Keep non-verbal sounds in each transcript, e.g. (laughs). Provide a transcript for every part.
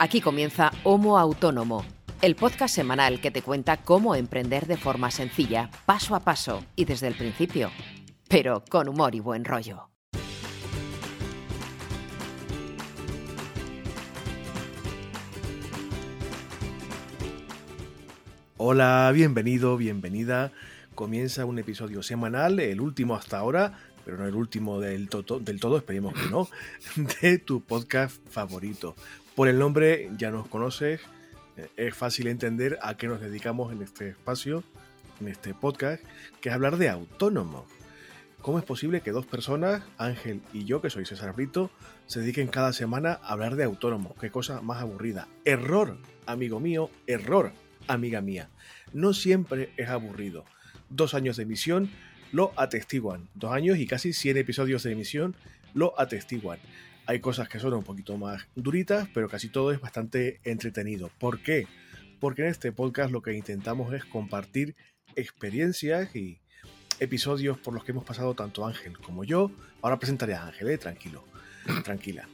Aquí comienza Homo Autónomo, el podcast semanal que te cuenta cómo emprender de forma sencilla, paso a paso y desde el principio, pero con humor y buen rollo. Hola, bienvenido, bienvenida. Comienza un episodio semanal, el último hasta ahora, pero no el último del, del todo, esperemos que no, (laughs) de tu podcast favorito. Por el nombre ya nos conoces, eh, es fácil entender a qué nos dedicamos en este espacio, en este podcast, que es hablar de autónomo. ¿Cómo es posible que dos personas, Ángel y yo, que soy César Brito, se dediquen cada semana a hablar de autónomo? Qué cosa más aburrida. Error, amigo mío, error, amiga mía. No siempre es aburrido. Dos años de emisión lo atestiguan. Dos años y casi 100 episodios de emisión lo atestiguan. Hay cosas que son un poquito más duritas, pero casi todo es bastante entretenido. ¿Por qué? Porque en este podcast lo que intentamos es compartir experiencias y episodios por los que hemos pasado tanto Ángel como yo. Ahora presentaré a Ángel, ¿eh? tranquilo, (clears throat) tranquila.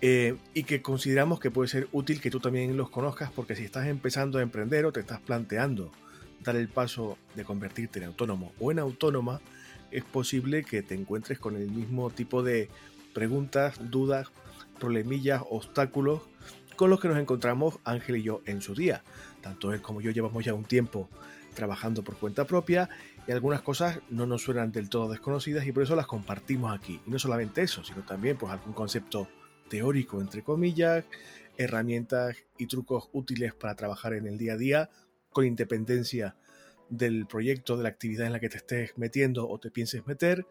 Eh, y que consideramos que puede ser útil que tú también los conozcas porque si estás empezando a emprender o te estás planteando dar el paso de convertirte en autónomo o en autónoma, es posible que te encuentres con el mismo tipo de preguntas, dudas, problemillas, obstáculos con los que nos encontramos Ángel y yo en su día. Tanto él como yo llevamos ya un tiempo trabajando por cuenta propia y algunas cosas no nos suenan del todo desconocidas y por eso las compartimos aquí. Y no solamente eso, sino también pues algún concepto teórico entre comillas, herramientas y trucos útiles para trabajar en el día a día con independencia del proyecto, de la actividad en la que te estés metiendo o te pienses meter.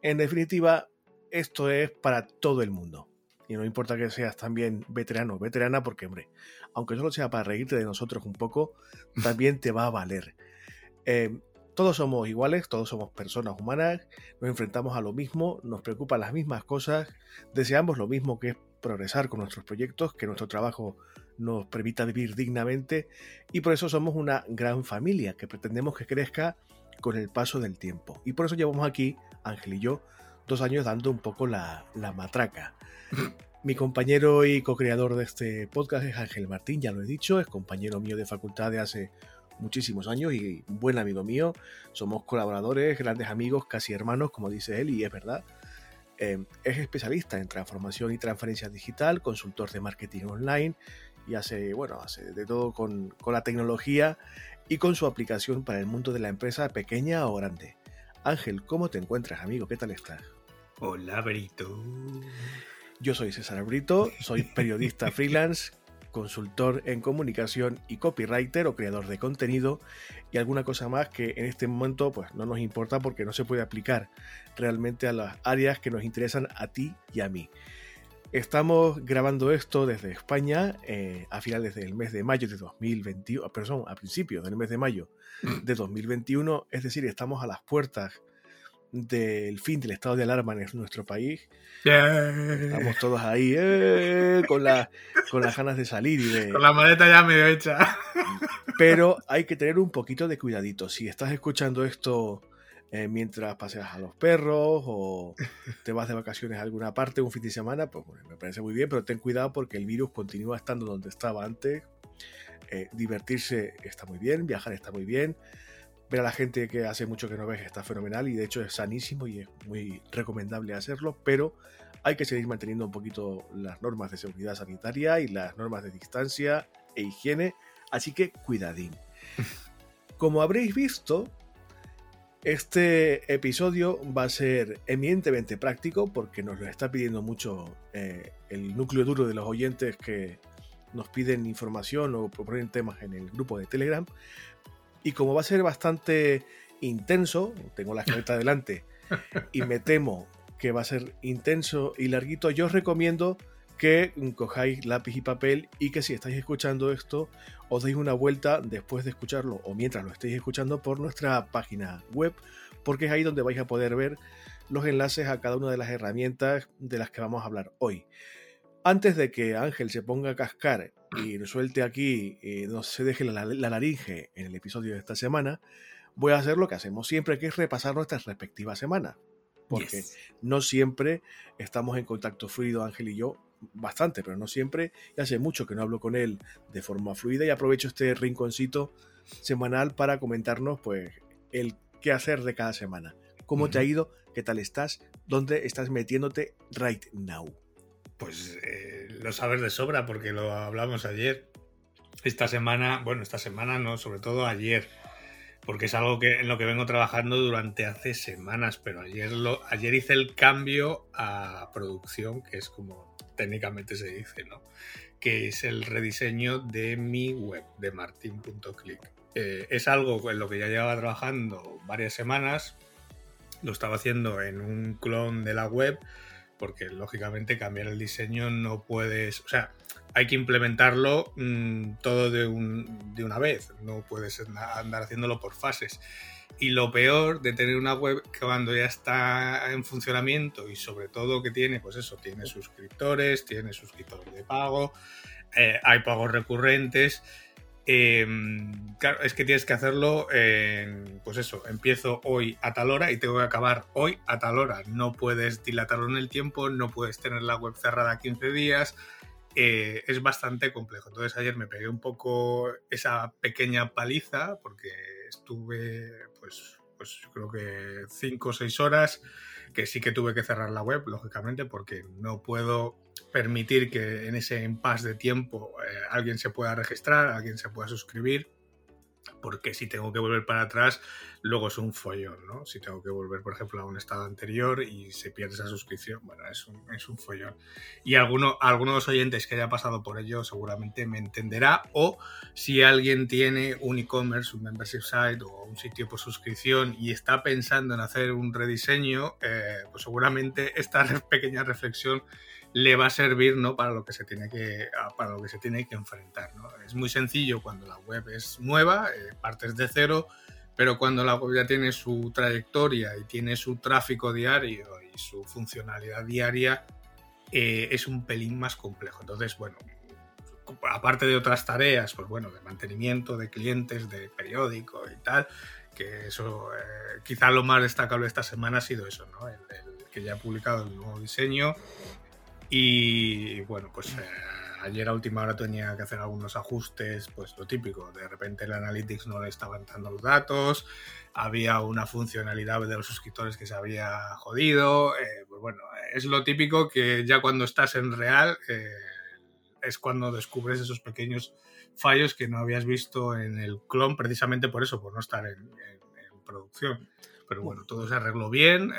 En definitiva, esto es para todo el mundo. Y no importa que seas también veterano o veterana, porque, hombre, aunque solo sea para reírte de nosotros un poco, (laughs) también te va a valer. Eh, todos somos iguales, todos somos personas humanas, nos enfrentamos a lo mismo, nos preocupan las mismas cosas, deseamos lo mismo que es progresar con nuestros proyectos, que nuestro trabajo nos permita vivir dignamente y por eso somos una gran familia que pretendemos que crezca con el paso del tiempo. Y por eso llevamos aquí, Ángel y yo, años dando un poco la, matraca. (laughs) Mi compañero y co-creador de este podcast es Ángel Martín, ya lo he dicho, es compañero mío de facultad de hace muchísimos años y buen amigo mío. Somos colaboradores, grandes amigos, casi hermanos, como dice él, y es verdad. Eh, es especialista en transformación y transferencia digital, consultor de marketing online y hace, bueno, hace de todo con, con la tecnología y con su aplicación para el mundo de la empresa pequeña o grande. Ángel, ¿cómo te encuentras, amigo? ¿Qué tal estás? Hola, Brito. Yo soy César Brito, soy periodista (laughs) freelance, consultor en comunicación y copywriter o creador de contenido y alguna cosa más que en este momento pues no nos importa porque no se puede aplicar realmente a las áreas que nos interesan a ti y a mí. Estamos grabando esto desde España eh, a finales del mes de mayo de 2021, ah, perdón, a principios del mes de mayo (clears throat) de 2021, es decir, estamos a las puertas del fin del estado de alarma en nuestro país. Estamos todos ahí eh, con, la, con las ganas de salir y de... (laughs) Con la maleta ya medio hecha. Pero hay que tener un poquito de cuidadito. Si estás escuchando esto eh, mientras paseas a los perros o te vas de vacaciones a alguna parte un fin de semana, pues me parece muy bien, pero ten cuidado porque el virus continúa estando donde estaba antes. Eh, divertirse está muy bien, viajar está muy bien, ver a la gente que hace mucho que no ves está fenomenal y de hecho es sanísimo y es muy recomendable hacerlo, pero hay que seguir manteniendo un poquito las normas de seguridad sanitaria y las normas de distancia e higiene, así que cuidadín. (laughs) Como habréis visto, este episodio va a ser eminentemente práctico porque nos lo está pidiendo mucho eh, el núcleo duro de los oyentes que nos piden información o proponen temas en el grupo de Telegram. Y como va a ser bastante intenso, tengo la escaleta delante y me temo que va a ser intenso y larguito, yo os recomiendo que cojáis lápiz y papel y que si estáis escuchando esto os deis una vuelta después de escucharlo o mientras lo estéis escuchando por nuestra página web porque es ahí donde vais a poder ver los enlaces a cada una de las herramientas de las que vamos a hablar hoy. Antes de que Ángel se ponga a cascar y suelte aquí, y no se deje la, la laringe en el episodio de esta semana, voy a hacer lo que hacemos siempre, que es repasar nuestras respectivas semanas. Porque no siempre estamos en contacto fluido, Ángel y yo, bastante, pero no siempre, y hace mucho que no hablo con él de forma fluida y aprovecho este rinconcito semanal para comentarnos pues el qué hacer de cada semana. ¿Cómo te ha ido? ¿Qué tal estás? ¿Dónde estás metiéndote right now? Pues eh, lo sabes de sobra porque lo hablamos ayer. Esta semana, bueno, esta semana no, sobre todo ayer, porque es algo que, en lo que vengo trabajando durante hace semanas, pero ayer, lo, ayer hice el cambio a producción, que es como técnicamente se dice, ¿no? Que es el rediseño de mi web, de martin.click. Eh, es algo en lo que ya llevaba trabajando varias semanas, lo estaba haciendo en un clon de la web, porque lógicamente cambiar el diseño no puedes, o sea, hay que implementarlo mm, todo de, un, de, una vez, no puedes andar haciéndolo por fases. Y lo peor de tener una web que cuando ya está en funcionamiento y sobre todo que tiene, pues eso, tiene suscriptores, tiene suscriptores de pago, eh, hay pagos recurrentes, Em, claro, es que tienes que hacerlo, en, pues eso, empiezo hoy a tal hora y tengo que acabar hoy a tal hora. No puedes dilatarlo en el tiempo, no puedes tener la web cerrada 15 días. Eh, es bastante complejo. Entonces ayer me pegué un poco esa pequeña paliza porque estuve, pues, pues creo que 5 o 6 horas que sí que tuve que cerrar la web, lógicamente, porque no puedo permitir que en ese impasse de tiempo eh, alguien se pueda registrar, alguien se pueda suscribir, porque si tengo que volver para atrás, luego es un follón, ¿no? Si tengo que volver, por ejemplo, a un estado anterior y se pierde esa suscripción, bueno, es un, es un follón. Y alguno, algunos oyentes que haya pasado por ello seguramente me entenderá, o si alguien tiene un e-commerce, un membership site o un sitio por suscripción y está pensando en hacer un rediseño, eh, pues seguramente esta (laughs) pequeña reflexión le va a servir ¿no? para, lo que se tiene que, para lo que se tiene que enfrentar. ¿no? Es muy sencillo cuando la web es nueva, eh, partes de cero, pero cuando la web ya tiene su trayectoria y tiene su tráfico diario y su funcionalidad diaria, eh, es un pelín más complejo. Entonces, bueno, aparte de otras tareas, pues bueno, de mantenimiento de clientes, de periódico y tal, que eso, eh, quizá lo más destacable esta semana ha sido eso, ¿no? el que ya he publicado el nuevo diseño, y bueno, pues eh, ayer a última hora tenía que hacer algunos ajustes, pues lo típico, de repente el Analytics no le estaba entrando los datos, había una funcionalidad de los suscriptores que se había jodido, eh, pues bueno, es lo típico que ya cuando estás en real eh, es cuando descubres esos pequeños fallos que no habías visto en el clon precisamente por eso, por no estar en, producción. Pero bueno, todo se arregló bien,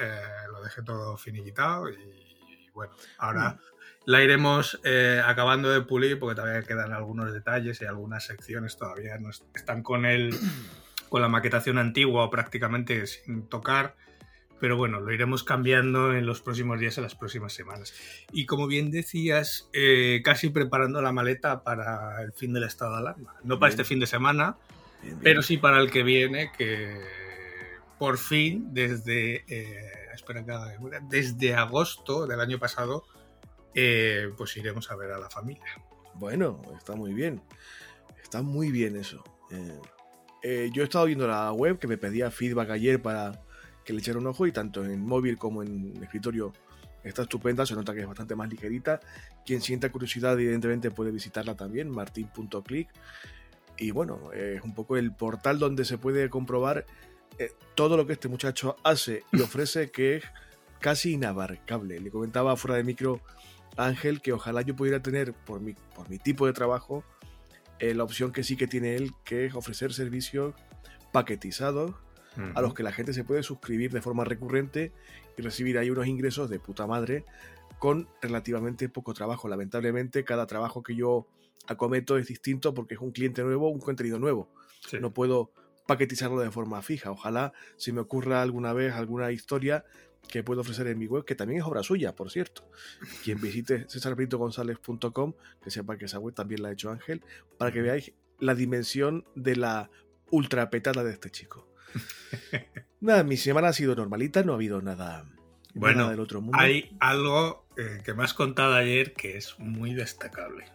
lo dejé todo finiquitado y bueno, ahora mm. la iremos eh, acabando de pulir porque todavía quedan algunos detalles y algunas secciones todavía no están con el (clears throat) con la maquetación antigua o prácticamente sin tocar. Pero bueno, lo iremos cambiando en los próximos días, en las próximas semanas. Y como bien decías, eh, casi preparando la maleta para el fin del estado de alarma. No para este fin de semana, pero sí para el que viene, que por fin, desde eh, espera desde agosto del año pasado, eh, pues iremos a ver a la familia. Bueno, está muy bien. Está muy bien eso. Eh, eh, yo he estado viendo la web que me pedía feedback ayer para que le echara un ojo y tanto en móvil como en escritorio está estupenda, se nota que es bastante más ligerita. Quien sienta curiosidad evidentemente puede visitarla también, martin.click. Y bueno, es un poco el portal donde se puede comprobar eh, todo lo que este muchacho hace y ofrece (laughs) que es casi inabarcable. Le comentaba fuera de micro Ángel que ojalá yo pudiera tener por mi, por mi tipo de trabajo eh, la opción que sí que tiene él, que es ofrecer servicios paquetizados a los que la gente se puede suscribir de forma recurrente y recibir ahí unos ingresos de puta madre con relativamente poco trabajo. Lamentablemente cada trabajo que yo acometo es distinto porque es un cliente nuevo, un contenido nuevo. No puedo paquetizarlo de forma fija. Ojalá si me ocurra alguna vez alguna historia que puedo ofrecer en mi web, que también es obra suya, por cierto. Quien visite cesarbritogonzalez.com, que sepa que esa web también la ha hecho Ángel, para que veáis la dimensión de la ultra petada de este chico. (laughs) nada, mi semana ha sido normalita, no ha habido nada, bueno, del otro mundo. Hay algo eh, que me has contado ayer que es muy destacable.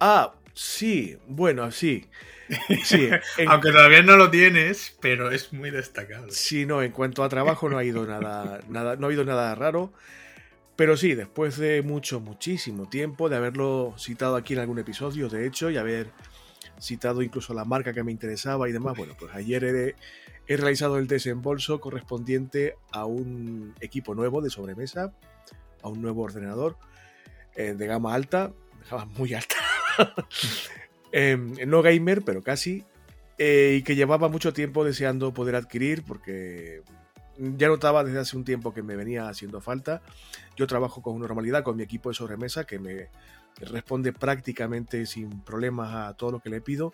Ah, sí, bueno, sí. (laughs) Aunque todavía no lo tienes, pero es muy destacable. Sí, no, en cuanto a trabajo no ha ido nada, nada, no ha habido nada raro. Pero sí, después de mucho, muchísimo tiempo, de haberlo citado aquí en algún episodio, de hecho, y haber citado incluso la marca que me interesaba y demás, bueno, pues ayer he, he realizado el desembolso correspondiente a un equipo nuevo de sobremesa, a un nuevo ordenador eh, de gama alta, de gama muy alta, (laughs) em, no gamer, pero casi, eh, y que llevaba mucho tiempo deseando poder adquirir porque ya notaba desde hace un tiempo que me venía haciendo falta. Yo trabajo con normalidad con mi equipo de sobremesa que me responde prácticamente sin problemas a todo lo que le pido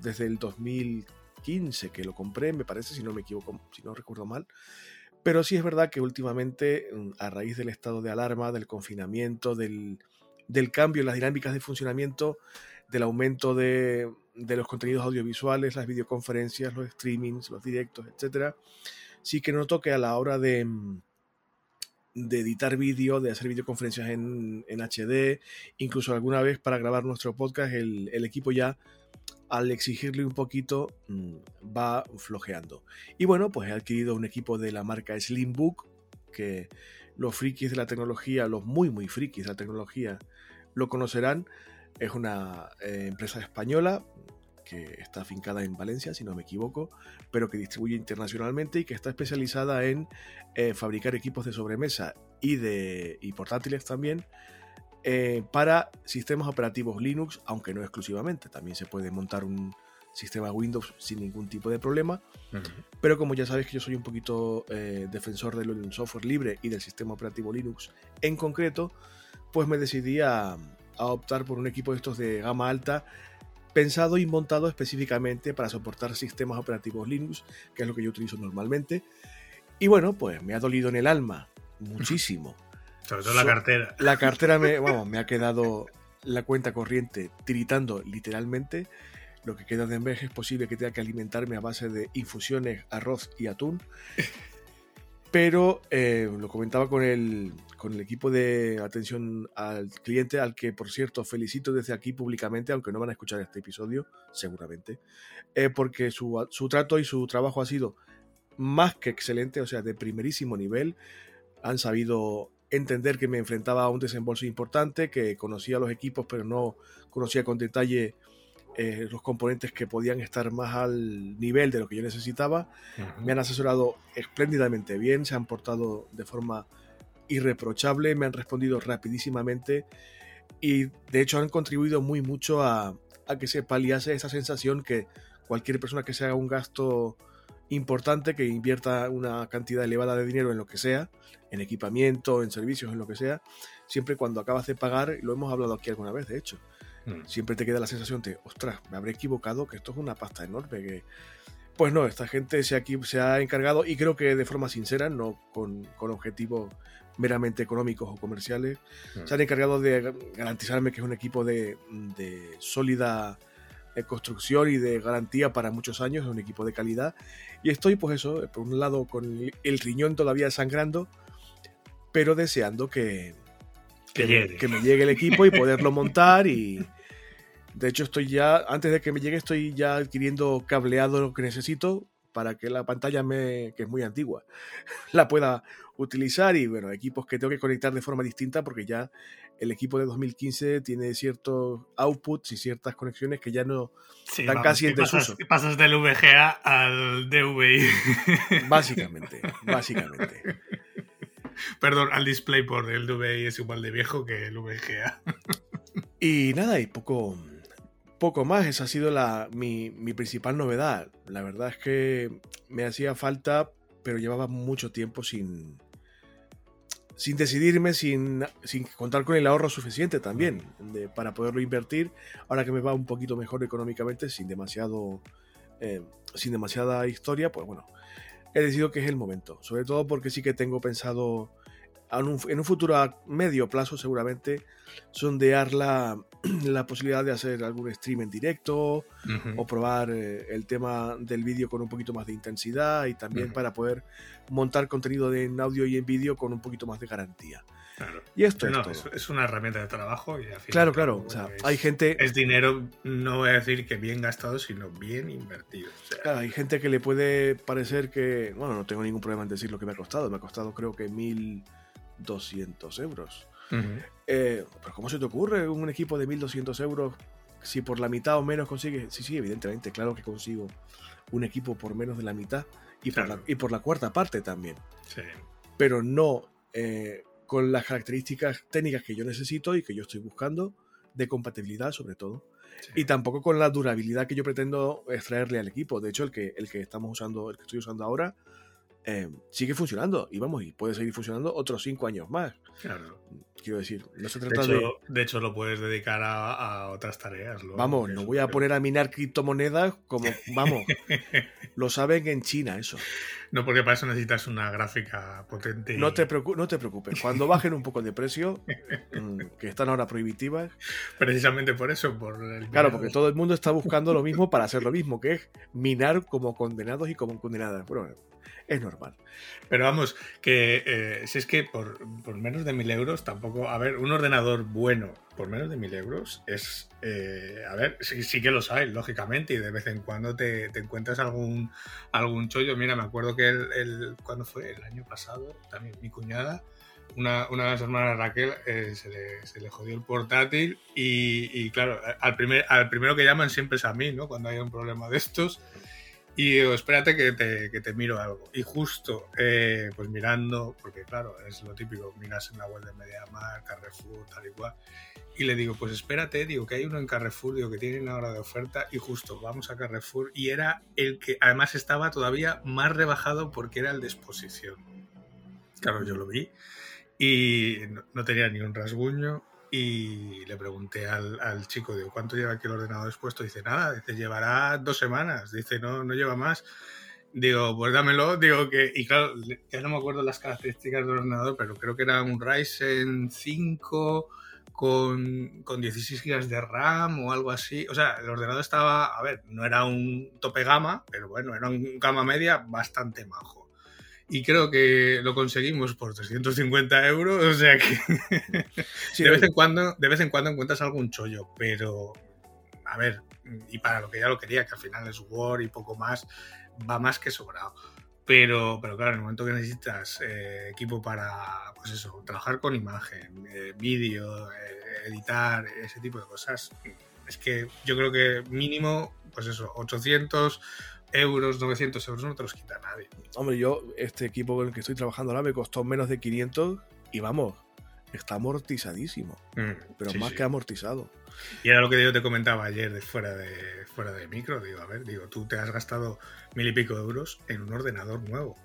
desde el 2015 que lo compré, me parece, si no me equivoco, si no recuerdo mal. Pero sí es verdad que últimamente, mm, a raíz del estado de alarma, del confinamiento, del, del cambio en las dinámicas de funcionamiento, del aumento de, de, los contenidos audiovisuales, las videoconferencias, los streamings, los directos, etc., sí que noto que a la hora de, de editar vídeo, de hacer videoconferencias en, en, HD, incluso alguna vez para grabar nuestro podcast, el, el equipo ya al exigirle un poquito mm, va flojeando. Y bueno, pues he adquirido un equipo de la marca Slimbook, que los frikis de la tecnología, los muy muy frikis de la tecnología, lo conocerán. Es una eh, empresa española que está afincada en Valencia, si no me equivoco, pero que distribuye internacionalmente y que está especializada en eh, fabricar equipos de sobremesa y, de, portátiles también eh, para sistemas operativos Linux, aunque no exclusivamente. También se puede montar un sistema Windows sin ningún tipo de problema. Uh -huh. Pero como ya sabéis que yo soy un poquito eh, defensor del software libre y del sistema operativo Linux en concreto, pues me decidí a, a optar por un equipo de estos de gama alta pensado y montado específicamente para soportar sistemas operativos Linux, que es lo que yo utilizo normalmente. Y bueno, pues me ha dolido en el alma muchísimo. (laughs) Sobre todo la cartera. La cartera me, (laughs) vamos, me ha quedado la cuenta corriente tiritando literalmente. Lo que queda de mes es posible que tenga que alimentarme a base de infusiones, arroz y atún. (laughs) Pero eh, lo comentaba con el, con el equipo de atención al cliente, al que por cierto felicito desde aquí públicamente, aunque no van a escuchar este episodio, seguramente, eh, porque su, su trato y su trabajo ha sido más que excelente, o sea, de primerísimo nivel. Han sabido entender que me enfrentaba a un desembolso importante, que conocía los equipos, pero no conocía con detalle eh, los componentes que podían estar más al nivel de lo que yo necesitaba. Uh -huh. Me han asesorado espléndidamente bien, se han portado de forma irreprochable, me han respondido rapidísimamente y de hecho han contribuido muy mucho a, a que se paliase esa sensación que cualquier persona que se haga un gasto importante, que invierta una cantidad elevada de dinero en lo que sea, en equipamiento, en servicios, en lo que sea, siempre cuando acabas de pagar, lo hemos hablado aquí alguna vez, de hecho, mm. siempre te queda la sensación de, ostras, me habré equivocado, que esto es una pasta enorme, que... Pues no, esta gente se, aquí, se ha encargado, y creo que de forma sincera, no con, con objetivos meramente económicos o comerciales, mm. se han encargado de garantizarme que es un equipo de, de sólida eh, construcción y de garantía para muchos años, es un equipo de calidad. Y estoy, pues eso, por un lado con el riñón todavía sangrando, pero deseando que, que, que, que, me llegue el equipo y poderlo montar. Y de hecho, estoy ya, antes de que me llegue, estoy ya adquiriendo cableado lo que necesito para que la pantalla, me, que es muy antigua, (laughs) la pueda utilizar. Y bueno, equipos que tengo que conectar de forma distinta porque ya el equipo de 2015 tiene ciertos outputs y ciertas conexiones que ya no sí, están vamos, casi en pasas, desuso. Pasas del VGA al DVI. (laughs) Básicamente, básicamente. Perdón, al DisplayPort, el DVI es igual de viejo que el VGA. y nada, y poco, poco más. Esa ha sido la, mi, mi principal novedad. La verdad es que me hacía falta, pero llevaba mucho tiempo sin, sin decidirme, sin, sin, contar con el ahorro suficiente también para poderlo invertir. Ahora que me va un poquito mejor económicamente, sin demasiado, eh, sin demasiada historia, pues bueno, he decidido que es el momento. Sobre todo porque sí que tengo pensado en un, en un futuro a medio plazo seguramente sondear la, (clears throat) la, posibilidad de hacer algún stream en directo uh -huh. o probar eh, el tema del vídeo con un poquito más de intensidad y también uh -huh. para poder montar contenido de, en audio y en vídeo con un poquito más de garantía. Claro. Y esto no, es, todo. es, una herramienta de trabajo. Y al final, claro, claro. O sea, es, hay gente. Es dinero, no voy a decir que bien gastado, sino bien invertido. O sea, claro, hay gente que le puede parecer que. Bueno, no tengo ningún problema en decir lo que me ha costado. Me ha costado, creo que mil 1.200 euros. Eh, pero ¿cómo se te ocurre un equipo de 1.200 euros si por la mitad o menos consigues? Sí, sí, evidentemente, claro que consigo un equipo por menos de la mitad y, por, la, y por la cuarta parte también. Sí. Pero no eh, con las características técnicas que yo necesito y que yo estoy buscando, de compatibilidad sobre todo. sí. Y tampoco con la durabilidad que yo pretendo extraerle al equipo. De hecho, el que, el que estamos usando, el que estoy usando ahora, eh, sigue funcionando. Y vamos, y puede seguir funcionando otros cinco años más. Claro. Quiero decir, no se De trata de. hecho, de hecho, lo puedes dedicar a, a otras tareas. luego, Vamos, no voy a poner a minar criptomonedas como. Vamos, (laughs) lo saben en China eso. No, porque para eso necesitas una gráfica potente. y- No te, no te preocupes. Cuando (laughs) bajen un poco de precio, mm, que están ahora prohibitivas. Precisamente por eso, por el Claro, porque todo el mundo está buscando lo mismo para hacer lo mismo, que es minar como condenados y como condenadas. Bueno, es normal. Pero vamos, que eh, si es que por, por menos de mil euros tampoco. A ver, un ordenador bueno por menos de mil euros es. eh, a ver, sí, sí que los hay, lógicamente, y de vez en cuando te, te encuentras algún, algún chollo. Mira, me acuerdo que el, el- ¿Cuándo fue? El año pasado, también mi cuñada. Una, una de las hermanas Raquel eh, se, le, se le jodió el portátil y, y claro, al, primer, al primero que llaman siempre es a mí, ¿no? Cuando hay un problema de estos. Y digo, espérate que te, que te miro algo. Y justo, eh, pues mirando, porque claro, es lo típico, miras en la web de MediaMarkt, Carrefour, tal y cual. Y le digo, pues espérate, digo, que hay uno en Carrefour, digo, que tiene una hora de oferta. Y justo, vamos a Carrefour. Y era el que además estaba todavía más rebajado porque era el de exposición. Claro, yo lo vi. Y no, no tenía ni un rasguño. Y le pregunté al, al chico, digo, ¿cuánto lleva aquí el ordenador expuesto? Dice, nada, dice, llevará dos semanas. Dice, no, no lleva más. Digo, pues dámelo. Digo que, y claro, ya no me acuerdo las características del ordenador, pero creo que era un Ryzen 5 con, con 16 GB de RAM o algo así. O sea, el ordenador estaba, a ver, no era un tope gama, pero bueno, era un gama media bastante majo. Y creo que lo conseguimos por 350 euros, o sea que (laughs) Sí, de, vez en cuando, de vez en cuando encuentras algún chollo, pero a ver, y para lo que ya lo quería, que al final es Word y poco más, va más que sobrado. Pero, pero claro, en el momento que necesitas eh, equipo para, pues eso, trabajar con imagen, eh, vídeo, eh, editar, ese tipo de cosas, es que yo creo que mínimo, pues eso, 800 euros, 900 euros no te los quita nadie. Hombre, yo, este equipo con el que estoy trabajando ahora me costó menos de 500 y vamos, está amortizadísimo. Pero Sí, más sí. que amortizado. Y era lo que yo te comentaba ayer de fuera de fuera de micro. Digo, a ver, digo, tú te has gastado mil y pico de euros en un ordenador nuevo.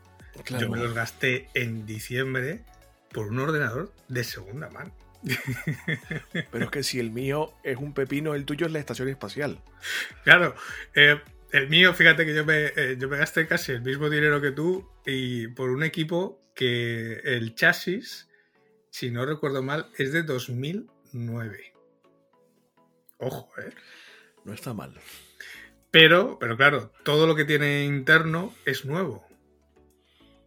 Claro. Yo me los gasté en diciembre por un ordenador de segunda mano. Pero es que si el mío es un pepino, el tuyo es la estación espacial. (laughs) Claro, eh, el mío, fíjate que yo me, eh, yo me gasté casi el mismo dinero que tú y por un equipo que el chasis, si no recuerdo mal, es de 2009. Ojo, ¿eh? No está mal. Pero, pero claro, todo lo que tiene interno es nuevo.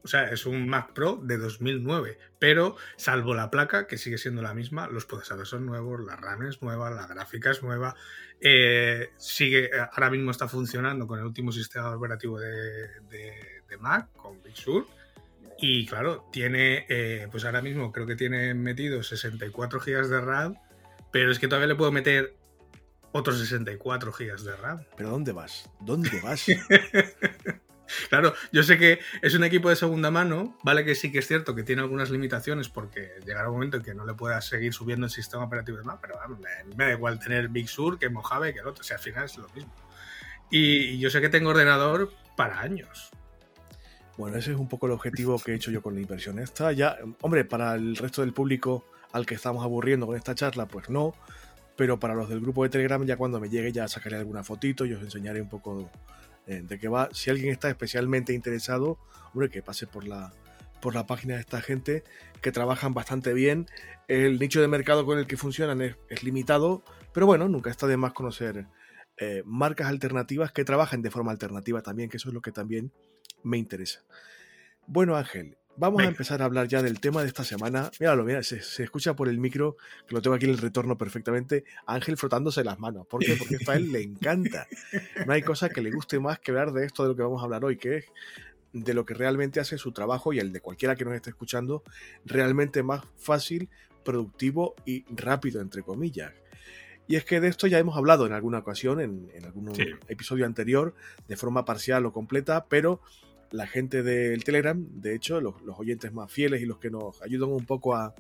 O sea, es un Mac Pro de 2009. Pero, salvo la placa, que sigue siendo la misma, los procesadores son nuevos, la RAM es nueva, la gráfica es nueva. eh, sigue, ahora mismo está funcionando con el último sistema operativo de, de- de Mac, con Big Sur. Y claro, tiene, eh, pues ahora mismo creo que tiene metido 64 GB de RAM, pero es que todavía le puedo meter otros 64 GB de RAM. ¿Pero dónde vas? ¿Dónde vas? (laughs) Claro, yo sé que es un equipo de segunda mano, vale que sí que es cierto que tiene algunas limitaciones porque llegará un momento en que no le puedas seguir subiendo el sistema operativo de más, pero vamos, me, me da igual tener Big Sur que Mojave que el otro, o sea, al final es lo mismo. Y, y yo sé que tengo ordenador para años. Bueno, ese es un poco el objetivo que he hecho yo con la inversión esta. Ya, hombre, para el resto del público al que estamos aburriendo con esta charla, pues no. Pero para los del grupo de Telegram, ya cuando me llegue, ya sacaré alguna fotito y os enseñaré un poco eh, de qué va. Si alguien está especialmente interesado, hombre, que pase por la, por la página de esta gente, que trabajan bastante bien. El nicho de mercado con el que funcionan es, limitado, pero bueno, nunca está de más conocer eh, marcas alternativas que trabajen de forma alternativa también, que eso es lo que también me interesa. Bueno, Ángel, vamos Venga. a empezar a hablar ya del tema de esta semana. Míralo, mira, se, se escucha por el micro, que lo tengo aquí en el retorno perfectamente, Ángel frotándose las manos. ¿Por qué? Porque esto a él le encanta. No hay cosa que le guste más que hablar de esto de lo que vamos a hablar hoy, que es de lo que realmente hace su trabajo y el de cualquiera que nos esté escuchando realmente más fácil, productivo y rápido, entre comillas. Y es que de esto ya hemos hablado en alguna ocasión, en, algún episodio anterior, de forma parcial o completa, pero la gente del Telegram, de hecho, los, oyentes más fieles y los que nos ayudan un poco a,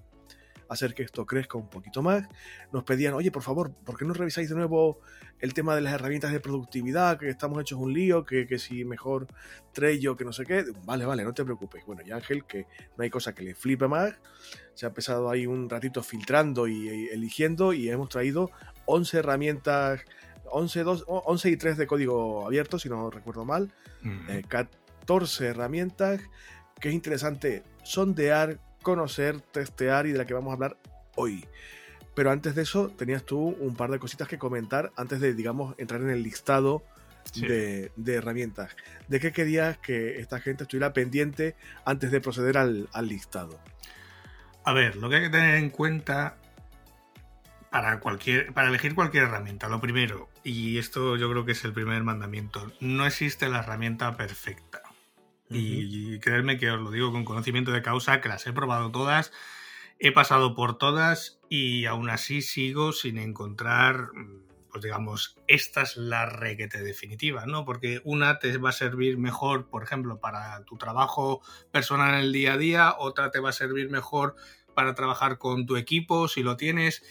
hacer que esto crezca un poquito más, nos pedían, oye, por favor, ¿por qué no revisáis de nuevo el tema de las herramientas de productividad? Que estamos hechos un lío, que, que si mejor Trello, que no sé qué. Vale, vale, no te preocupes. Bueno, y Ángel, que no hay cosa que le flipe más, se ha empezado ahí un ratito filtrando y, eligiendo y hemos traído 11 herramientas, 11, 2, 11 y 3 de código abierto, si no recuerdo mal, 14 eh, herramientas que es interesante sondear, conocer, testear y de la que vamos a hablar hoy. Pero antes de eso, tenías tú un par de cositas que comentar antes de, digamos, entrar en el listado de, herramientas. ¿De qué querías que esta gente estuviera pendiente antes de proceder al, listado? A ver, lo que hay que tener en cuenta para, cualquier, para elegir cualquier herramienta, lo primero, y esto yo creo que es el primer mandamiento, no existe la herramienta perfecta. Y creerme que os lo digo con conocimiento de causa, que las he probado todas, he pasado por todas y aún así sigo sin encontrar, pues digamos, esta es la requete definitiva, ¿no? Porque una te va a servir mejor, por ejemplo, para tu trabajo personal en el día a día, otra te va a servir mejor para trabajar con tu equipo, si lo tienes.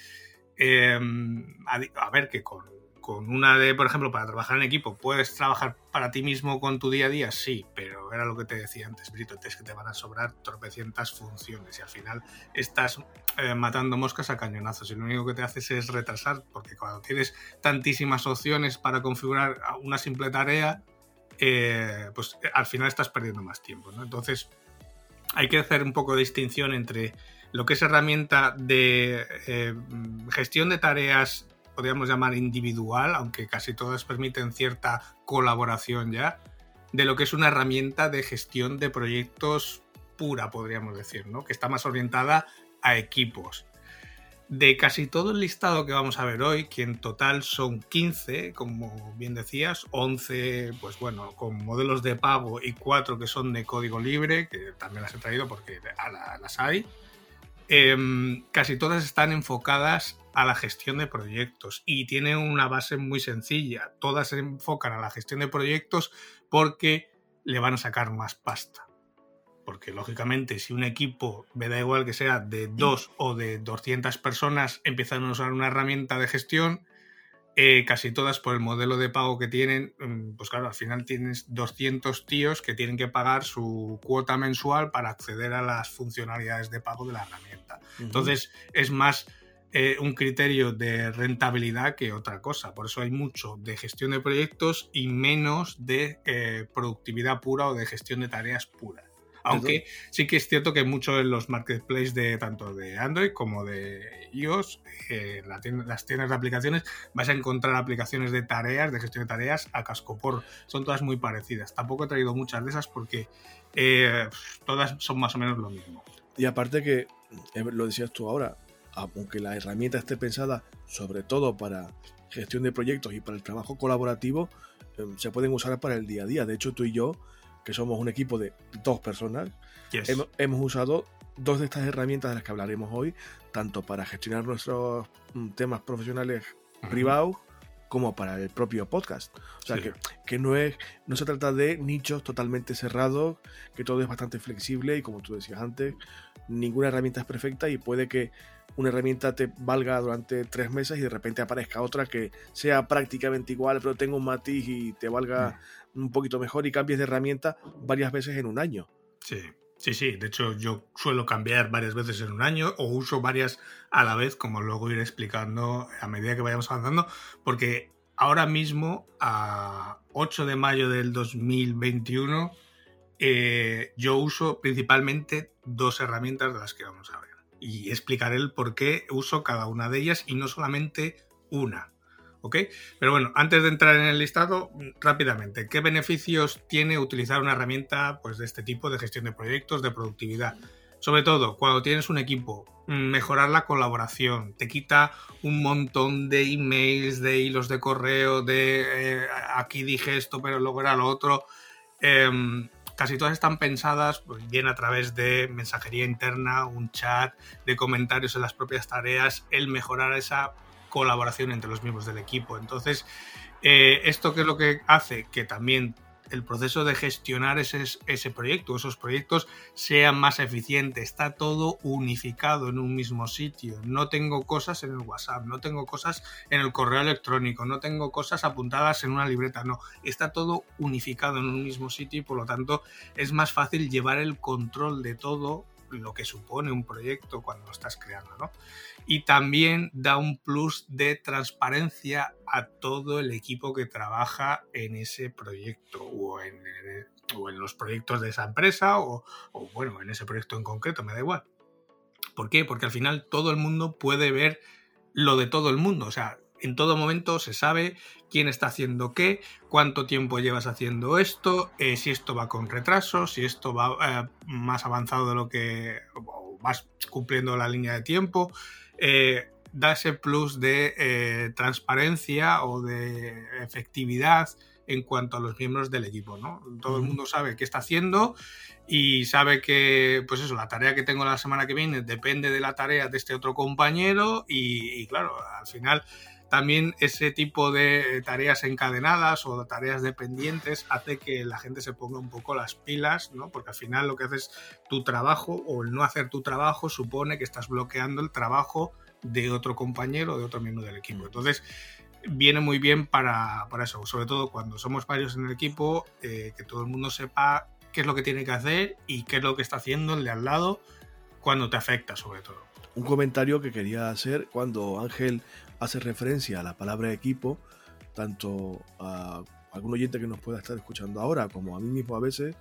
Em, a ver, que con con una de, por ejemplo, para trabajar en equipo, ¿puedes trabajar para ti mismo con tu día a día? Sí, pero era lo que te decía antes, Brito, es que te van a sobrar tropecientas funciones y al final estás eh, matando moscas a cañonazos y lo único que te haces es retrasar, porque cuando tienes tantísimas opciones para configurar una simple tarea, eh, pues eh, al final estás perdiendo más tiempo. Entonces, hay que hacer un poco de distinción entre lo que es herramienta de gestión de tareas podríamos llamar individual, aunque casi todas permiten cierta colaboración ya, de lo que es una herramienta de gestión de proyectos pura, podríamos decir, ¿no? que está más orientada a equipos. De casi todo el listado que vamos a ver hoy, que en total son 15, como bien decías, 11, pues bueno, con modelos de pago y 4 que son de código libre, que también las he traído porque las hay, em, casi todas están enfocadas a la gestión de proyectos y tiene una base muy sencilla. Todas se enfocan a la gestión de proyectos porque le van a sacar más pasta. Porque lógicamente si un equipo, me da igual que sea de dos o de 200 personas, empiezan a usar una herramienta de gestión, eh, casi todas por el modelo de pago que tienen, mm, pues claro, al final tienes 200 tíos que tienen que pagar su cuota mensual para acceder a las funcionalidades de pago de la herramienta. Entonces es más eh, un criterio de rentabilidad que otra cosa. Por eso hay mucho de gestión de proyectos y menos de eh, productividad pura o de gestión de tareas puras. Aunque sí que es cierto que muchos de los marketplaces de tanto de Android como de iOS, eh, las tiendas de aplicaciones, vas a encontrar aplicaciones de tareas, de gestión de tareas a casco por. Son todas muy parecidas. Tampoco he traído muchas de esas porque todas son más o menos lo mismo. Y aparte que, lo decías tú ahora, aunque la herramienta esté pensada sobre todo para gestión de proyectos y para el trabajo colaborativo, em, se pueden usar para el día a día. De hecho, tú y yo, que somos un equipo de dos personas, hemos, usado dos de estas herramientas de las que hablaremos hoy, tanto para gestionar nuestros mm, temas profesionales privados como para el propio podcast. O sea, que, que, no, es, no se trata de nichos totalmente cerrados, que todo es bastante flexible y como tú decías antes, ninguna herramienta es perfecta y puede que una herramienta te valga durante tres meses y de repente aparezca otra que sea prácticamente igual, pero tenga un matiz y te valga mm. un poquito mejor y cambies de herramienta varias veces en un año. Sí, sí, sí. De hecho, yo suelo cambiar varias veces en un año o uso varias a la vez, como luego iré explicando a medida que vayamos avanzando, porque ahora mismo, a 8 de mayo del 2021, eh, yo uso principalmente dos herramientas de las que vamos a ver y explicaré el por qué uso cada una de ellas y no solamente una. ¿Ok? Pero bueno, antes de entrar en el listado, rápidamente, ¿qué beneficios tiene utilizar una herramienta pues, de este tipo de gestión de proyectos, de productividad? Sobre todo, cuando tienes un equipo, mm, mejorar la colaboración, te quita un montón de emails, de hilos de correo, de eh, aquí dije esto, pero luego era lo otro. Em, casi todas están pensadas pues, bien a través de mensajería interna, un chat, de comentarios en las propias tareas, el mejorar esa colaboración entre los miembros del equipo. Entonces, eh, ¿esto qué es lo que hace? Que también el proceso de gestionar ese, ese proyecto, esos proyectos, sea más eficiente. Está todo unificado en un mismo sitio. No tengo cosas en el WhatsApp, no tengo cosas en el correo electrónico, no tengo cosas apuntadas en una libreta, no. Está todo unificado en un mismo sitio y por lo tanto es más fácil llevar el control de todo lo que supone un proyecto cuando lo estás creando, ¿no? Y también da un plus de transparencia a todo el equipo que trabaja en ese proyecto o en, los proyectos de esa empresa o, o, bueno, en ese proyecto en concreto, me da igual. ¿Por qué? Porque al final todo el mundo puede ver lo de todo el mundo, o sea, en todo momento se sabe quién está haciendo qué, cuánto tiempo llevas haciendo esto, eh, si esto va con retraso, si esto va eh, más avanzado de lo que vas cumpliendo la línea de tiempo. Eh, da ese plus de transparencia o de efectividad en cuanto a los miembros del equipo, ¿no? Todo el mundo sabe qué está haciendo y sabe que, pues eso, la tarea que tengo la semana que viene depende de la tarea de este otro compañero y claro, al final también ese tipo de tareas encadenadas o tareas dependientes hace que la gente se ponga un poco las pilas, ¿no? Porque al final lo que haces tu trabajo o el no hacer tu trabajo supone que estás bloqueando el trabajo de otro compañero o de otro miembro del equipo. Entonces, viene muy bien para, eso, sobre todo cuando somos varios en el equipo, eh, que todo el mundo sepa qué es lo que tiene que hacer y qué es lo que está haciendo el de al lado cuando te afecta, sobre todo. Un comentario que quería hacer cuando Ángel hace referencia a la palabra equipo, tanto a algún oyente que nos pueda estar escuchando ahora como a mí mismo a veces,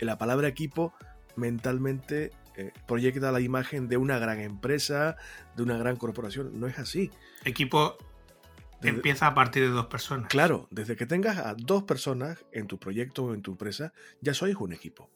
la palabra equipo mentalmente eh, proyecta la imagen de una gran empresa, de una gran corporación. No es así. Equipo empieza a partir de dos personas. Claro, desde que tengas a dos personas en tu proyecto o en tu empresa, ya sois un equipo.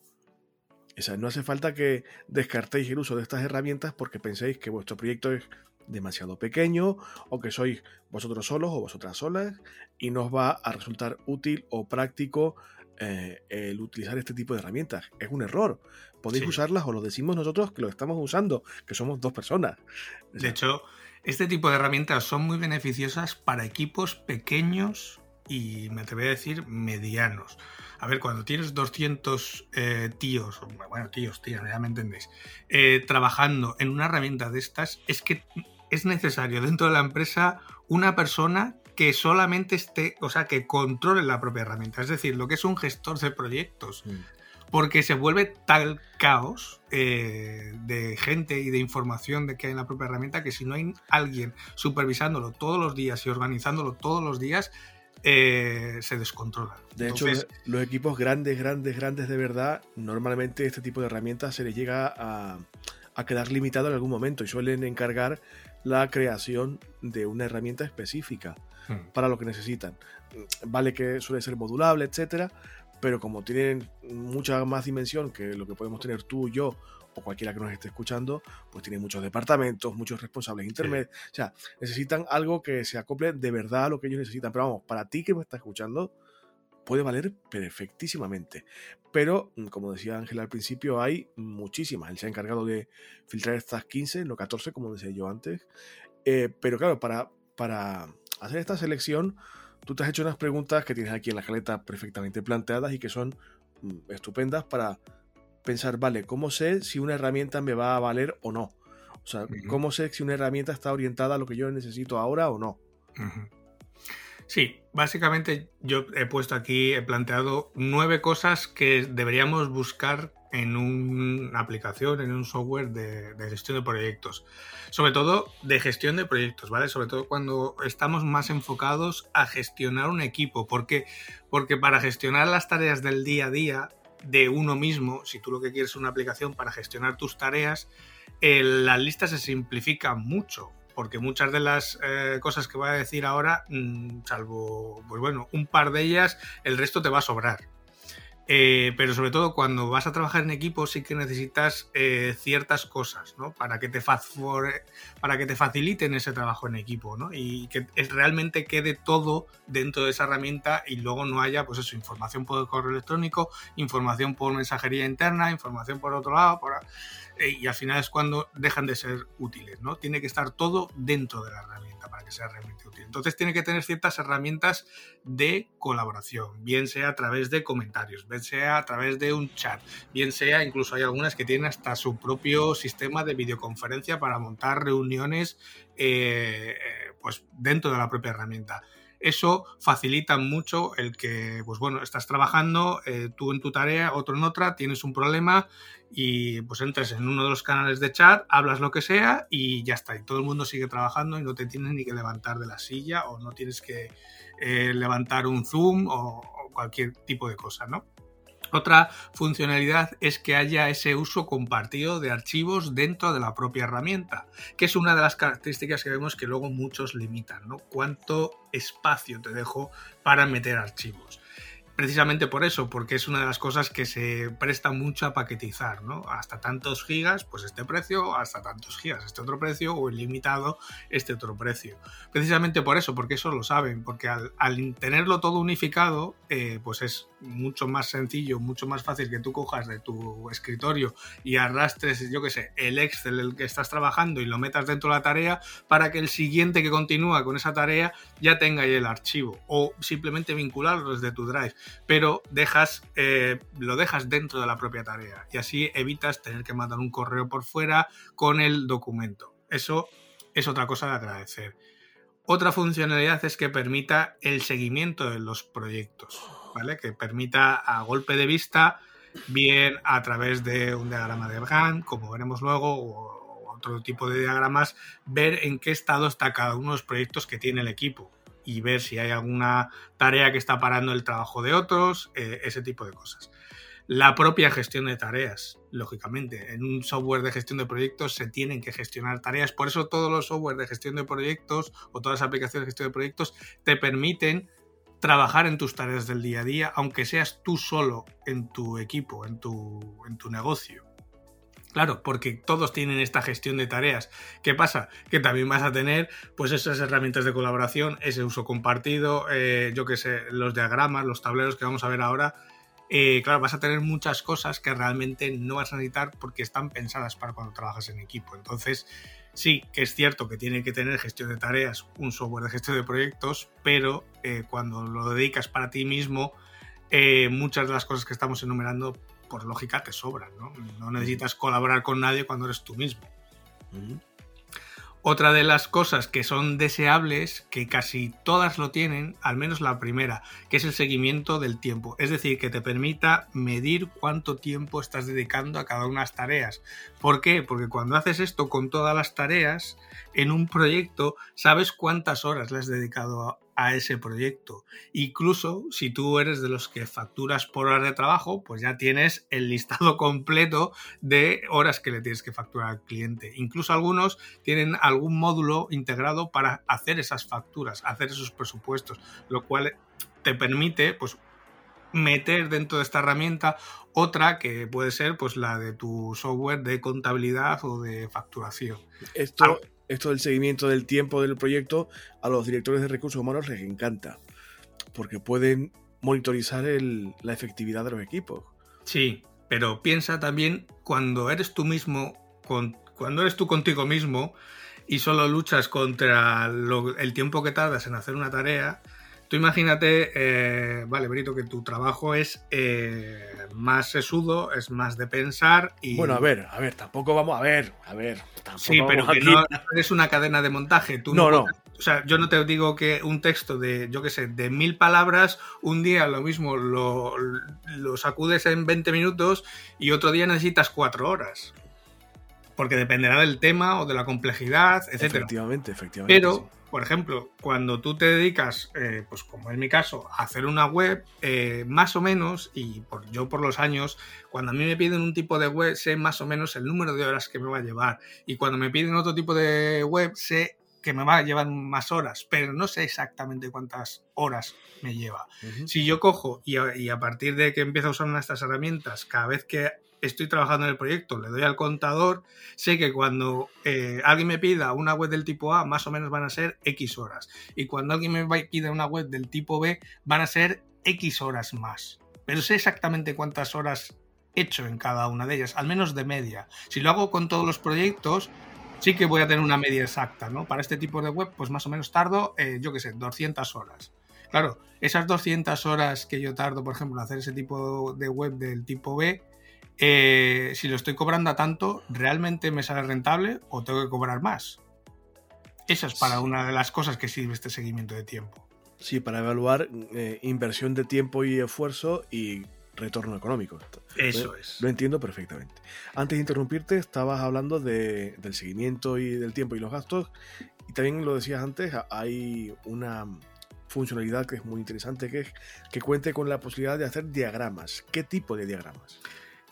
O sea, no hace falta que descartéis el uso de estas herramientas porque penséis que vuestro proyecto es demasiado pequeño o que sois vosotros solos o vosotras solas y nos va a resultar útil o práctico eh, el utilizar este tipo de herramientas. Es un error. Podéis usarlas o lo decimos nosotros que lo estamos usando, que somos dos personas. De hecho, este tipo de herramientas son muy beneficiosas para equipos pequeños y me atrevo a decir medianos. A ver, cuando tienes 200 eh, tíos, bueno, tíos, tías, ya me entendéis, eh, trabajando en una herramienta de estas, es que es necesario dentro de la empresa una persona que solamente esté, o sea, que controle la propia herramienta. Es decir, lo que es un gestor de proyectos. Mm. Porque se vuelve tal caos eh, de gente y de información de que hay en la propia herramienta que si no hay alguien supervisándolo todos los días y organizándolo todos los días, eh, se descontrola. De hecho, los equipos grandes, grandes, grandes de verdad, normalmente este tipo de herramientas se les llega a, a quedar limitado en algún momento y suelen encargar la creación de una herramienta específica hmm. para lo que necesitan. Vale que suele ser modulable, etcétera, pero como tienen mucha más dimensión que lo que podemos tener tú, yo o cualquiera que nos esté escuchando, pues tiene muchos departamentos, muchos responsables intermedios. O sea, necesitan algo que se acople de verdad a lo que ellos necesitan. Pero vamos, para ti que me estás escuchando, puede valer perfectísimamente. Pero, mm, como decía Ángel al principio, hay muchísimas. Él se ha encargado de filtrar estas 15, no 14, como decía yo antes. Eh, pero claro, para, para hacer esta selección, tú te has hecho unas preguntas que tienes aquí en la caleta perfectamente planteadas y que son mm, estupendas para pensar, vale, ¿cómo sé si una herramienta me va a valer o no? O sea, ¿cómo sé si una herramienta está orientada a lo que yo necesito ahora o no? Sí, básicamente yo he puesto aquí, he planteado nueve cosas que deberíamos buscar en una aplicación, en un software de, gestión de proyectos. Sobre todo de gestión de proyectos, ¿vale? Sobre todo cuando estamos más enfocados a gestionar un equipo. ¿Por qué? Porque para gestionar las tareas del día a día de uno mismo, si tú lo que quieres es una aplicación para gestionar tus tareas, eh, las listas se simplifican mucho porque muchas de las eh, cosas que voy a decir ahora, mm, salvo, pues bueno, un par de ellas, el resto te va a sobrar. Eh, pero sobre todo cuando vas a trabajar en equipo sí que necesitas eh, ciertas cosas, ¿no? Para que, te para que te faciliten ese trabajo en equipo, ¿no? Y que realmente quede todo dentro de esa herramienta y luego no haya, pues eso, información por correo electrónico, información por mensajería interna, información por otro lado, eh, y al final es cuando dejan de ser útiles, ¿no? Tiene que estar todo dentro de la herramienta para que sea realmente útil. Entonces tiene que tener ciertas herramientas de colaboración, bien sea a través de comentarios, bien sea a través de un chat, bien sea incluso hay algunas que tienen hasta su propio sistema de videoconferencia para montar reuniones eh, pues dentro de la propia herramienta eso facilita mucho el que, pues bueno, estás trabajando, eh, tú en tu tarea, otro en otra, tienes un problema y pues entres en uno de los canales de chat, hablas lo que sea y ya está. Y todo el mundo sigue trabajando y no te tienes ni que levantar de la silla o no tienes que eh, levantar un Zoom o, o cualquier tipo de cosa, ¿no? Otra funcionalidad es que haya ese uso compartido de archivos dentro de la propia herramienta, que es una de las características que vemos que luego muchos limitan, ¿no? ¿Cuánto espacio te dejo para meter archivos? Precisamente por eso, porque es una de las cosas que se presta mucho a paquetizar, ¿no? Hasta tantos gigas, pues este precio, hasta tantos gigas, este otro precio, o ilimitado, este otro precio. Precisamente por eso, porque eso lo saben, porque al, tenerlo todo unificado, eh, pues es mucho más sencillo, mucho más fácil que tú cojas de tu escritorio y arrastres, yo qué sé, el Excel el que estás trabajando y lo metas dentro de la tarea para que el siguiente que continúa con esa tarea ya tenga ahí el archivo o simplemente vincularlo desde tu Drive pero dejas, eh, lo dejas dentro de la propia tarea y así evitas tener que mandar un correo por fuera con el documento. Eso es otra cosa de agradecer. Otra funcionalidad es que permita el seguimiento de los proyectos, ¿vale? Que permita a golpe de vista, bien a través de un diagrama de Gantt, como veremos luego, o otro tipo de diagramas, ver en qué estado está cada uno de los proyectos que tiene el equipo y ver si hay alguna tarea que está parando el trabajo de otros, eh, ese tipo de cosas. La propia gestión de tareas, lógicamente. En un software de gestión de proyectos se tienen que gestionar tareas. Por eso todos los software de gestión de proyectos o todas las aplicaciones de gestión de proyectos te permiten trabajar en tus tareas del día a día, aunque seas tú solo en tu equipo, en tu, en tu negocio. Claro, porque todos tienen esta gestión de tareas. ¿Qué pasa? Que también vas a tener pues esas herramientas de colaboración, ese uso compartido, eh, yo qué sé, los diagramas, los tableros que vamos a ver ahora. Eh, claro, vas a tener muchas cosas que realmente no vas a necesitar porque están pensadas para cuando trabajas en equipo. Entonces, sí, que es cierto que tiene que tener gestión de tareas, un software de gestión de proyectos, pero eh, cuando lo dedicas para ti mismo, muchas de las cosas que estamos enumerando por lógica te sobran, ¿no? No necesitas colaborar con nadie cuando eres tú mismo. Otra de las cosas que son deseables, que casi todas lo tienen, al menos la primera, que es el seguimiento del tiempo. Es decir, que te permita medir cuánto tiempo estás dedicando a cada una de las tareas. ¿Por qué? Porque cuando haces esto con todas las tareas, en un proyecto, sabes cuántas horas le has dedicado a, ese proyecto. Incluso si tú eres de los que facturas por horas de trabajo, pues ya tienes el listado (laughs) completo de horas que le tienes que facturar al cliente. Incluso algunos tienen algún módulo integrado para hacer esas facturas, hacer esos presupuestos, lo cual te permite pues meter dentro de esta herramienta otra que puede ser pues la de tu software de contabilidad o de facturación. Esto, esto del seguimiento del tiempo del proyecto a los directores de recursos humanos les encanta, porque pueden monitorizar la efectividad de los equipos. Sí, pero piensa también cuando eres tú mismo, cuando eres tú contigo mismo y solo luchas contra el tiempo que tardas en hacer una tarea, Tú imagínate, eh, vale, Brito, que tu trabajo es eh, más sesudo, es más de pensar y... Bueno, a ver, a ver, tampoco vamos a ver, a ver. Sí, pero que no una cadena de montaje. Tú no, no, O sea, yo no te digo que un texto de, yo qué sé, de mil palabras, un día lo mismo lo, lo sacudes en 20 minutos y otro día necesitas cuatro horas porque dependerá del tema o de la complejidad, etc. Efectivamente, efectivamente. Pero por ejemplo, cuando tú te dedicas, eh, pues como es mi caso, a hacer una web, eh, más o menos, y por, yo por los años, cuando a mí me piden un tipo de web, sé más o menos el número de horas que me va a llevar. Y cuando me piden otro tipo de web, sé que me va a llevar más horas, pero no sé exactamente cuántas horas me lleva. Si yo cojo y a, partir de que empiezo a usar una de estas herramientas, cada vez que estoy trabajando en el proyecto, le doy al contador, sé que cuando eh, alguien me pida una web del tipo A, más o menos van a ser X horas. Y cuando alguien me pida una web del tipo B, van a ser X horas más. Pero sé exactamente cuántas horas he hecho en cada una de ellas, al menos de media. Si lo hago con todos los proyectos, sí que voy a tener una media exacta, ¿no? Para este tipo de web, pues más o menos tardo, eh, yo qué sé, 200 horas. Claro, esas 200 horas que yo tardo, por ejemplo, en hacer ese tipo de web del tipo B, eh, si lo estoy cobrando a tanto, ¿realmente me sale rentable o tengo que cobrar más? Esa es para una de las cosas que sirve este seguimiento de tiempo. Sí, para evaluar eh, inversión de tiempo y esfuerzo y retorno económico. Eso es. Lo entiendo perfectamente. Antes de interrumpirte, estabas hablando del seguimiento y del tiempo y los gastos. Y también lo decías antes, hay una funcionalidad que es muy interesante, que es que cuente con la posibilidad de hacer diagramas. ¿Qué tipo de diagramas?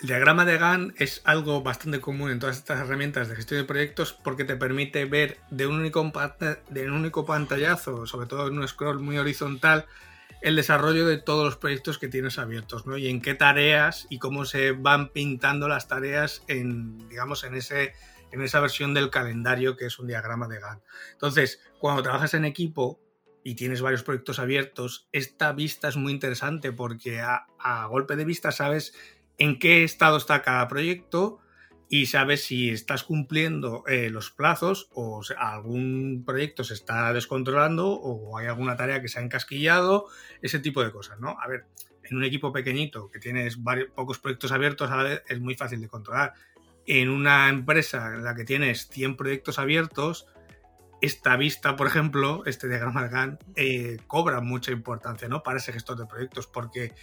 El diagrama de Gantt es algo bastante común en todas estas herramientas de gestión de proyectos porque te permite ver de un único, de un único pantallazo, sobre todo en un scroll muy horizontal, el desarrollo de todos los proyectos que tienes abiertos, ¿no? Y en qué tareas y cómo se van pintando las tareas en, digamos, en ese en esa versión del calendario que es un diagrama de Gantt. Entonces, cuando trabajas en equipo y tienes varios proyectos abiertos, esta vista es muy interesante porque a, a golpe de vista sabes en qué estado está cada proyecto y sabes si estás cumpliendo eh, los plazos o algún proyecto se está descontrolando o hay alguna tarea que se ha encasquillado, ese tipo de cosas, ¿no? A ver, en un equipo pequeñito que tienes varios, pocos proyectos abiertos a la vez es muy fácil de controlar. En una empresa en la que tienes 100 proyectos abiertos, esta vista, por ejemplo, este diagrama de Gantt, eh, cobra mucha importancia ¿no? para ese gestor de proyectos, porque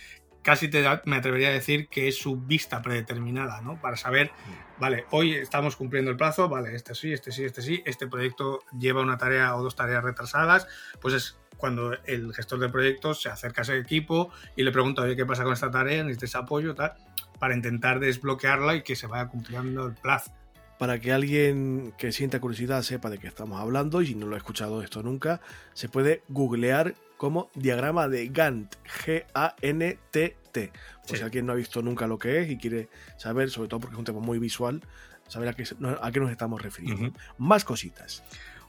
casi te me atrevería a decir que es su vista predeterminada, ¿no? Para saber, vale, hoy estamos cumpliendo el plazo, vale, este sí, este sí, este sí, este proyecto lleva una tarea o dos tareas retrasadas, pues es cuando el gestor de proyectos se acerca a ese equipo y le pregunta, oye, ¿qué pasa con esta tarea? ¿Necesitas apoyo? Tal, para intentar desbloquearla y que se vaya cumpliendo el plazo. Para que alguien que sienta curiosidad sepa de qué estamos hablando y si no lo ha escuchado esto nunca, se puede googlear como diagrama de Gantt, G-A-N-T-T. Por si alguien no ha visto nunca lo que es y quiere saber, sobre todo porque es un tema muy visual, saber a qué, a qué nos estamos refiriendo. Más cositas.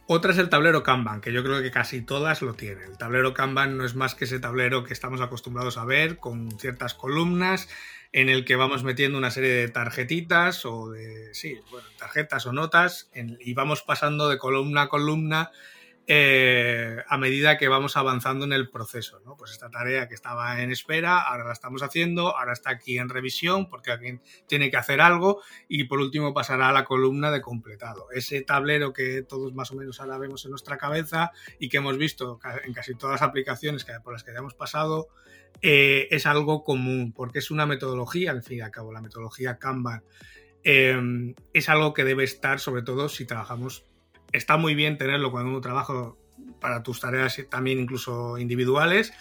Otra es el tablero Kanban, que yo creo que casi todas lo tienen. El tablero Kanban no es más que ese tablero que estamos acostumbrados a ver con ciertas columnas en el que vamos metiendo una serie de tarjetitas o de, sí, bueno, tarjetas o notas y vamos pasando de columna a columna eh, a medida que vamos avanzando en el proceso. Pues esta tarea que estaba en espera, ahora la estamos haciendo, ahora está aquí en revisión porque alguien tiene que hacer algo y por último pasará a la columna de completado. Ese tablero que todos más o menos ahora vemos en nuestra cabeza y que hemos visto en casi todas las aplicaciones por las que hayamos pasado, eh, es algo común porque es una metodología, al fin y al cabo, la metodología Kanban. Eh, es algo que debe estar sobre todo si trabajamos está muy bien tenerlo cuando uno trabaja para tus tareas también incluso individuales,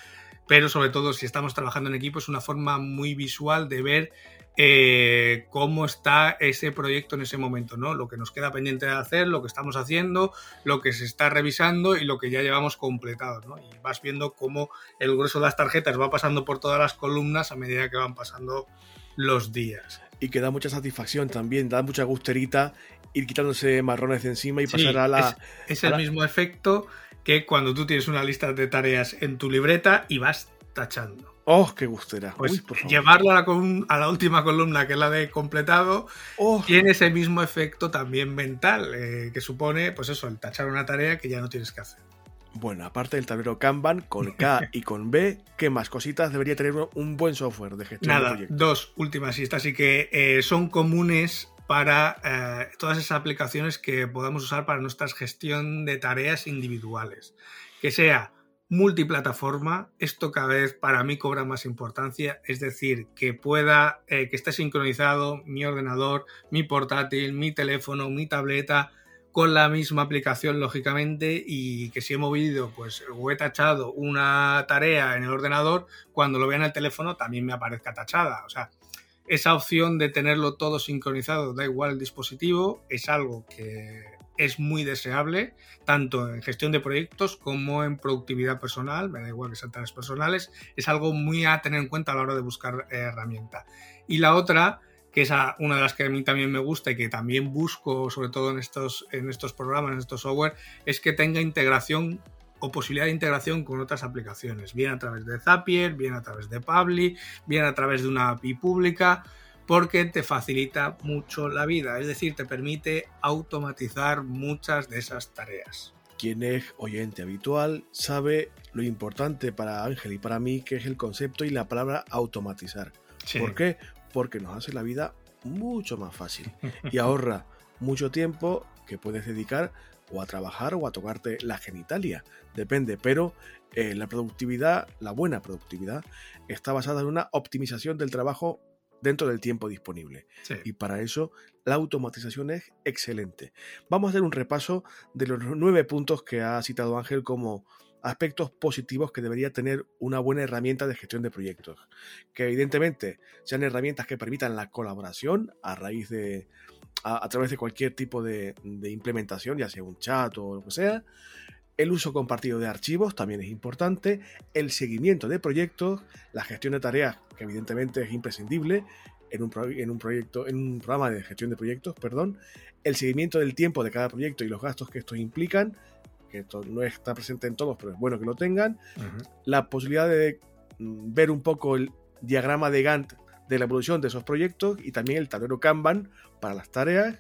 pero sobre todo si estamos trabajando en equipo es una forma muy visual de ver eh, cómo está ese proyecto en ese momento, ¿no? Lo que nos queda pendiente de hacer, lo que estamos haciendo, lo que se está revisando y lo que ya llevamos completado, ¿no? Y vas viendo cómo el grueso de las tarjetas va pasando por todas las columnas a medida que van pasando los días. Y que da mucha satisfacción también, da mucha gusterita ir quitándose marrones de encima y pasar a la. Es, el mismo efecto que cuando tú tienes una lista de tareas en tu libreta y vas tachando. ¡Oh, qué gustera! Pues llevarlo a la, a la, última columna, que es la de completado, oh. tiene ese mismo efecto también mental, eh, que supone, pues eso, el tachar una tarea que ya no tienes que hacer. Bueno, aparte del tablero Kanban, con K y con B, ¿qué más cositas debería tener un buen software de gestión Nada, de proyectos? dos últimas y estas sí que eh, son comunes para eh, todas esas aplicaciones que podamos usar para nuestra gestión de tareas individuales. Que sea multiplataforma, esto cada vez para mí cobra más importancia, es decir, que pueda, eh, que esté sincronizado mi ordenador, mi portátil, mi teléfono, mi tableta, con la misma aplicación, lógicamente, y que si he movido pues, o he tachado una tarea en el ordenador, cuando lo vea en el teléfono también me aparezca tachada. O sea, esa opción de tenerlo todo sincronizado, da igual el dispositivo, es algo que es muy deseable, tanto en gestión de proyectos como en productividad personal, me da igual que sean tareas personales, es algo muy a tener en cuenta a la hora de buscar herramienta. Y la otra, que es una de las que a mí también me gusta y que también busco, sobre todo en estos, en estos programas, en estos software, es que tenga integración o posibilidad de integración con otras aplicaciones, bien a través de Zapier, bien a través de Publi, bien a través de una API pública, porque te facilita mucho la vida, es decir, te permite automatizar muchas de esas tareas. Quien es oyente habitual sabe lo importante para Ángel y para mí que es el concepto y la palabra automatizar. ¿Por qué? Porque nos hace la vida mucho más fácil y ahorra (laughs) mucho tiempo que puedes dedicar o a trabajar o a tocarte la genitalia, depende, pero eh, la productividad, la buena productividad, está basada en una optimización del trabajo dentro del tiempo disponible. Y para eso la automatización es excelente. Vamos a hacer un repaso de los nueve puntos que ha citado Ángel como aspectos positivos que debería tener una buena herramienta de gestión de proyectos. Que evidentemente sean herramientas que permitan la colaboración a raíz de, a, través de cualquier tipo de, implementación, ya sea un chat o lo que sea. El uso compartido de archivos también es importante. El seguimiento de proyectos, la gestión de tareas, que evidentemente es imprescindible en un, en un proyecto, en un programa de gestión de proyectos, perdón. El seguimiento del tiempo de cada proyecto y los gastos que estos implican, que esto no está presente en todos, pero es bueno que lo tengan. La posibilidad de mm, ver un poco el diagrama de Gantt de la evolución de esos proyectos y también el tablero Kanban para las tareas,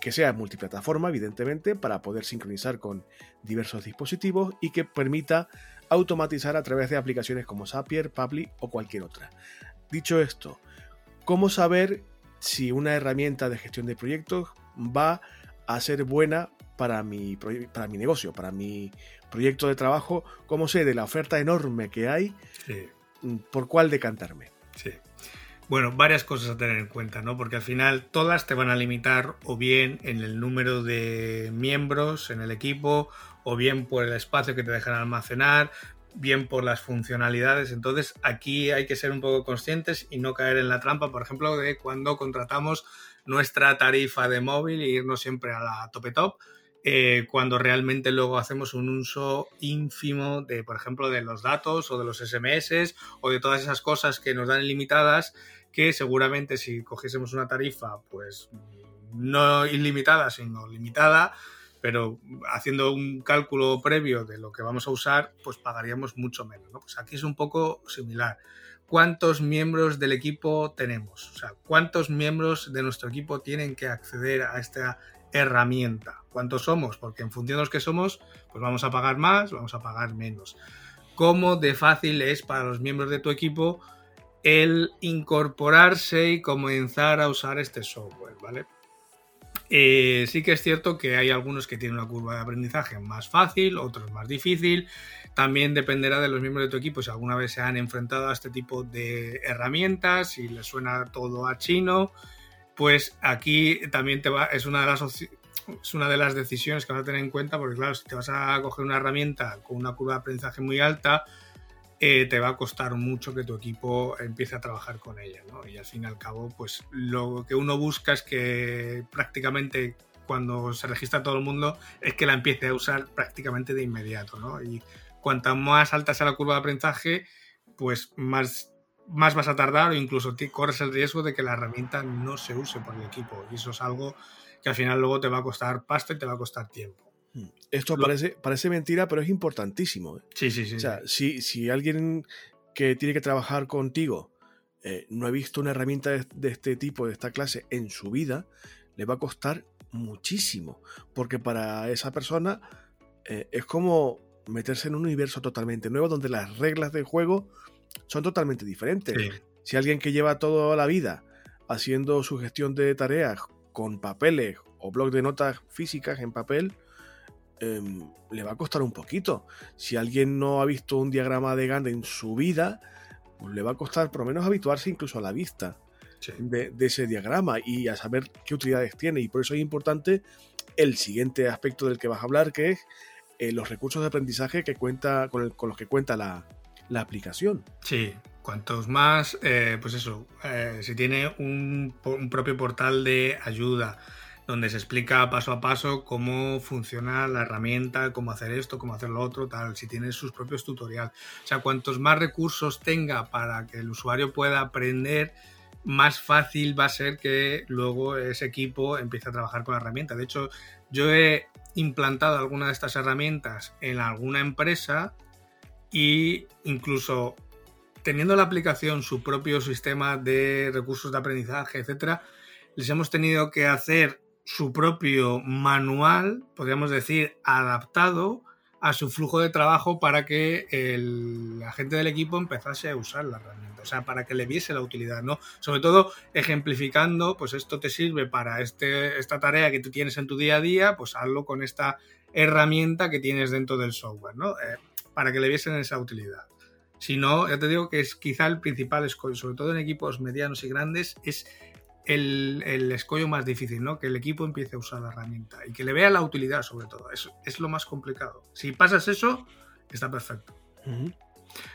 que sea multiplataforma, evidentemente, para poder sincronizar con diversos dispositivos y que permita automatizar a través de aplicaciones como Zapier, Publi o cualquier otra. Dicho esto, ¿cómo saber si una herramienta de gestión de proyectos va a ser buena para mi, para mi negocio, para mi proyecto de trabajo? ¿Cómo sé de la oferta enorme que hay? ¿Por cuál decantarme? Sí. Bueno, varias cosas a tener en cuenta, ¿no? Porque al final todas te van a limitar o bien en el número de miembros en el equipo, o bien por el espacio que te dejan almacenar, bien por las funcionalidades. Entonces aquí hay que ser un poco conscientes y no caer en la trampa, por ejemplo, de cuando contratamos nuestra tarifa de móvil e irnos siempre a la tope top. Eh, cuando realmente luego hacemos un uso ínfimo de, por ejemplo, de los datos o de los SMS o de todas esas cosas que nos dan ilimitadas que seguramente si cogiésemos una tarifa, pues no ilimitada, sino limitada, pero haciendo un cálculo previo de lo que vamos a usar, pues pagaríamos mucho menos. Pues aquí es un poco similar. ¿Cuántos miembros del equipo tenemos? O sea, ¿cuántos miembros de nuestro equipo tienen que acceder a esta herramienta? ¿Cuántos somos? Porque en función de los que somos, pues vamos a pagar más, vamos a pagar menos. ¿Cómo de fácil es para los miembros de tu equipo el incorporarse y comenzar a usar este software, ¿vale? Eh, sí que es cierto que hay algunos que tienen una curva de aprendizaje más fácil, otros más difícil. También dependerá de los miembros de tu equipo si alguna vez se han enfrentado a este tipo de herramientas, si les suena todo a chino. Pues aquí también te va, es una de las es una de las decisiones que vas a tener en cuenta, porque claro, si te vas a coger una herramienta con una curva de aprendizaje muy alta, eh, te va a costar mucho que tu equipo empiece a trabajar con ella, ¿no? Y al fin y al cabo, pues lo que uno busca es que prácticamente cuando se registra todo el mundo es que la empiece a usar prácticamente de inmediato, ¿no? Y cuanta más alta sea la curva de aprendizaje, pues más, más vas a tardar o incluso corres el riesgo de que la herramienta no se use por el equipo. Y eso es algo que al final luego te va a costar pasta y te va a costar tiempo. Hmm. Esto parece, parece mentira, pero es importantísimo. ¿eh? Sí, sí, sí. O sea, si, si alguien que tiene que trabajar contigo eh, no ha visto una herramienta de, este tipo, de esta clase, en su vida, le va a costar muchísimo. Porque para esa persona eh, es como meterse en un universo totalmente nuevo donde las reglas del juego son totalmente diferentes. Si alguien que lleva toda la vida haciendo su gestión de tareas con papeles o blog de notas físicas en papel, Em, le va a costar un poquito. Si alguien no ha visto un diagrama de Gantt en su vida, pues le va a costar por lo menos habituarse incluso a la vista de, ese diagrama y a saber qué utilidades tiene. Y por eso es importante el siguiente aspecto del que vas a hablar, que es eh, los recursos de aprendizaje que cuenta, con, los que cuenta la, aplicación. Sí, cuantos más, eh, pues eso, eh, si tiene un, un propio portal de ayuda, donde se explica paso a paso cómo funciona la herramienta, cómo hacer esto, cómo hacer lo otro, tal, si tiene sus propios tutoriales. O sea, cuantos más recursos tenga para que el usuario pueda aprender, más fácil va a ser que luego ese equipo empiece a trabajar con la herramienta. De hecho, yo he implantado alguna de estas herramientas en alguna empresa y incluso teniendo la aplicación su propio sistema de recursos de aprendizaje, etcétera, les hemos tenido que hacer su propio manual, podríamos decir, adaptado a su flujo de trabajo para que el, la gente del equipo empezase a usar la herramienta, o sea, para que le viese la utilidad, ¿no? Sobre todo ejemplificando, pues esto te sirve para este, esta tarea que tú tienes en tu día a día, pues hazlo con esta herramienta que tienes dentro del software, ¿no? Eh, para que le viesen esa utilidad. Si no, ya te digo que es quizá el principal escollo, sobre todo en equipos medianos y grandes, es el, escollo más difícil, ¿no? Que el equipo empiece a usar la herramienta y que le vea la utilidad, sobre todo. Es, es lo más complicado. Si pasas eso, está perfecto.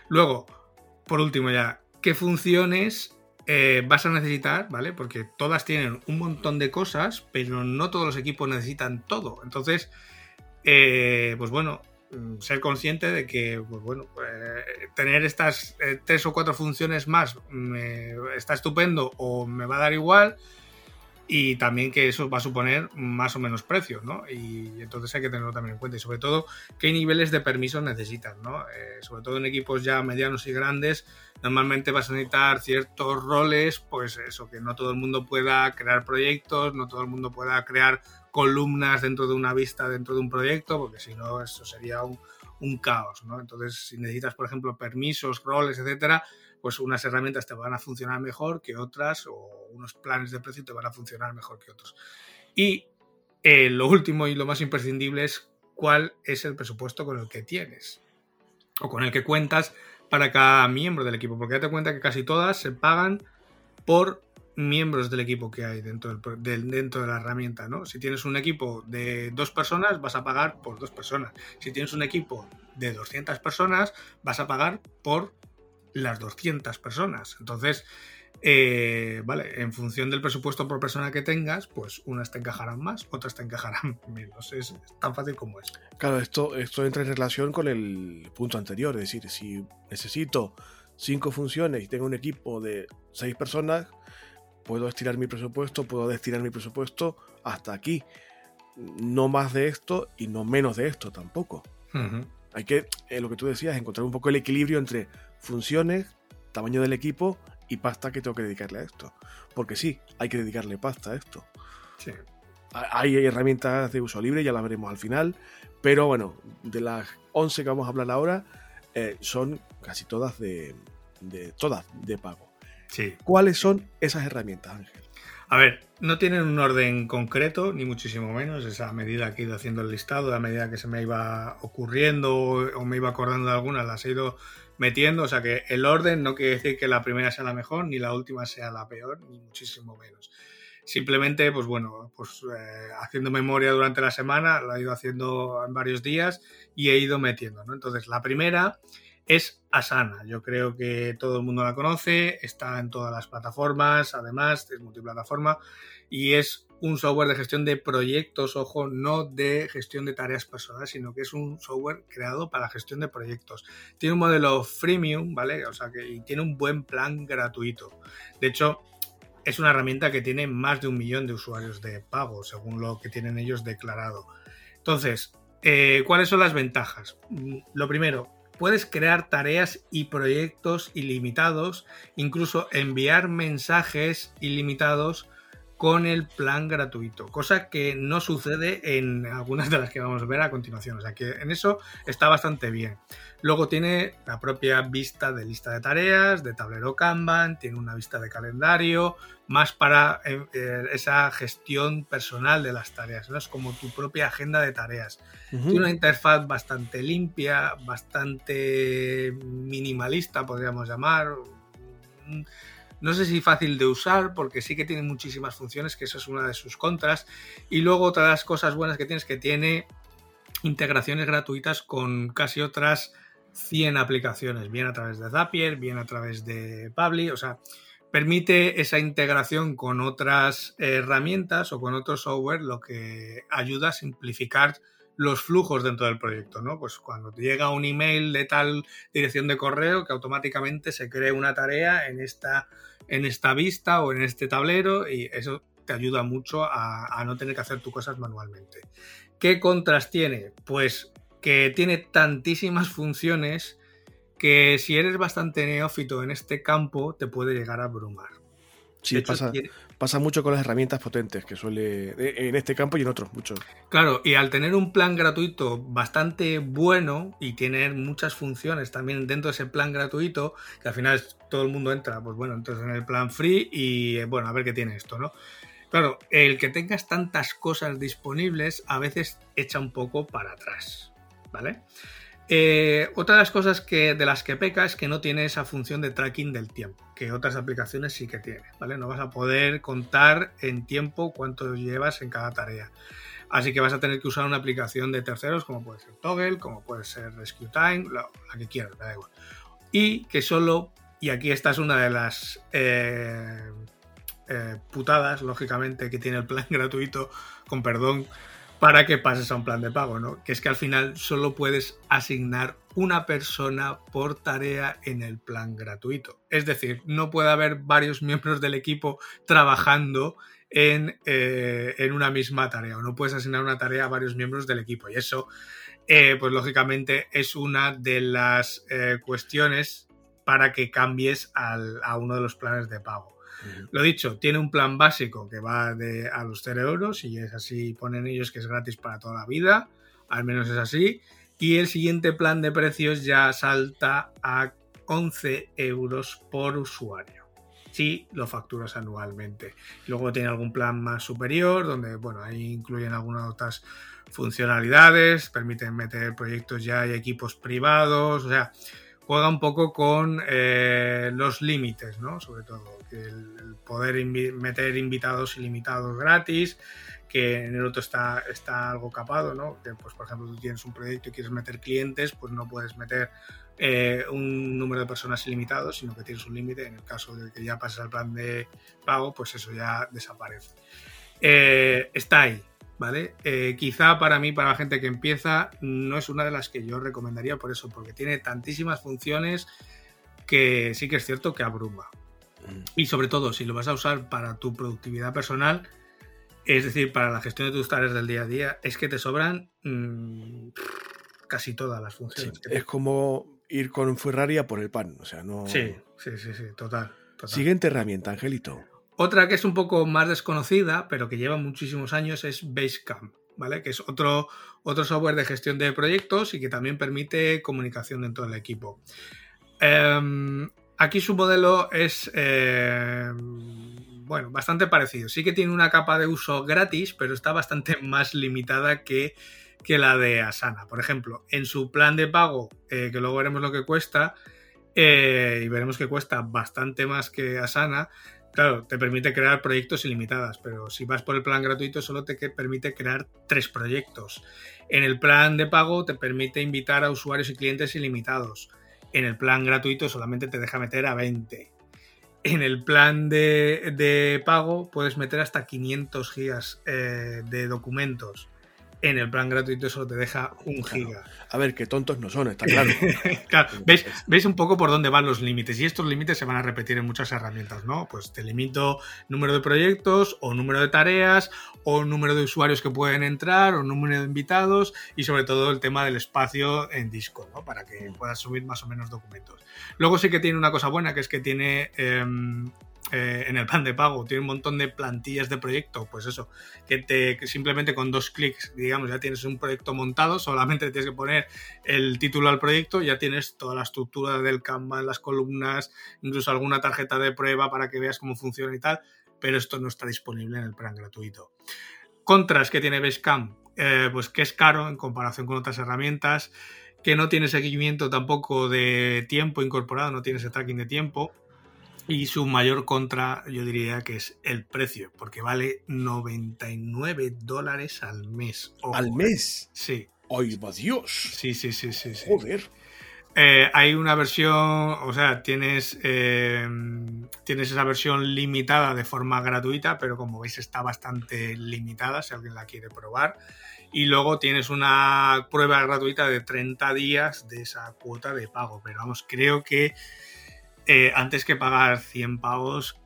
Luego, por último ya, ¿qué funciones eh, vas a necesitar, ¿vale? Porque todas tienen un montón de cosas, pero no todos los equipos necesitan todo. Entonces, eh, pues bueno, ser consciente de que, pues bueno, eh, tener estas eh, tres o cuatro funciones más está estupendo o me va a dar igual y también que eso va a suponer más o menos precio, ¿no? Y entonces hay que tenerlo también en cuenta y sobre todo qué niveles de permisos necesitan, ¿no? Eh, sobre todo en equipos ya medianos y grandes, normalmente vas a necesitar ciertos roles, pues eso, que no todo el mundo pueda crear proyectos, no todo el mundo pueda crear columnas dentro de una vista, dentro de un proyecto, porque si no, eso sería un, caos, ¿no? Entonces, si necesitas, por ejemplo, permisos, roles, etcétera, pues unas herramientas te van a funcionar mejor que otras, o unos planes de precio te van a funcionar mejor que otros. Y eh, lo último y lo más imprescindible es cuál es el presupuesto con el que tienes o con el que cuentas para cada miembro del equipo, porque date cuenta que casi todas se pagan por miembros del equipo que hay dentro, del, dentro de la herramienta, ¿no? Si tienes un equipo de dos personas, vas a pagar por dos personas. Si tienes un equipo de 200 personas, vas a pagar por las 200 personas. Entonces, eh, vale, en función del presupuesto por persona que tengas, pues unas te encajarán más, otras te encajarán (laughs) menos. Es, tan fácil como es. Claro, esto, esto entra en relación con el punto anterior, es decir, si necesito cinco funciones y tengo un equipo de seis personas, puedo estirar mi presupuesto, puedo destinar mi presupuesto hasta aquí. No más de esto y no menos de esto tampoco. Hay que, eh, lo que tú decías, encontrar un poco el equilibrio entre funciones, tamaño del equipo y pasta que tengo que dedicarle a esto. Porque sí, hay que dedicarle pasta a esto. Hay herramientas de uso libre, ya las veremos al final, pero bueno, de las 11 que vamos a hablar ahora, eh, son casi todas de, de, todas de pago. ¿Cuáles son esas herramientas, Ángel? A ver, no tienen un orden concreto, ni muchísimo menos. Esa medida que he ido haciendo el listado, a medida que se me iba ocurriendo o me iba acordando de algunas, las he ido metiendo. O sea que el orden no quiere decir que la primera sea la mejor, ni la última sea la peor, ni muchísimo menos. Simplemente, pues bueno, pues eh, haciendo memoria durante la semana, lo he ido haciendo en varios días y he ido metiendo, ¿no? Entonces, la primera es Asana. Yo creo que todo el mundo la conoce, está en todas las plataformas, además es multiplataforma y es un software de gestión de proyectos, ojo, no de gestión de tareas personales, sino que es un software creado para gestión de proyectos. Tiene un modelo freemium, ¿vale? O sea que y tiene un buen plan gratuito. De hecho, es una herramienta que tiene más de un millón de usuarios de pago, según lo que tienen ellos declarado. Entonces, eh, ¿cuáles son las ventajas? Lo primero, puedes crear tareas y proyectos ilimitados, incluso enviar mensajes ilimitados con el plan gratuito, cosa que no sucede en algunas de las que vamos a ver a continuación, o sea que en eso está bastante bien. Luego tiene la propia vista de lista de tareas, de tablero Kanban, tiene una vista de calendario, más para eh, eh, esa gestión personal de las tareas, ¿no? es como tu propia agenda de tareas. Tiene una interfaz bastante limpia, bastante minimalista, podríamos llamar no sé si fácil de usar, porque sí que tiene muchísimas funciones, que eso es una de sus contras. Y luego otra de las cosas buenas que tiene es que tiene integraciones gratuitas con casi otras 100 aplicaciones, bien a través de Zapier, bien a través de Publi, o sea, permite esa integración con otras herramientas o con otro software, lo que ayuda a simplificar los flujos dentro del proyecto, ¿no? Pues cuando te llega un email de tal dirección de correo que automáticamente se cree una tarea en esta, en esta vista o en este tablero y eso te ayuda mucho a, a no tener que hacer tus cosas manualmente. ¿Qué contras tiene? Pues que tiene tantísimas funciones que si eres bastante neófito en este campo te puede llegar a abrumar. Sí, pasa, pasa, mucho con las herramientas potentes que suele en este campo y en otros muchos. Claro, y al tener un plan gratuito bastante bueno y tener muchas funciones también dentro de ese plan gratuito, que al final todo el mundo entra, pues bueno, entonces en el plan free y eh, bueno, a ver qué tiene esto, ¿no? Claro, el que tengas tantas cosas disponibles a veces echa un poco para atrás, ¿vale? Eh, otra de las cosas que, de las que peca es que no tiene esa función de tracking del tiempo, que otras aplicaciones sí que tienen, ¿vale? No vas a poder contar en tiempo cuánto llevas en cada tarea. Así que vas a tener que usar una aplicación de terceros, como puede ser Toggle, como puede ser Rescue Time, la, que quieras, da igual. Y que solo, y aquí esta es una de las eh, eh, putadas, lógicamente, que tiene el plan (laughs) gratuito, con perdón, para que pases a un plan de pago, ¿no? Que es que al final solo puedes asignar una persona por tarea en el plan gratuito. Es decir, no puede haber varios (laughs) miembros del equipo trabajando en, eh, en una misma tarea o no puedes asignar una tarea a varios miembros del equipo. Y eso, eh, pues lógicamente, es una de las eh, cuestiones para que cambies a uno de los planes de pago. Lo dicho, tiene un plan básico que va de a los 0 euros y es así, ponen ellos que es gratis para toda la vida, al menos es así. Y el siguiente plan de precios ya salta a 11 euros por usuario. Si lo facturas anualmente. Luego tiene algún plan más superior, donde, bueno, ahí incluyen algunas otras funcionalidades, permiten meter proyectos ya y equipos privados, o sea, juega un poco con eh, los límites, ¿no? Sobre todo, el, poder meter invitados ilimitados gratis, que en el otro está, está algo capado, ¿no? Que, pues, por ejemplo, tú tienes un proyecto y quieres meter clientes, pues no puedes meter eh, un número de personas ilimitado, sino que tienes un límite. En el caso de que ya pases al plan de pago, pues eso ya desaparece. Eh, está ahí, ¿vale? Eh, quizá para mí, para la gente que empieza, no es una de las que yo recomendaría por eso, porque tiene tantísimas funciones que sí que es cierto que abruma. Y sobre todo, si lo vas a usar para tu productividad personal, es decir, para la gestión de tus tareas del día a día, es que te sobran mm, casi todas las funciones. es como ir con un Ferrari a por el pan, o sea, no... Sí, sí, sí, sí, total. Siguiente herramienta, Angelito. Otra que es un poco más desconocida, pero que lleva muchísimos años, es Basecamp, ¿vale? Que es otro, otro software de gestión de proyectos y que también permite comunicación dentro del equipo. Em, aquí su modelo es em, bueno, bastante parecido. Sí que tiene una capa de uso gratis, pero está bastante (laughs) más limitada que, que la de Asana. Por ejemplo, en su plan de pago, eh, que luego veremos lo que cuesta, eh, y veremos que cuesta bastante más que Asana, Claro, te permite crear proyectos ilimitadas, pero si vas por el plan gratuito solo te permite crear tres proyectos. En el plan de pago te permite invitar a usuarios y clientes ilimitados. En el plan gratuito solamente te deja meter a 20. En el plan de, pago puedes meter hasta 500 gigas eh, de documentos en el plan gratuito solo te deja un giga. A ver, qué tontos no son, está claro. (laughs) claro ¿ves, un poco por dónde van los límites y estos límites se van a repetir en muchas herramientas, ¿no? Pues te limito número de proyectos o número de tareas o número de usuarios que pueden entrar o número de invitados y sobre todo el tema del espacio en disco, ¿no? Para que puedas subir más o menos documentos. Luego sí que tiene una cosa buena que es que tiene em, eh, en el plan de pago tiene un montón de plantillas de proyecto, pues eso, que, te, simplemente con dos clics, digamos, ya tienes un proyecto montado, solamente tienes que poner el título al proyecto, ya tienes toda la estructura del Canva, las columnas, incluso alguna tarjeta de prueba para que veas cómo funciona y tal, pero esto no está disponible en el plan gratuito. Contras que tiene Basecamp, eh, pues que es caro en comparación con otras herramientas, que no tiene seguimiento tampoco de tiempo incorporado, no tiene tracking de tiempo, y su mayor contra, yo diría que es el precio, porque vale 99 dólares al mes. ¿Al mes? Sí. ¡Ay, Dios! Sí, sí, sí, sí, Joder. eh, hay una versión, o sea, tienes, eh, tienes esa versión limitada de forma gratuita, pero como veis está bastante limitada si alguien la quiere probar. Y luego tienes una prueba gratuita de 30 días de esa cuota de pago. Pero vamos, creo que eh, antes que pagar 100 pavos,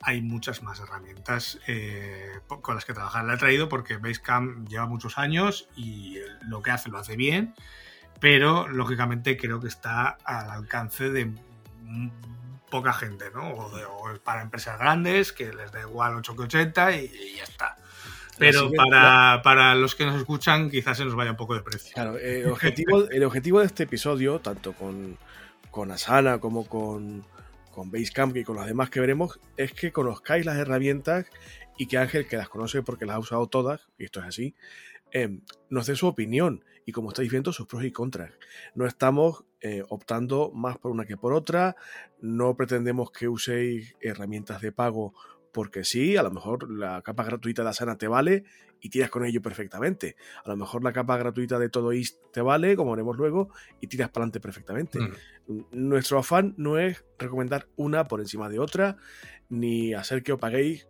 hay muchas más herramientas con las que trabajar. La he traído porque Basecamp lleva muchos años y lo que hace lo hace bien pero lógicamente creo que está al alcance de poca gente, ¿no? O, para empresas grandes que les da igual 8 que 80 y, ya está. Pero para, los que nos escuchan quizás se nos vaya un poco de precio. Claro, el objetivo, el objetivo de este episodio, tanto con, con Asana como con, con Basecamp y con las demás que veremos, es que conozcáis las herramientas y que Ángel, que las conoce porque las ha usado todas, y esto es así, eh, nos dé su opinión y como estáis viendo sus pros y contras. No estamos eh, optando más por una que por otra, no pretendemos que uséis herramientas de pago porque sí, a lo mejor la capa gratuita de Asana te vale y tiras con ello perfectamente. A lo mejor la capa gratuita de Todo Todoist te vale, como veremos luego, y tiras para adelante perfectamente. Mm. Nuestro afán no es recomendar una por encima de otra, ni hacer que os paguéis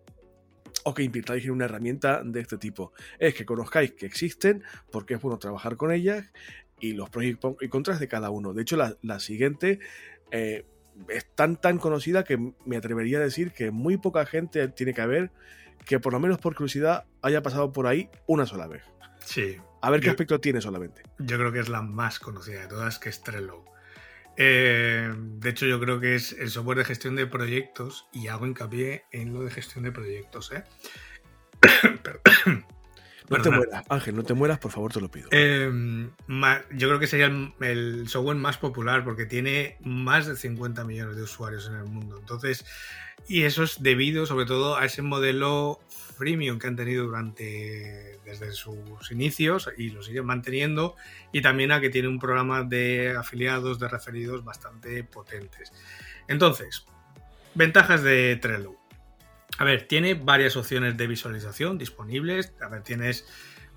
o que invirtáis en una herramienta de este tipo. Es que conozcáis que existen, porque es bueno trabajar con ellas y los pros y contras de cada uno. De hecho, la, siguiente eh, es tan tan conocida que me atrevería a decir que muy poca gente tiene que haber que por lo menos por curiosidad haya pasado por ahí una sola vez. Sí. A ver qué aspecto tiene solamente. Yo creo que es la más conocida de todas, que es Trello. Eh, de hecho, yo creo que es el software de gestión de proyectos y hago hincapié en lo de gestión de proyectos. ¿eh? (coughs) no te mueras, Ángel, no te mueras, por favor, te lo pido. Em, yo creo que sería el, software más popular porque tiene más de 50 millones de usuarios en el mundo. Entonces, y eso es debido sobre todo a ese modelo freemium que han tenido durante desde sus inicios y lo siguen manteniendo y también a que tiene un programa de afiliados, de referidos bastante potentes. Entonces, ventajas de Trello. A ver, tiene varias opciones de visualización disponibles. A ver, tienes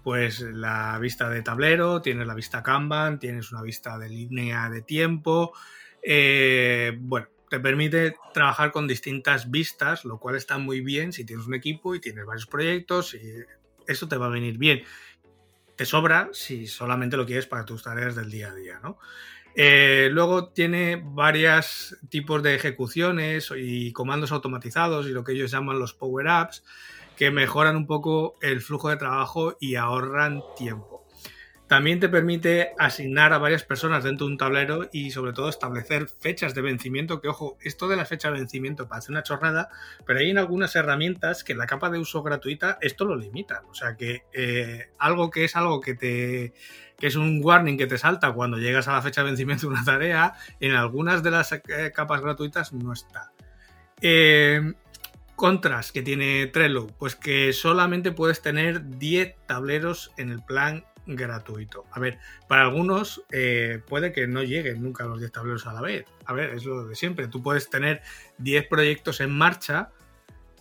pues la vista de tablero, tienes la vista Kanban, tienes una vista de línea de tiempo. Eh, bueno, te permite trabajar con distintas vistas, lo cual está muy bien si tienes un equipo y tienes varios proyectos y eso te va a venir bien. Te sobra si solamente lo quieres para tus tareas del día a día, ¿no? Eh, luego tiene varios tipos de ejecuciones y comandos automatizados y lo que ellos llaman los power apps que mejoran un poco el flujo de trabajo y ahorran tiempo. También te permite asignar a varias personas dentro de un tablero y sobre todo establecer fechas de vencimiento, que ojo, esto de la fecha de vencimiento parece una chorrada, pero hay en algunas herramientas que la capa de uso gratuita esto lo limita. O sea que eh, algo que es algo que te que es un warning que te salta cuando llegas a la fecha de vencimiento de una tarea, en algunas de las eh, capas gratuitas no está. Eh, contras que tiene Trello, pues que solamente puedes tener 10 tableros en el plan gratuito. A ver, para algunos eh, puede que no lleguen nunca los 10 tableros a la vez. A ver, es lo de siempre. Tú puedes tener 10 proyectos en marcha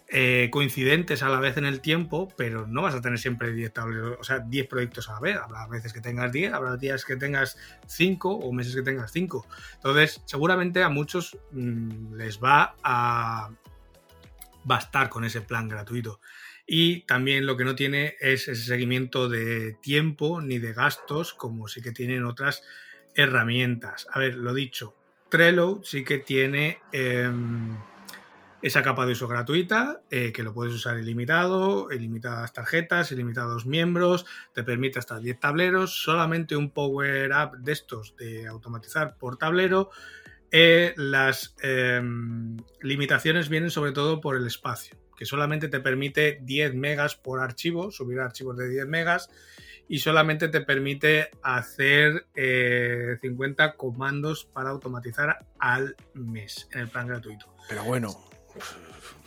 eh, coincidentes a la vez en el tiempo, pero no vas a tener siempre 10 tableros, o sea, 10 proyectos a la vez. Habrá veces que tengas 10, habrá días que tengas 5 o meses que tengas 5. Entonces, seguramente a muchos mm, les va a bastar con ese plan gratuito y también lo que no tiene es ese seguimiento de tiempo ni de gastos como sí que tienen otras herramientas. A ver, lo dicho, Trello sí que tiene em, esa capa de uso gratuita eh, que lo puedes usar ilimitado, ilimitadas tarjetas, ilimitados miembros, te permite hasta 10 tableros, solamente un Power Up de estos de automatizar por tablero. Eh, las em, limitaciones vienen sobre todo por el espacio que solamente te permite 10 megas por archivo, subir archivos de 10 megas, y solamente te permite hacer 50 eh, comandos para automatizar al mes en el plan gratuito. Pero bueno,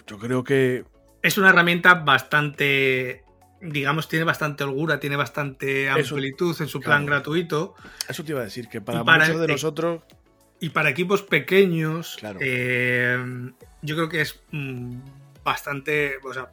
yo creo que... Es una herramienta bastante digamos, tiene bastante holgura, tiene bastante amplitud en su plan gratuito. Eso te iba a decir, que para, muchos de e- nosotros. Y para equipos pequeños, eh, yo creo que es mm, bastante, o sea,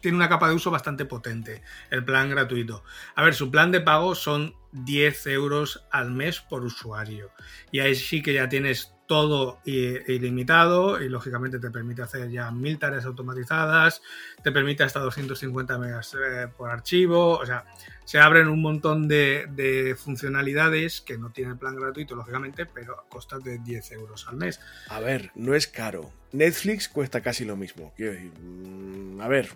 tiene una capa de uso bastante potente, el plan gratuito. A ver, su plan de pago son 10 euros al mes por usuario. Y ahí sí que ya tienes todo ilimitado y lógicamente te permite hacer ya mil tareas automatizadas, te permite hasta 250 megas eh, por archivo, o sea, se abren un montón de, funcionalidades que no tiene el plan gratuito, lógicamente, pero a costa de 10 euros al mes. A ver, no es caro. Netflix cuesta casi lo mismo. Mm, a ver,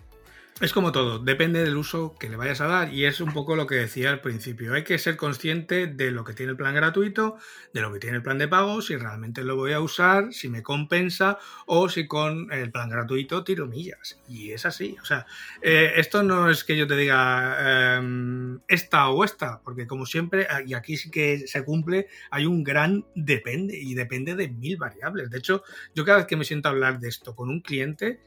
es como todo, depende del uso que le vayas a dar y es un poco lo que decía al principio. Hay que ser consciente de lo que tiene el plan gratuito, de lo que tiene el plan de pago, si realmente lo voy a usar, si me compensa o si con el plan gratuito tiro millas. Y es así. O sea, eh, esto no es que yo te diga em, esta o esta, porque como siempre, y aquí sí que se cumple, hay un gran depende y depende de mil variables. De hecho, yo cada vez que me siento a hablar de esto con un cliente,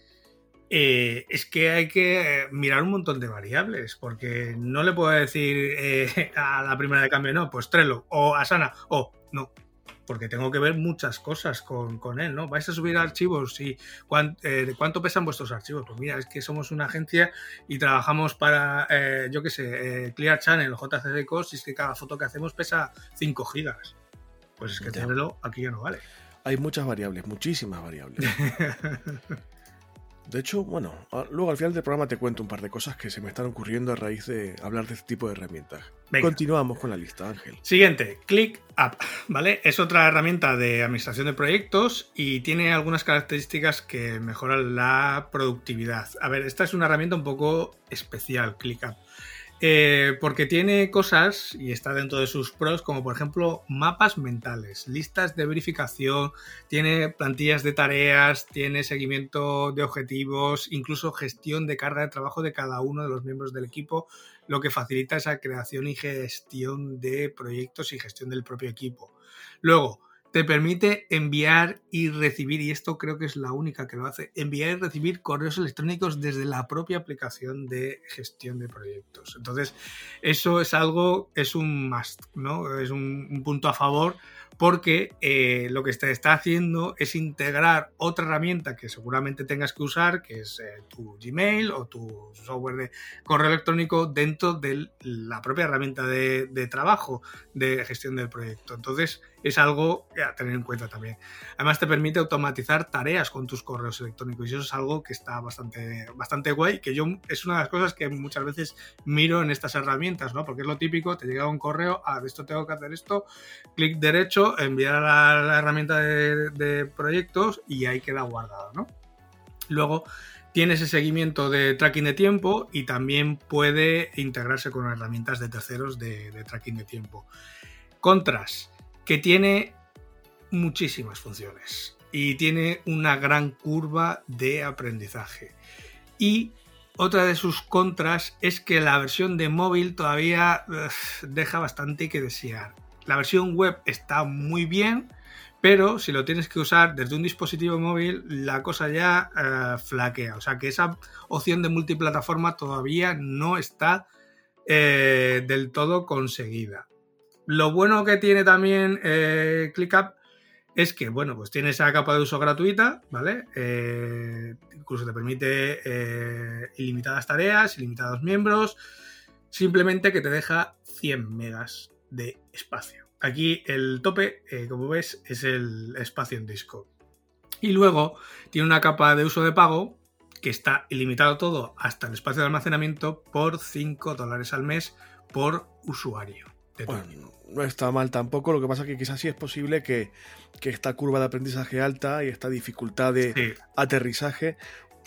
eh, es que hay que mirar un montón de variables, porque no le puedo decir eh, (laughs) a la primera de cambio, no, pues Trello, o Asana, o no, porque tengo que ver muchas cosas con, él, ¿no? ¿Vais a subir archivos? y eh, ¿Cuánto pesan vuestros archivos? Pues mira, es que somos una agencia y trabajamos para, yo qué sé, Clear Channel, JCC Cost, y es que cada foto que hacemos pesa 5 gigas. Pues es que Trello aquí ya no vale. Hay muchas variables, muchísimas variables. (laughs) De hecho, bueno, luego al final del programa te cuento un par de cosas que se me están ocurriendo a raíz de hablar de este tipo de herramientas. Continuamos con la lista, Ángel. Siguiente, ClickUp, ¿vale? Es otra herramienta de administración de proyectos y tiene algunas características que mejoran la productividad. A ver, esta es una herramienta un poco especial, ClickUp. Eh, porque tiene cosas, y está dentro de sus pros, como por ejemplo mapas mentales, listas de verificación, tiene plantillas de tareas, tiene seguimiento de objetivos, incluso gestión de carga de trabajo de cada uno de los miembros del equipo, lo que facilita esa creación y gestión de proyectos y gestión del propio equipo. Luego, te permite enviar y recibir, y esto creo que es la única que lo hace, enviar y recibir correos electrónicos desde la propia aplicación de gestión de proyectos. Entonces, eso es algo, es un must, ¿no? Es un, punto a favor porque eh, lo que te está haciendo es integrar otra herramienta que seguramente tengas que usar, que es eh, tu Gmail o tu software de correo electrónico dentro de la propia herramienta de, de trabajo de gestión del proyecto. Entonces, es algo a tener en cuenta también. Además te permite automatizar tareas con tus correos electrónicos y eso es algo que está bastante, bastante guay, que yo es una de las cosas que muchas veces miro en estas herramientas, ¿no? Porque es lo típico, te llega un correo, ah, de esto tengo que hacer esto, clic derecho, enviar a la, herramienta de, proyectos y ahí queda guardado, ¿no? Luego tiene ese seguimiento de tracking de tiempo y también puede integrarse con herramientas de terceros de tracking de tiempo. Contras que tiene muchísimas funciones y tiene una gran curva de aprendizaje. Y otra de sus contras es que la versión de móvil todavía deja bastante que desear. La versión web está muy bien, pero si lo tienes que usar desde un dispositivo móvil, la cosa ya flaquea. O sea que esa opción de multiplataforma todavía no está eh, del todo conseguida. Lo bueno que tiene también eh, ClickUp es que, bueno, pues tiene esa capa de uso gratuita, ¿vale? Eh, incluso te permite eh, ilimitadas tareas, ilimitados miembros, simplemente que te deja 100 megas de espacio. Aquí el tope, como ves, es el espacio en disco. Y luego tiene una capa de uso de pago que está ilimitado todo hasta el espacio de almacenamiento por 5 dólares al mes por usuario no está mal tampoco, lo que pasa es que quizás sí es posible que, esta curva de aprendizaje alta y esta dificultad de aterrizaje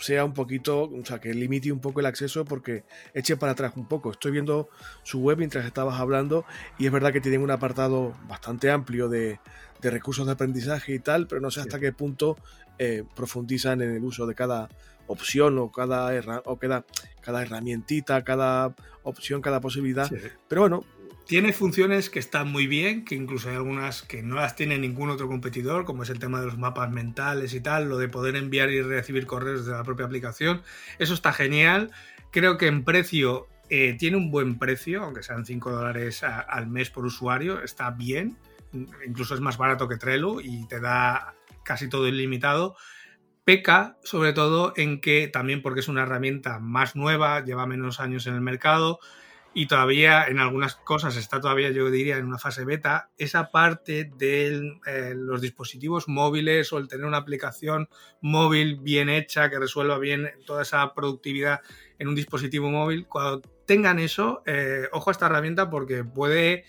sea un poquito, o sea, que limite un poco el acceso porque eche para atrás un poco. Estoy viendo su web mientras estabas hablando y es verdad que tienen un apartado bastante amplio de, recursos de aprendizaje y tal, pero no sé hasta qué punto eh, profundizan en el uso de cada opción o cada, o cada, cada herramientita, cada opción, cada posibilidad. Pero bueno, tiene funciones que están muy bien, que incluso hay algunas que no las tiene ningún otro competidor, como es el tema de los mapas mentales y tal, lo de poder enviar y recibir correos de la propia aplicación. Eso está genial. Creo que en precio eh, tiene un buen precio, aunque sean 5 dólares al mes por usuario, está bien. Incluso es más barato que Trello y te da casi todo ilimitado. Peca sobre todo en que también porque es una herramienta más nueva, lleva menos años en el mercado, y todavía en algunas cosas está todavía, yo diría, en una fase beta, esa parte de eh, los dispositivos móviles o el tener una aplicación móvil bien hecha que resuelva bien toda esa productividad en un dispositivo móvil, cuando tengan eso, eh, ojo a esta herramienta porque puede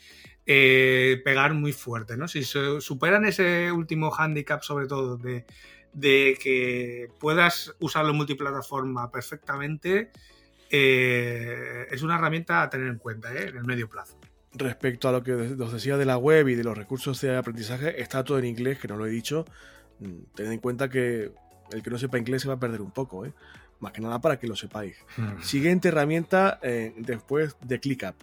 eh, pegar muy fuerte, ¿no? Si superan ese último handicap, sobre todo, de, de que puedas usarlo en multiplataforma perfectamente, eh, es una herramienta a tener en cuenta ¿eh? en el medio plazo. Respecto a lo que os decía de la web y de los recursos de aprendizaje, está todo en inglés, que no lo he dicho. Mm, tened en cuenta que el que no sepa inglés se va a perder un poco, ¿eh? más que nada para que lo sepáis. Hmm. Siguiente herramienta después de ClickUp.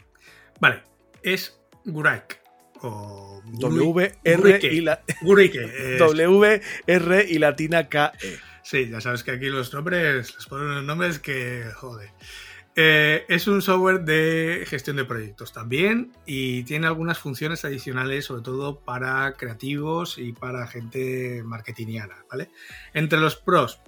Vale, es Guraik. O WR y la (laughs) WR y latina KE. Sí, ya sabes que aquí los nombres les ponen unos nombres que jode. Eh, es un software de gestión de proyectos también y tiene algunas funciones adicionales, sobre todo para creativos y para gente marketingiana, ¿vale? Entre los pros,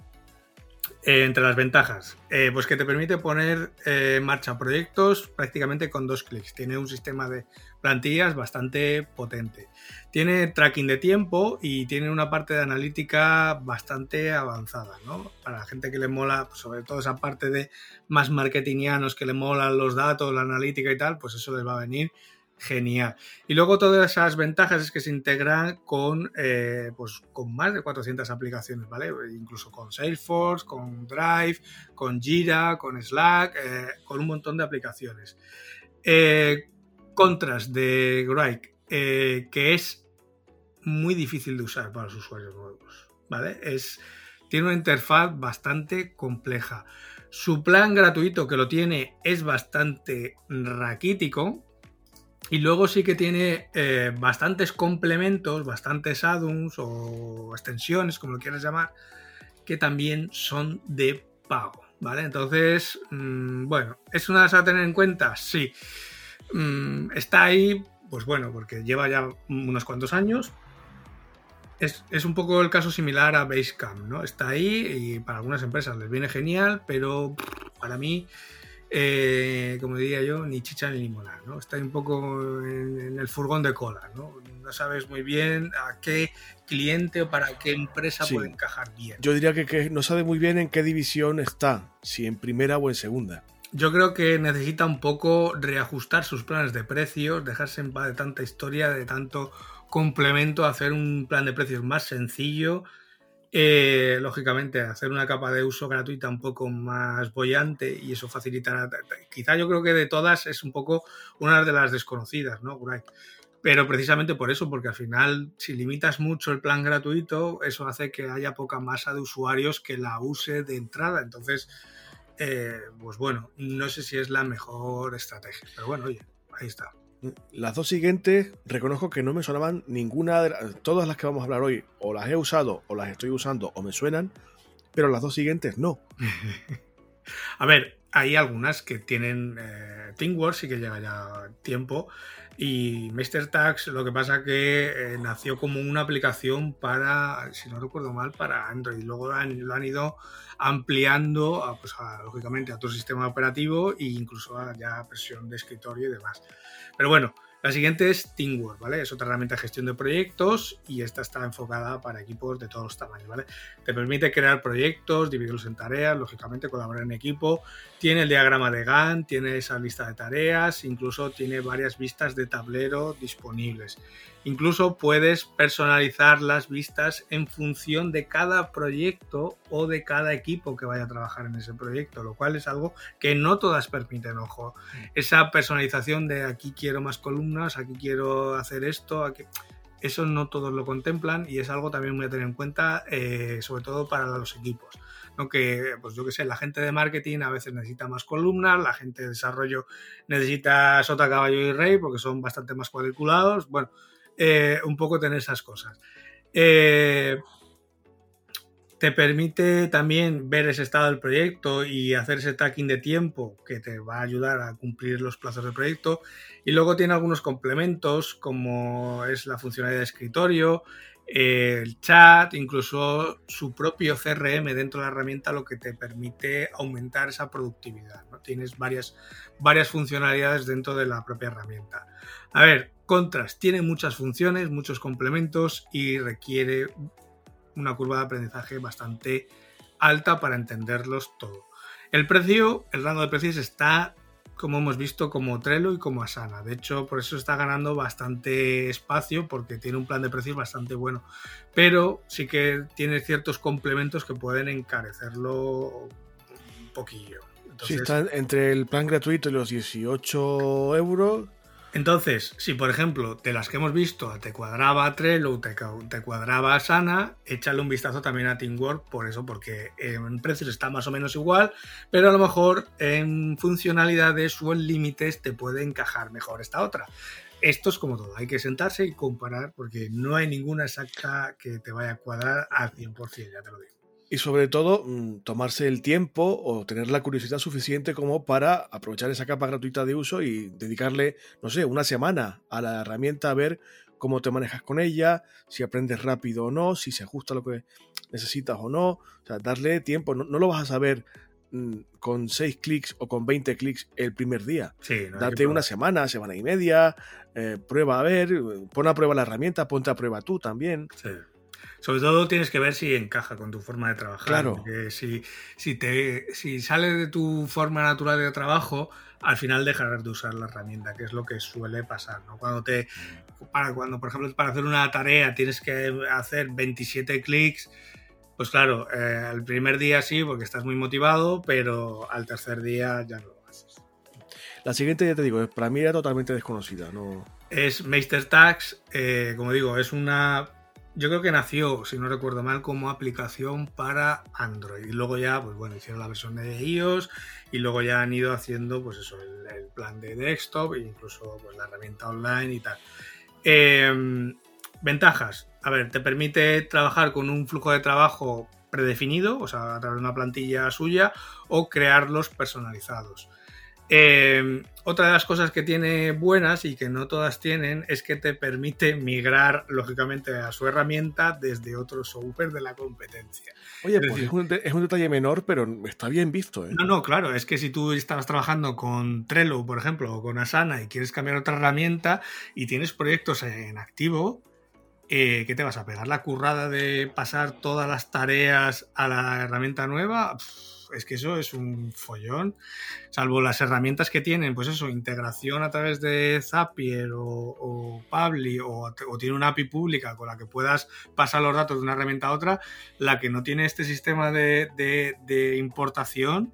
eh, entre las ventajas, eh, pues que te permite poner en marcha proyectos prácticamente con dos clics. Tiene un sistema de plantillas bastante potente. Tiene tracking de tiempo y tiene una parte de analítica bastante avanzada, ¿no? Para la gente que le mola, pues, sobre todo esa parte de más marketingianos que le molan los datos, la analítica y tal, pues eso les va a venir genial. Y luego todas esas ventajas es que se integran con, eh, pues, con más de 400 aplicaciones, ¿vale? Incluso con Salesforce, con Drive, con Jira, con Slack, eh, con un montón de aplicaciones. Eh, contras de Grike, que es muy difícil de usar para los usuarios nuevos, ¿vale? Es, tiene una interfaz bastante compleja. Su plan gratuito que lo tiene es bastante raquítico, y luego sí que tiene eh, bastantes complementos, bastantes add-ons o extensiones, como lo quieras llamar, que también son de pago, ¿vale? Entonces, mm, bueno, ¿es una de las a tener en cuenta? Sí. Mm, está ahí, pues bueno, porque lleva ya unos cuantos años. Es, es, un poco el caso similar a Basecamp, ¿no? Está ahí y para algunas empresas les viene genial, pero para mí eh, como diría yo, ni chicha ni limonada, ¿no? Está un poco en, el furgón de cola, ¿no? No sabes muy bien a qué cliente o para qué empresa puede encajar bien. Yo diría que, no sabe muy bien en qué división está, si en primera o en segunda. Yo creo que necesita un poco reajustar sus planes de precios, dejarse en paz de tanta historia, de tanto complemento, hacer un plan de precios más sencillo, eh, lógicamente, hacer una capa de uso gratuita un poco más bollante y eso facilitará. Quizá yo creo que de todas es un poco una de las desconocidas, ¿no? Pero precisamente por eso, porque al final, si limitas mucho el plan gratuito, eso hace que haya poca masa de usuarios que la use de entrada. Entonces, eh, pues bueno, no sé si es la mejor estrategia. Pero bueno, oye, ahí está. Las dos siguientes, reconozco que no me sonaban ninguna de las, todas las que vamos a hablar hoy, o las he usado, o las estoy usando, o me suenan, pero las dos siguientes no. (laughs) a ver, hay algunas que tienen eh, ThinkWorks y que lleva ya tiempo. Y Mr. Tax, lo que pasa que eh, nació como una aplicación para, si no recuerdo mal, para Android. Luego lo han, ido ampliando, pues, lógicamente, a tu sistema operativo e incluso a ya versión de escritorio y demás. Pero bueno, la siguiente es Teamwork, ¿vale? Es otra herramienta de gestión de proyectos y esta está enfocada para equipos de todos los tamaños, ¿vale? Te permite crear proyectos, dividirlos en tareas, lógicamente colaborar en equipo. Tiene el diagrama de Gantt, tiene esa lista de tareas, incluso tiene varias vistas de tablero disponibles. Incluso puedes personalizar las vistas en función de cada proyecto o de cada equipo que vaya a trabajar en ese proyecto, lo cual es algo que no todas permiten, ojo. Mm. Esa personalización de aquí quiero más columnas, aquí quiero hacer esto, aquí... Eso no todos lo contemplan y es algo también muy a tener en cuenta, eh, sobre todo para los equipos. ¿no? Que, pues yo que sé, la gente de marketing a veces necesita más columnas, la gente de desarrollo necesita sota, caballo y rey porque son bastante más cuadriculados. Bueno, eh, un poco tener esas cosas. Eh, te permite también ver ese estado del proyecto y hacer ese tracking de tiempo que te va a ayudar a cumplir los plazos del proyecto. Y luego tiene algunos complementos como es la funcionalidad de escritorio, el chat, incluso su propio CRM dentro de la herramienta, lo que te permite aumentar esa productividad. ¿no? Tienes varias, varias funcionalidades dentro de la propia herramienta. A ver, Contrast tiene muchas funciones, muchos complementos y requiere una curva de aprendizaje bastante alta para entenderlos todo. El precio, el rango de precios está como hemos visto, como Trello y como Asana. De hecho, por eso está ganando bastante espacio porque tiene un plan de precios bastante bueno. Pero sí que tiene ciertos complementos que pueden encarecerlo un poquillo. sí, está entre el plan gratuito y los 18 euros entonces, si por ejemplo de las que hemos visto te cuadraba Trello, te, te cuadraba Sana, échale un vistazo también a Teamwork por eso, porque en precios está más o menos igual, pero a lo mejor en funcionalidades o en límites te puede encajar mejor esta otra. Esto es como todo, hay que sentarse y comparar porque no hay ninguna exacta que te vaya a cuadrar al 100%, ya te lo digo. Y sobre todo, mm, tomarse el tiempo o tener la curiosidad suficiente como para aprovechar esa capa gratuita de uso y dedicarle, no sé, una semana a la herramienta a ver cómo te manejas con ella, si aprendes rápido o no, si se ajusta a lo que necesitas o no. O sea, darle tiempo. No, lo vas a saber mm, con 6 clics o con 20 clics el primer día. Sí, Date una semana, semana y media, eh, prueba a ver, pon a prueba la herramienta, ponte a prueba tú también. Sí. Sobre todo tienes que ver si encaja con tu forma de trabajar. Claro. Porque si, si, te, si sale de tu forma natural de trabajo, al final dejarás de usar la herramienta, que es lo que suele pasar. ¿no? Cuando te. Para, cuando, por ejemplo, para hacer una tarea tienes que hacer 27 clics. Pues claro, eh, el primer día sí, porque estás muy motivado, pero al tercer día ya no lo haces. La siguiente, ya te digo, para mí era totalmente desconocida. No... Es Meister Tags, eh, como digo, es una yo creo que nació, si no recuerdo mal, como aplicación para Android. Y luego ya, pues bueno, hicieron la versión de iOS y luego ya han ido haciendo, pues eso, el, plan de desktop e incluso pues, la herramienta online y tal. Em, ventajas. A ver, te permite trabajar con un flujo de trabajo predefinido, o sea, a través de una plantilla suya, o crearlos personalizados. Em, otra de las cosas que tiene buenas y que no todas tienen es que te permite migrar, lógicamente, a su herramienta desde otro software de la competencia. Oye, pues es, un, detalle menor, pero está bien visto. ¿eh? No, no, claro, es que si tú estabas trabajando con Trello, por ejemplo, o con Asana y quieres cambiar otra herramienta y tienes proyectos en activo, eh, ¿qué te vas a pegar? ¿La currada de pasar todas las tareas a la herramienta nueva? Es que eso es un follón. Salvo las herramientas que tienen, pues eso, integración a través de Zapier o, o Pabli o, tiene una API pública con la que puedas pasar los datos de una herramienta a otra, la que no tiene este sistema de, importación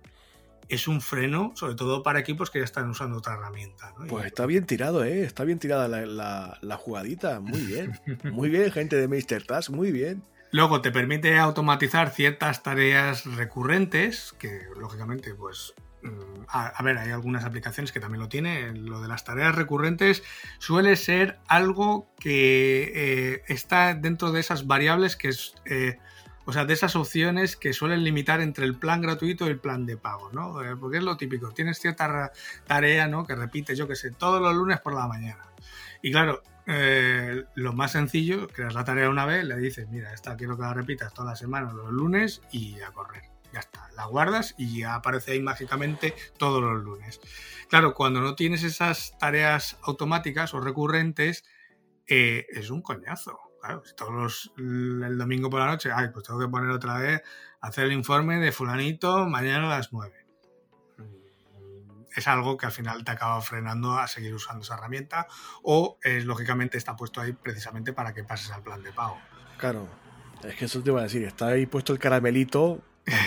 es un freno, sobre todo para equipos que ya están usando otra herramienta. Pues está bien tirado, ¿eh? Está bien tirada la, la jugadita. Muy bien. (laughs) Muy bien, gente de Mr. Task, muy bien. Luego te permite automatizar ciertas tareas recurrentes, que lógicamente, pues, mm, a, ver, hay algunas aplicaciones que también lo tienen. Lo de las tareas recurrentes suele ser algo que eh, está dentro de esas variables que es... Eh, o sea, de esas opciones que suelen limitar entre el plan gratuito y el plan de pago, ¿no? Eh, porque es lo típico, tienes cierta tarea, ¿no? Que repites, yo que sé, todos los lunes por la mañana. Y claro, eh, lo más sencillo, creas la tarea una vez, le dices, mira, esta quiero que la repitas toda la semana, los lunes y a correr. Ya está, la guardas y ya aparece ahí mágicamente todos los lunes. Claro, cuando no tienes esas tareas automáticas o recurrentes, eh, es un coñazo. Claro, si todos los, el domingo por la noche, ay, pues tengo que poner otra vez, hacer el informe de fulanito mañana a las 9 es algo que al final te acaba frenando a seguir usando esa herramienta o es, lógicamente está puesto ahí precisamente para que pases al plan de pago. Claro, es que eso te iba a decir, está ahí puesto el caramelito,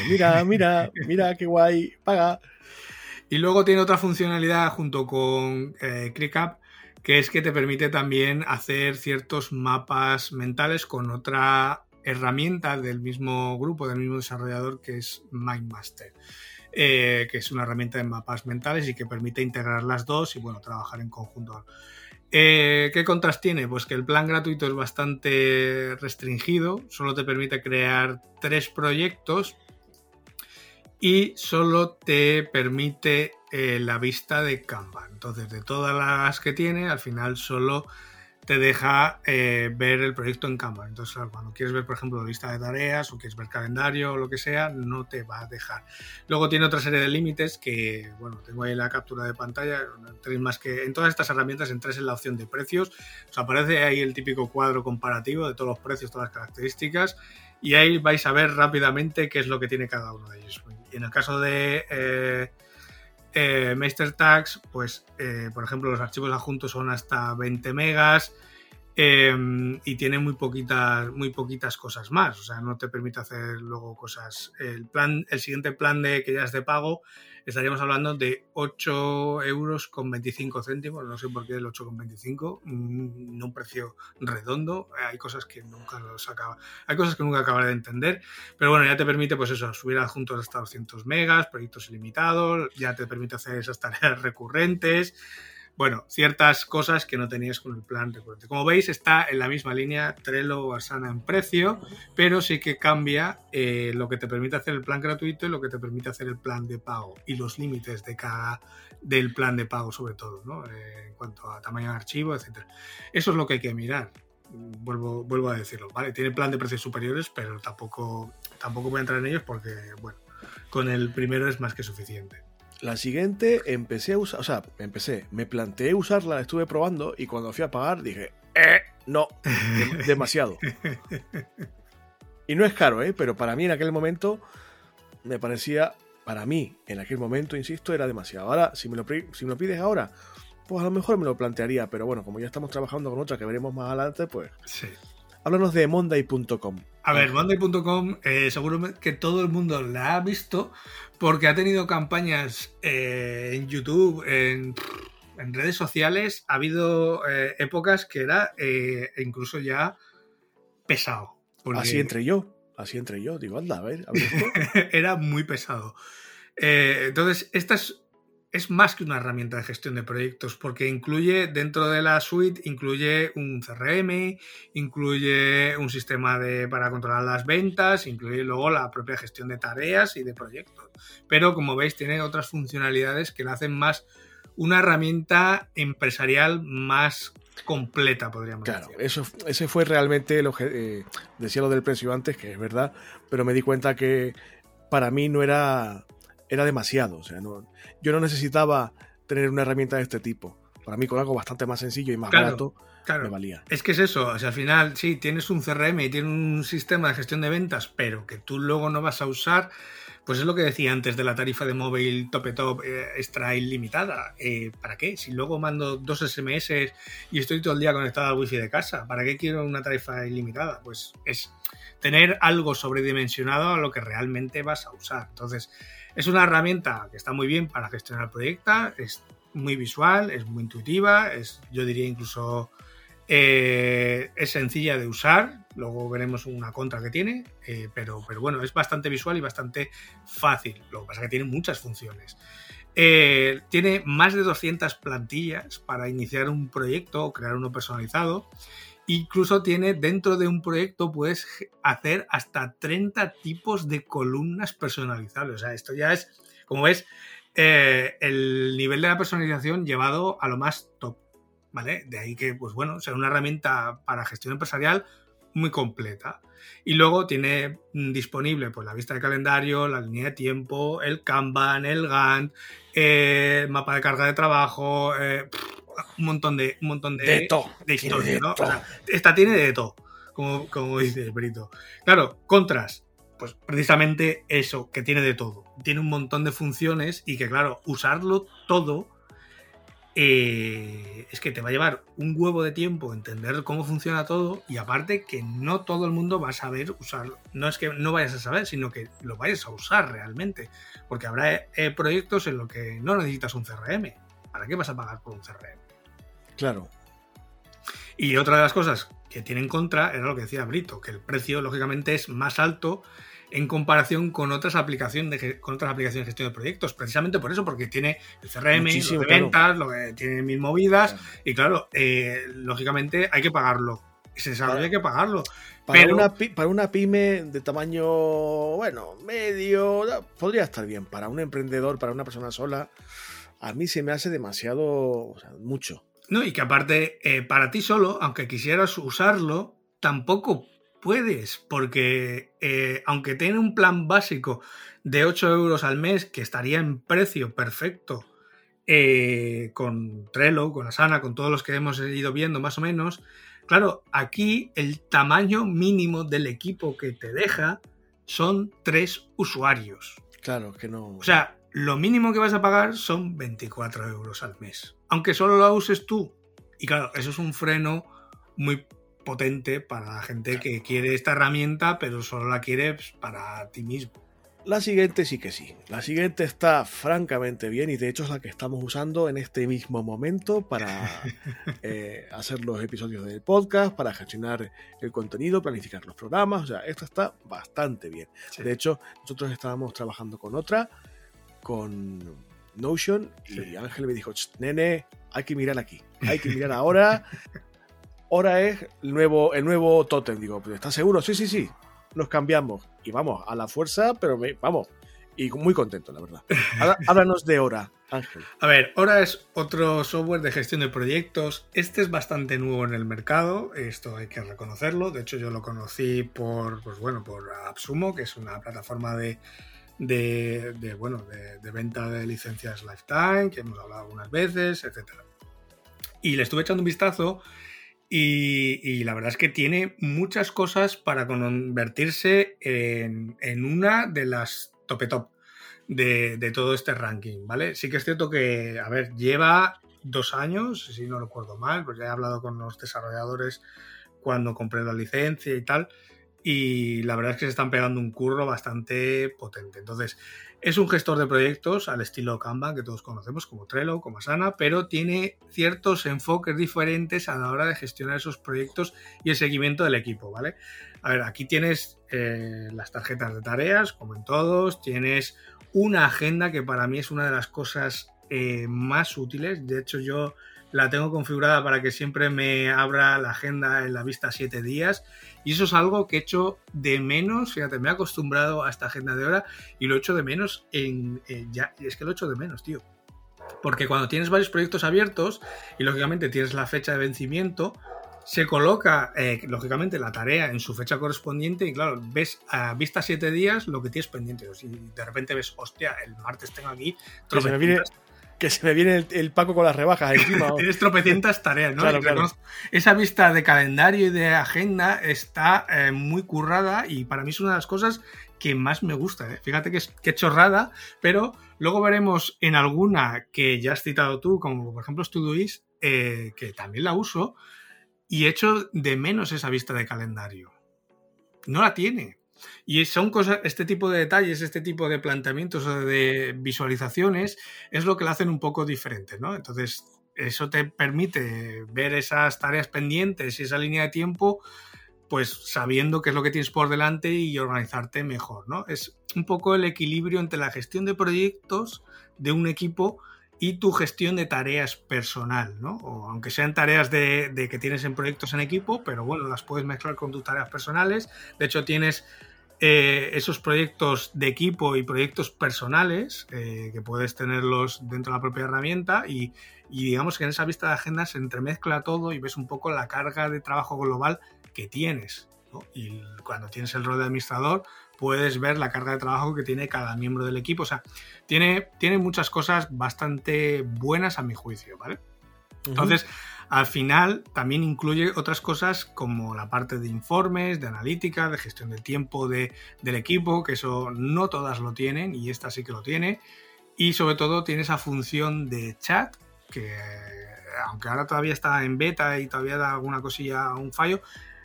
mira, mira, mira qué guay, paga. Y luego tiene otra funcionalidad junto con eh, ClickUp que es que te permite también hacer ciertos mapas mentales con otra herramienta del mismo grupo, del mismo desarrollador que es MindMaster. Eh, que es una herramienta de mapas mentales y que permite integrar las dos y bueno, trabajar en conjunto. Eh, ¿Qué contras tiene? Pues que el plan gratuito es bastante restringido, solo te permite crear tres proyectos y solo te permite eh, la vista de Canva. Entonces, de todas las que tiene, al final solo te deja eh, ver el proyecto en cámara. Entonces, cuando quieres ver, por ejemplo, la lista de tareas o quieres ver calendario o lo que sea, no te va a dejar. Luego tiene otra serie de límites que, bueno, tengo ahí la captura de pantalla. Tenéis más que en todas estas herramientas entréis en la opción de precios. Os aparece ahí el típico cuadro comparativo de todos los precios, todas las características. Y ahí vais a ver rápidamente qué es lo que tiene cada uno de ellos. En el caso de eh, eh, Tags, pues, eh, por ejemplo, los archivos adjuntos son hasta 20 megas em, y tiene muy poquitas, muy poquitas cosas más. O sea, no te permite hacer luego cosas. El plan, el siguiente plan de que ya es de pago estaríamos hablando de 8 euros con 25 céntimos, no sé por qué el 8 con 25, mm, no un precio redondo, hay cosas que nunca los acaba, hay cosas que nunca acabaré de entender, pero bueno, ya te permite pues eso, subir adjuntos hasta 200 megas, proyectos ilimitados, ya te permite hacer esas tareas recurrentes, bueno, ciertas cosas que no tenías con el plan recurrente. Como veis, está en la misma línea Trello o Asana en precio, pero sí que cambia eh, lo que te permite hacer el plan gratuito y lo que te permite hacer el plan de pago y los límites de cada del plan de pago sobre todo, ¿no? Eh, en cuanto a tamaño de archivo, etcétera. Eso es lo que hay que mirar. Vuelvo, vuelvo a decirlo, ¿vale? Tiene plan de precios superiores, pero tampoco, tampoco voy a entrar en ellos porque, bueno, con el primero es más que suficiente. La siguiente empecé a usar, o sea, empecé, me planteé usarla, la estuve probando y cuando fui a pagar dije, eh, no, (laughs) demasiado. Y no es caro, ¿eh? pero para mí en aquel momento me parecía, para mí en aquel momento, insisto, era demasiado. Ahora, si me lo, si me lo pides ahora, pues a lo mejor me lo plantearía, pero bueno, como ya estamos trabajando con otra que veremos más adelante, pues... Sí. Háblanos de Monday.com. A ver, Monday.com eh, seguro que todo el mundo la ha visto porque ha tenido campañas eh, en YouTube, en, redes sociales. Ha habido eh, épocas que era incluso ya pesado. Así entre yo, así entre yo. Digo, anda, a ver. A ver (laughs) era muy pesado. entonces, estas es más que una herramienta de gestión de proyectos, porque incluye dentro de la suite, incluye un CRM, incluye un sistema de, para controlar las ventas, incluye luego la propia gestión de tareas y de proyectos. Pero como veis, tiene otras funcionalidades que la hacen más una herramienta empresarial más completa, podríamos claro, decir. Eso, ese fue realmente lo que eh, decía lo del precio antes, que es verdad, pero me di cuenta que para mí no era era demasiado. O sea, no, yo no necesitaba tener una herramienta de este tipo. Para mí, con algo bastante más sencillo y más barato, me valía. Es que es eso. O sea, al final, sí, tienes un CRM y tienes un sistema de gestión de ventas, pero que tú luego no vas a usar. Pues es lo que decía antes de la tarifa de móvil tope top eh, extra ilimitada. Eh, ¿Para qué? Si luego mando dos SMS y estoy todo el día conectado al wifi de casa, ¿para qué quiero una tarifa ilimitada? Pues es tener algo sobredimensionado a lo que realmente vas a usar. Entonces, es una herramienta que está muy bien para gestionar el proyecto, es muy visual, es muy intuitiva, es, yo diría incluso eh, es sencilla de usar, luego veremos una contra que tiene, eh, pero, pero bueno, es bastante visual y bastante fácil. Lo que pasa es que tiene muchas funciones. Eh, tiene más de 200 plantillas para iniciar un proyecto o crear uno personalizado. Incluso tiene dentro de un proyecto puedes hacer hasta 30 tipos de columnas personalizables. O sea, esto ya es, como ves, eh, el nivel de la personalización llevado a lo más top. ¿Vale? De ahí que, pues bueno, sea una herramienta para gestión empresarial muy completa. Y luego tiene disponible pues, la vista de calendario, la línea de tiempo, el Kanban, el Gantt, el mapa de carga de trabajo, eh, un montón de, un montón de, de, de historia, ¿no? esta tiene de todo, como, como dice Brito. Claro, contras, pues precisamente eso, que tiene de todo. Tiene un montón de funciones y que, claro, usarlo todo eh, es que te va a llevar un huevo de tiempo entender cómo funciona todo y aparte que no todo el mundo va a saber usarlo. No es que no vayas a saber, sino que lo vayas a usar realmente. Porque habrá eh, proyectos en los que no necesitas un CRM. ¿Para qué vas a pagar por un CRM? Claro. Y otra de las cosas que tiene en contra era lo que decía Brito, que el precio lógicamente es más alto en comparación con otras aplicaciones de, con otras aplicaciones de gestión de proyectos, precisamente por eso, porque tiene el CRM, lo de ventas, lo que tiene mil movidas, y claro, eh, lógicamente hay que pagarlo. Se sabe hay que pagarlo. Para, una, para una pyme de tamaño, bueno, medio, podría estar bien. Para un emprendedor, para una persona sola, a mí se me hace demasiado, mucho No, y que aparte, eh, para ti solo, aunque quisieras usarlo, tampoco puedes, porque eh, aunque tiene un plan básico de 8 euros al mes, que estaría en precio perfecto eh, con Trello, con Asana, con todos los que hemos ido viendo más o menos, claro, aquí el tamaño mínimo del equipo que te deja son tres usuarios. Claro, que no. O sea, lo mínimo que vas a pagar son 24 euros al mes. Aunque solo lo uses tú. Y claro, eso es un freno muy potente para la gente que quiere esta herramienta, pero solo la quiere pues, para ti mismo. La siguiente sí que sí. La siguiente está francamente bien y de hecho es la que estamos usando en este mismo momento para (laughs) eh, hacer los episodios del podcast, para gestionar el contenido, planificar los programas. O sea, esta está bastante bien. Sí. De hecho, nosotros estábamos trabajando con otra, con Notion, y. Ángel me dijo, "Ch, nene, hay que mirar aquí, hay que mirar ahora. (laughs) Ahora es el nuevo, el nuevo tótem. Digo, "Pues, ¿estás seguro? Sí, sí, sí. Nos cambiamos. Y vamos, a la fuerza, pero me- vamos. Y muy contento, la verdad. (laughs) Háblanos de Hora, Ángel. A ver, ahora es otro software de gestión de proyectos. Este es bastante nuevo en el mercado, esto hay que reconocerlo. De hecho, yo lo conocí por, pues bueno, por Absumo, que es una plataforma de, de, bueno, de, venta de licencias Lifetime, que hemos hablado algunas veces, etc. Y le estuve echando un vistazo y, y la verdad es que tiene muchas cosas para convertirse en, en una de las tope top de, de todo este ranking, ¿vale? Sí que es cierto que, a ver, lleva dos años, si no recuerdo mal, pues ya he hablado con los desarrolladores cuando compré la licencia y tal, y la verdad es que se están pegando un curro bastante potente. Entonces, es un gestor de proyectos al estilo Kanban que todos conocemos, como Trello, como Asana, pero tiene ciertos enfoques diferentes a la hora de gestionar esos proyectos y el seguimiento del equipo, ¿vale? A ver, aquí tienes eh, las tarjetas de tareas, como en todos, tienes una agenda que para mí es una de las cosas eh, más útiles. De hecho, yo la tengo configurada para que siempre me abra la agenda en la vista 7 días. Y eso es algo que he hecho de menos. Fíjate, me he acostumbrado a esta agenda de hora y lo he hecho de menos en. en ya, es que lo he hecho de menos, tío. Porque cuando tienes varios proyectos abiertos y lógicamente tienes la fecha de vencimiento, se coloca, eh, lógicamente, la tarea en su fecha correspondiente y, claro, ves a vista siete días lo que tienes pendiente. Y de repente ves, hostia, el martes tengo aquí Que se me viene, que se me viene el, el Paco con las rebajas encima. (laughs) tienes tropecientas tareas, ¿no? Claro, claro. Esa vista de calendario y de agenda está eh, muy currada y para mí es una de las cosas que más me gusta. ¿eh? Fíjate que es que chorrada, pero luego veremos en alguna que ya has citado tú, como por ejemplo Todoist, eh, que también la uso, y echo de menos esa vista de calendario. No la tiene. Y son cosas, este tipo de detalles, este tipo de planteamientos o de visualizaciones es lo que la hacen un poco diferente, ¿no? Entonces, eso te permite ver esas tareas pendientes y esa línea de tiempo, pues sabiendo qué es lo que tienes por delante y organizarte mejor, ¿no? Es un poco el equilibrio entre la gestión de proyectos de un equipo y tu gestión de tareas personal, ¿no? O aunque sean tareas de, de que tienes en proyectos en equipo, pero bueno, las puedes mezclar con tus tareas personales. De hecho, tienes eh, esos proyectos de equipo y proyectos personales eh, que puedes tenerlos dentro de la propia herramienta y, y digamos que en esa vista de agenda se entremezcla todo y ves un poco la carga de trabajo global que tienes. ¿no? Y cuando tienes el rol de administrador puedes ver la carga de trabajo que tiene cada miembro del equipo. O sea, tiene, tiene muchas cosas bastante buenas a mi juicio, ¿vale? Entonces, al final también incluye otras cosas como la parte de informes, de analítica, de gestión del tiempo de, del equipo, que eso no todas lo tienen y esta sí que lo tiene. Y sobre todo tiene esa función de chat, que aunque ahora todavía está en beta y todavía da alguna cosilla, un fallo,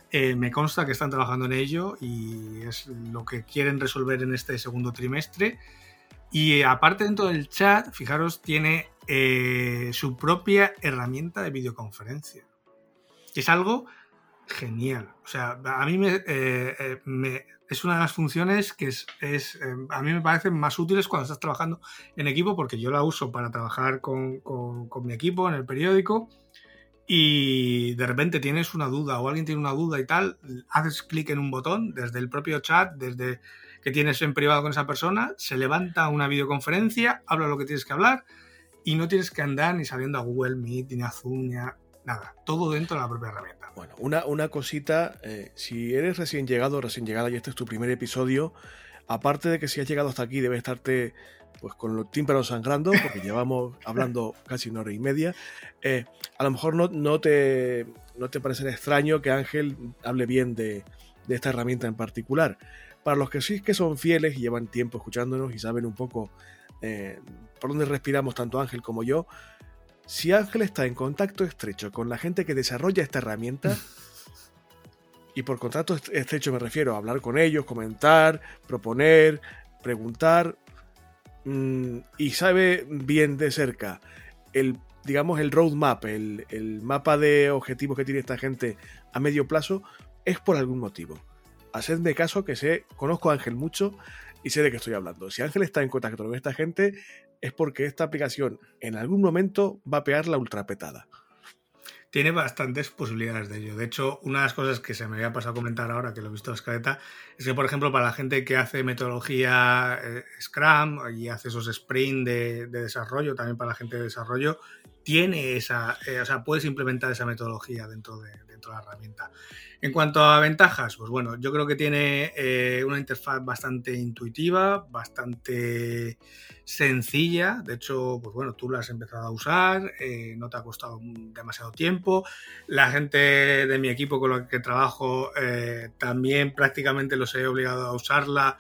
eh, me consta que están trabajando en ello y es lo que quieren resolver en este segundo trimestre. Y aparte dentro del chat, fijaros, tiene eh, su propia herramienta de videoconferencia. Es algo genial. O sea, a mí me, eh, eh, es una de las funciones que es, eh, a mí me parecen más útiles cuando estás trabajando en equipo, porque yo la uso para trabajar con, con- con mi equipo en el periódico. Y de repente tienes una duda o alguien tiene una duda y tal, haces clic en un botón desde el propio chat, desde que tienes en privado con esa persona, se levanta una videoconferencia, habla lo que tienes que hablar y no tienes que andar ni saliendo a Google Meet, ni a Zoom, ni a nada. Todo dentro de la propia herramienta. Bueno, una, una cosita, eh, si eres recién llegado, recién llegada y este es tu primer episodio, aparte de que si has llegado hasta aquí debes estarte pues con los tímpanos sangrando, porque (laughs) llevamos hablando casi una hora y media, eh, a lo mejor no, no, te, no te parecerá extraño que Ángel hable bien de, de esta herramienta en particular. Para los que sí que son fieles y llevan tiempo escuchándonos y saben un poco eh, por dónde respiramos tanto Ángel como yo, si Ángel está en contacto estrecho con la gente que desarrolla esta herramienta, (laughs) y por contacto estrecho me refiero a hablar con ellos, comentar, proponer, preguntar, mmm, y sabe bien de cerca el, digamos, el roadmap, el, el mapa de objetivos que tiene esta gente a medio plazo, es por algún motivo. Hacedme caso que sé, conozco a Ángel mucho y sé de qué estoy hablando. Si Ángel está en contacto con esta gente, es porque esta aplicación en algún momento va a pegar la ultrapetada. Tiene bastantes posibilidades de ello. De hecho, una de las cosas que se me había pasado a comentar ahora, que lo he visto en escaleta, es que, por ejemplo, para la gente que hace metodología eh, Scrum y hace esos sprint de, de, desarrollo, también para la gente de desarrollo, tiene esa, eh, o sea, puedes implementar esa metodología dentro de, dentro de la herramienta. En cuanto a ventajas, pues bueno, yo creo que tiene eh, una interfaz bastante intuitiva, bastante sencilla. De hecho, pues bueno, tú la has empezado a usar, eh, no te ha costado demasiado tiempo. La gente de mi equipo con la que trabajo eh, también prácticamente los he obligado a usarla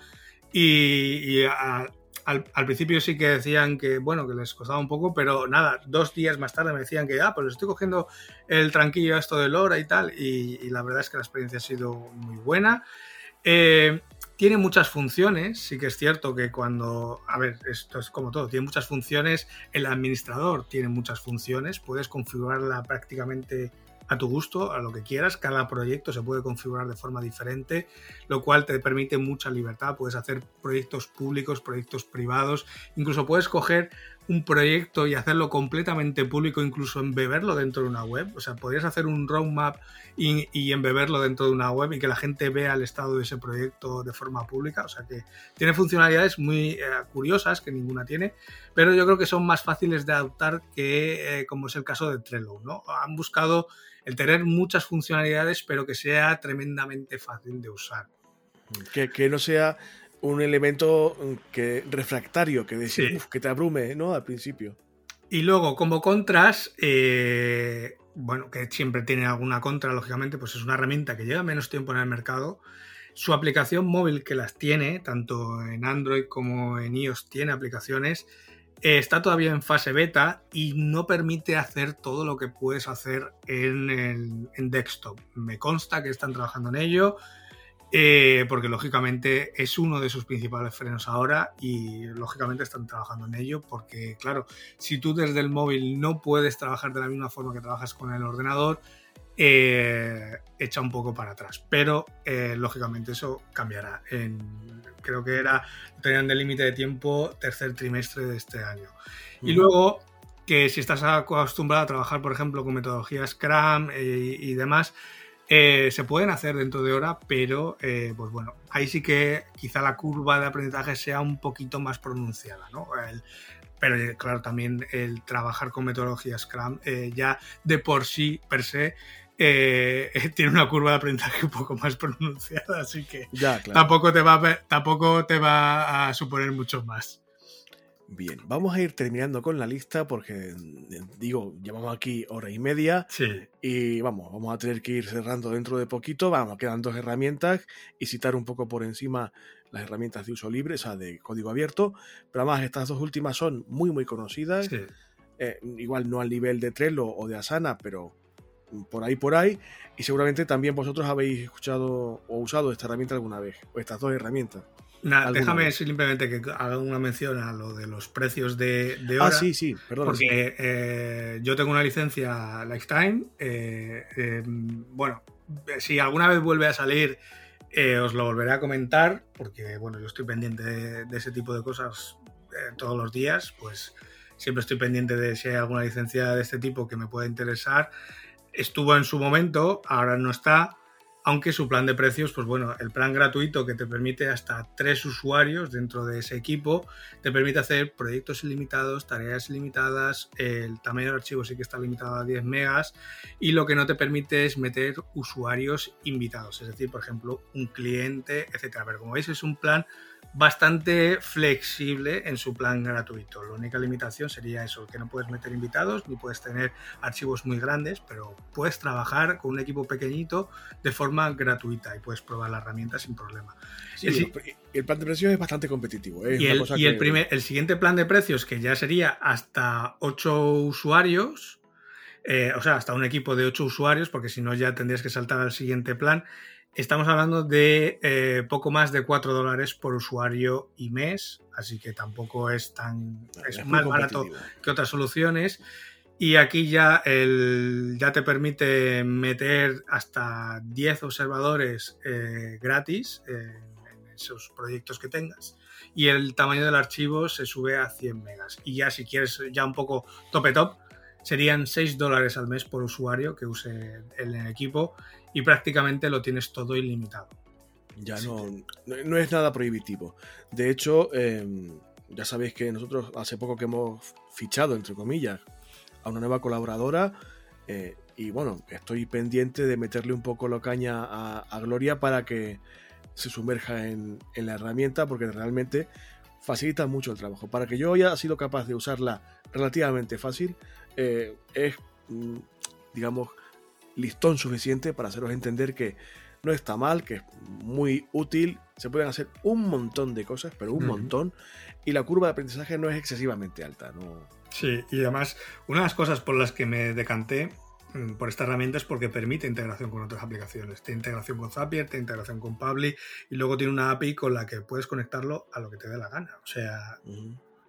y, y a, al, al, principio sí que decían que, bueno, que les costaba un poco, pero nada, dos días más tarde me decían que, ah, pues estoy cogiendo el tranquillo esto de Lora y tal, y, y, la verdad es que la experiencia ha sido muy buena. Eh, tiene muchas funciones, sí que es cierto que cuando, a ver, esto es como todo, tiene muchas funciones, el administrador tiene muchas funciones, puedes configurarla prácticamente a tu gusto, a lo que quieras. Cada proyecto se puede configurar de forma diferente, lo cual te permite mucha libertad. Puedes hacer proyectos públicos, proyectos privados, incluso puedes coger un proyecto y hacerlo completamente público, incluso embeberlo dentro de una web. O sea, podrías hacer un roadmap y, y embeberlo dentro de una web y que la gente vea el estado de ese proyecto de forma pública. O sea, que tiene funcionalidades muy eh, curiosas que ninguna tiene, pero yo creo que son más fáciles de adoptar que eh, como es el caso de Trello. ¿no? Han buscado el tener muchas funcionalidades, pero que sea tremendamente fácil de usar. Que, que no sea un elemento que refractario, que, decir, sí. uf, que te abrume, ¿no? Al principio. Y luego, como contras, eh, bueno, que siempre tiene alguna contra, lógicamente, pues es una herramienta que lleva menos tiempo en el mercado. Su aplicación móvil, que las tiene, tanto en Android como en iOS, tiene aplicaciones, eh, está todavía en fase beta y no permite hacer todo lo que puedes hacer en, el, en desktop. Me consta que están trabajando en ello eh, porque lógicamente es uno de sus principales frenos ahora y lógicamente están trabajando en ello porque claro, si tú desde el móvil no puedes trabajar de la misma forma que trabajas con el ordenador, eh, echa un poco para atrás. Pero eh, lógicamente eso cambiará. En, creo que era, tenían de límite de tiempo tercer trimestre de este año. Y luego que si estás acostumbrado a trabajar, por ejemplo, con metodología Scrum y, y demás, eh, se pueden hacer dentro de hora, pero eh, pues bueno, ahí sí que quizá la curva de aprendizaje sea un poquito más pronunciada, ¿no? El, pero eh, claro, también el trabajar con metodología Scrum eh, ya de por sí, per se, eh, (laughs) tiene una curva de aprendizaje un poco más pronunciada, así que ya, claro. tampoco, te va a, tampoco te va a suponer mucho más. Bien, vamos a ir terminando con la lista porque, digo, llevamos aquí hora y media sí. y vamos, vamos a tener que ir cerrando dentro de poquito. Vamos, quedan dos herramientas y citar un poco por encima las herramientas de uso libre, o sea, de código abierto. Pero además, estas dos últimas son muy, muy conocidas. Sí. Eh, igual no al nivel de Trello o de Asana, pero por ahí, por ahí. Y seguramente también vosotros habéis escuchado o usado esta herramienta alguna vez, o estas dos herramientas. Déjame vez? simplemente que haga una mención a lo de los precios de, de hora. Ah, sí, sí, perdón. Porque eh, yo tengo una licencia Lifetime. Eh, eh, bueno, si alguna vez vuelve a salir, os lo volveré a comentar, porque bueno, yo estoy pendiente de, de ese tipo de cosas todos los días, pues siempre estoy pendiente de si hay alguna licencia de este tipo que me pueda interesar. Estuvo en su momento, ahora no está aunque su plan de precios, pues bueno, el plan gratuito que te permite hasta tres usuarios dentro de ese equipo, te permite hacer proyectos ilimitados, tareas ilimitadas, el tamaño del archivo sí que está limitado a 10 megas y lo que no te permite es meter usuarios invitados, es decir, por ejemplo, un cliente, etcétera. Pero como veis es un plan bastante flexible en su plan gratuito. La única limitación sería eso, que no puedes meter invitados ni puedes tener archivos muy grandes, pero puedes trabajar con un equipo pequeñito de forma gratuita y puedes probar la herramienta sin problema. el, el, plan de precios es bastante competitivo. ¿eh? y, el, primer, el siguiente plan de precios, que ya sería hasta 8 usuarios, eh, o sea, hasta un equipo de 8 usuarios, porque si no ya tendrías que saltar al siguiente plan, Estamos hablando de eh, poco más de 4 dólares por usuario y mes, así que tampoco es tan es, más barato que otras soluciones. Y aquí ya, el, ya te permite meter hasta 10 observadores eh, gratis en esos proyectos que tengas. Y el tamaño del archivo se sube a 100 megas. Y ya si quieres ya un poco tope top, serían 6 dólares al mes por usuario que use el equipo y prácticamente lo tienes todo ilimitado. Ya no, no es nada prohibitivo. De hecho, em, ya sabéis que nosotros hace poco que hemos fichado, entre comillas, a una nueva colaboradora. Eh, y bueno, estoy pendiente de meterle un poco la caña a, Gloria para que se sumerja en, la herramienta porque realmente facilita mucho el trabajo. Para que yo haya sido capaz de usarla relativamente fácil, eh, es, mm, digamos, listón suficiente para haceros entender que no está mal, que es muy útil, se pueden hacer un montón de cosas, pero un montón, y la curva de aprendizaje no es excesivamente alta. ¿no? Sí, y además, una de las cosas por las que me decanté mm, por esta herramienta es porque permite integración con otras aplicaciones. Tiene integración con Zapier, tiene integración con Publi, y luego tiene una API con la que puedes conectarlo a lo que te dé la gana. O sea,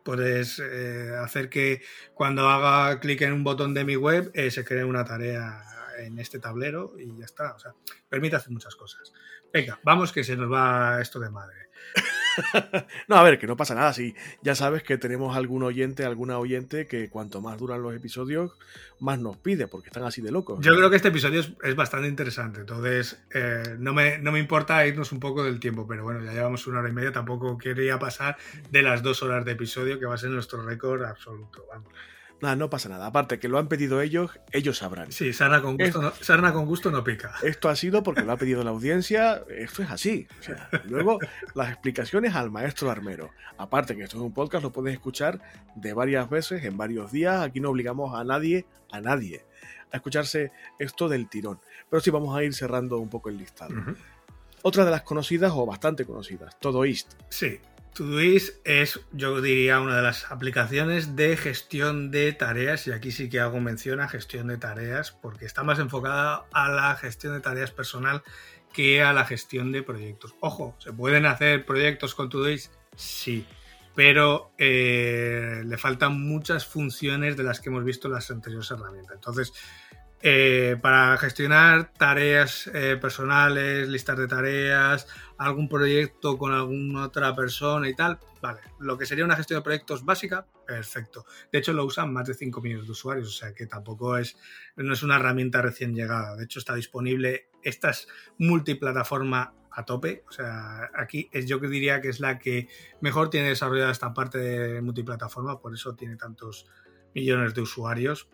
puedes eh, hacer que cuando haga clic en un botón de mi web eh, se cree una tarea en este tablero y ya está. O sea, permite hacer muchas cosas. Venga, vamos que se nos va esto de madre. (laughs) no, a ver, que no pasa nada. Si ya sabes que tenemos algún oyente, alguna oyente que cuanto más duran los episodios, más nos pide, porque están así de locos. Yo creo que este episodio es, bastante interesante. Entonces, eh, no, me, no me importa irnos un poco del tiempo, pero bueno, ya llevamos una hora y media. Tampoco quería pasar de las dos horas de episodio, que va a ser nuestro récord absoluto. Vamos. Nada, no pasa nada. Aparte, que lo han pedido ellos, ellos sabrán. Sí, sarna con gusto, no, con gusto no pica. Esto ha sido porque lo ha pedido la audiencia, esto es así. luego, las explicaciones al maestro armero. Aparte que esto es un podcast, lo puedes escuchar de varias veces, en varios días. Aquí no obligamos a nadie, a nadie, a escucharse esto del tirón. Pero sí vamos a ir cerrando un poco el listado. Otra de las conocidas, o bastante conocidas, Todoist. Sí, Todoist es, yo diría, una de las aplicaciones de gestión de tareas, y aquí sí que hago mención a gestión de tareas, porque está más enfocada a la gestión de tareas personal que a la gestión de proyectos. Ojo, ¿se pueden hacer proyectos con Todoist? Sí, pero eh, le faltan muchas funciones de las que hemos visto en las anteriores herramientas. Entonces, eh, para gestionar tareas eh, personales, listas de tareas, algún proyecto con alguna otra persona y tal, vale, lo que sería una gestión de proyectos básica, perfecto. De hecho, lo usan más de 5 millones de usuarios, o sea que tampoco es, no es una herramienta recién llegada. De hecho, está disponible, esta es multiplataforma a tope, o sea, aquí es, yo diría que es la que mejor tiene desarrollada esta parte de multiplataforma, por eso tiene tantos millones de usuarios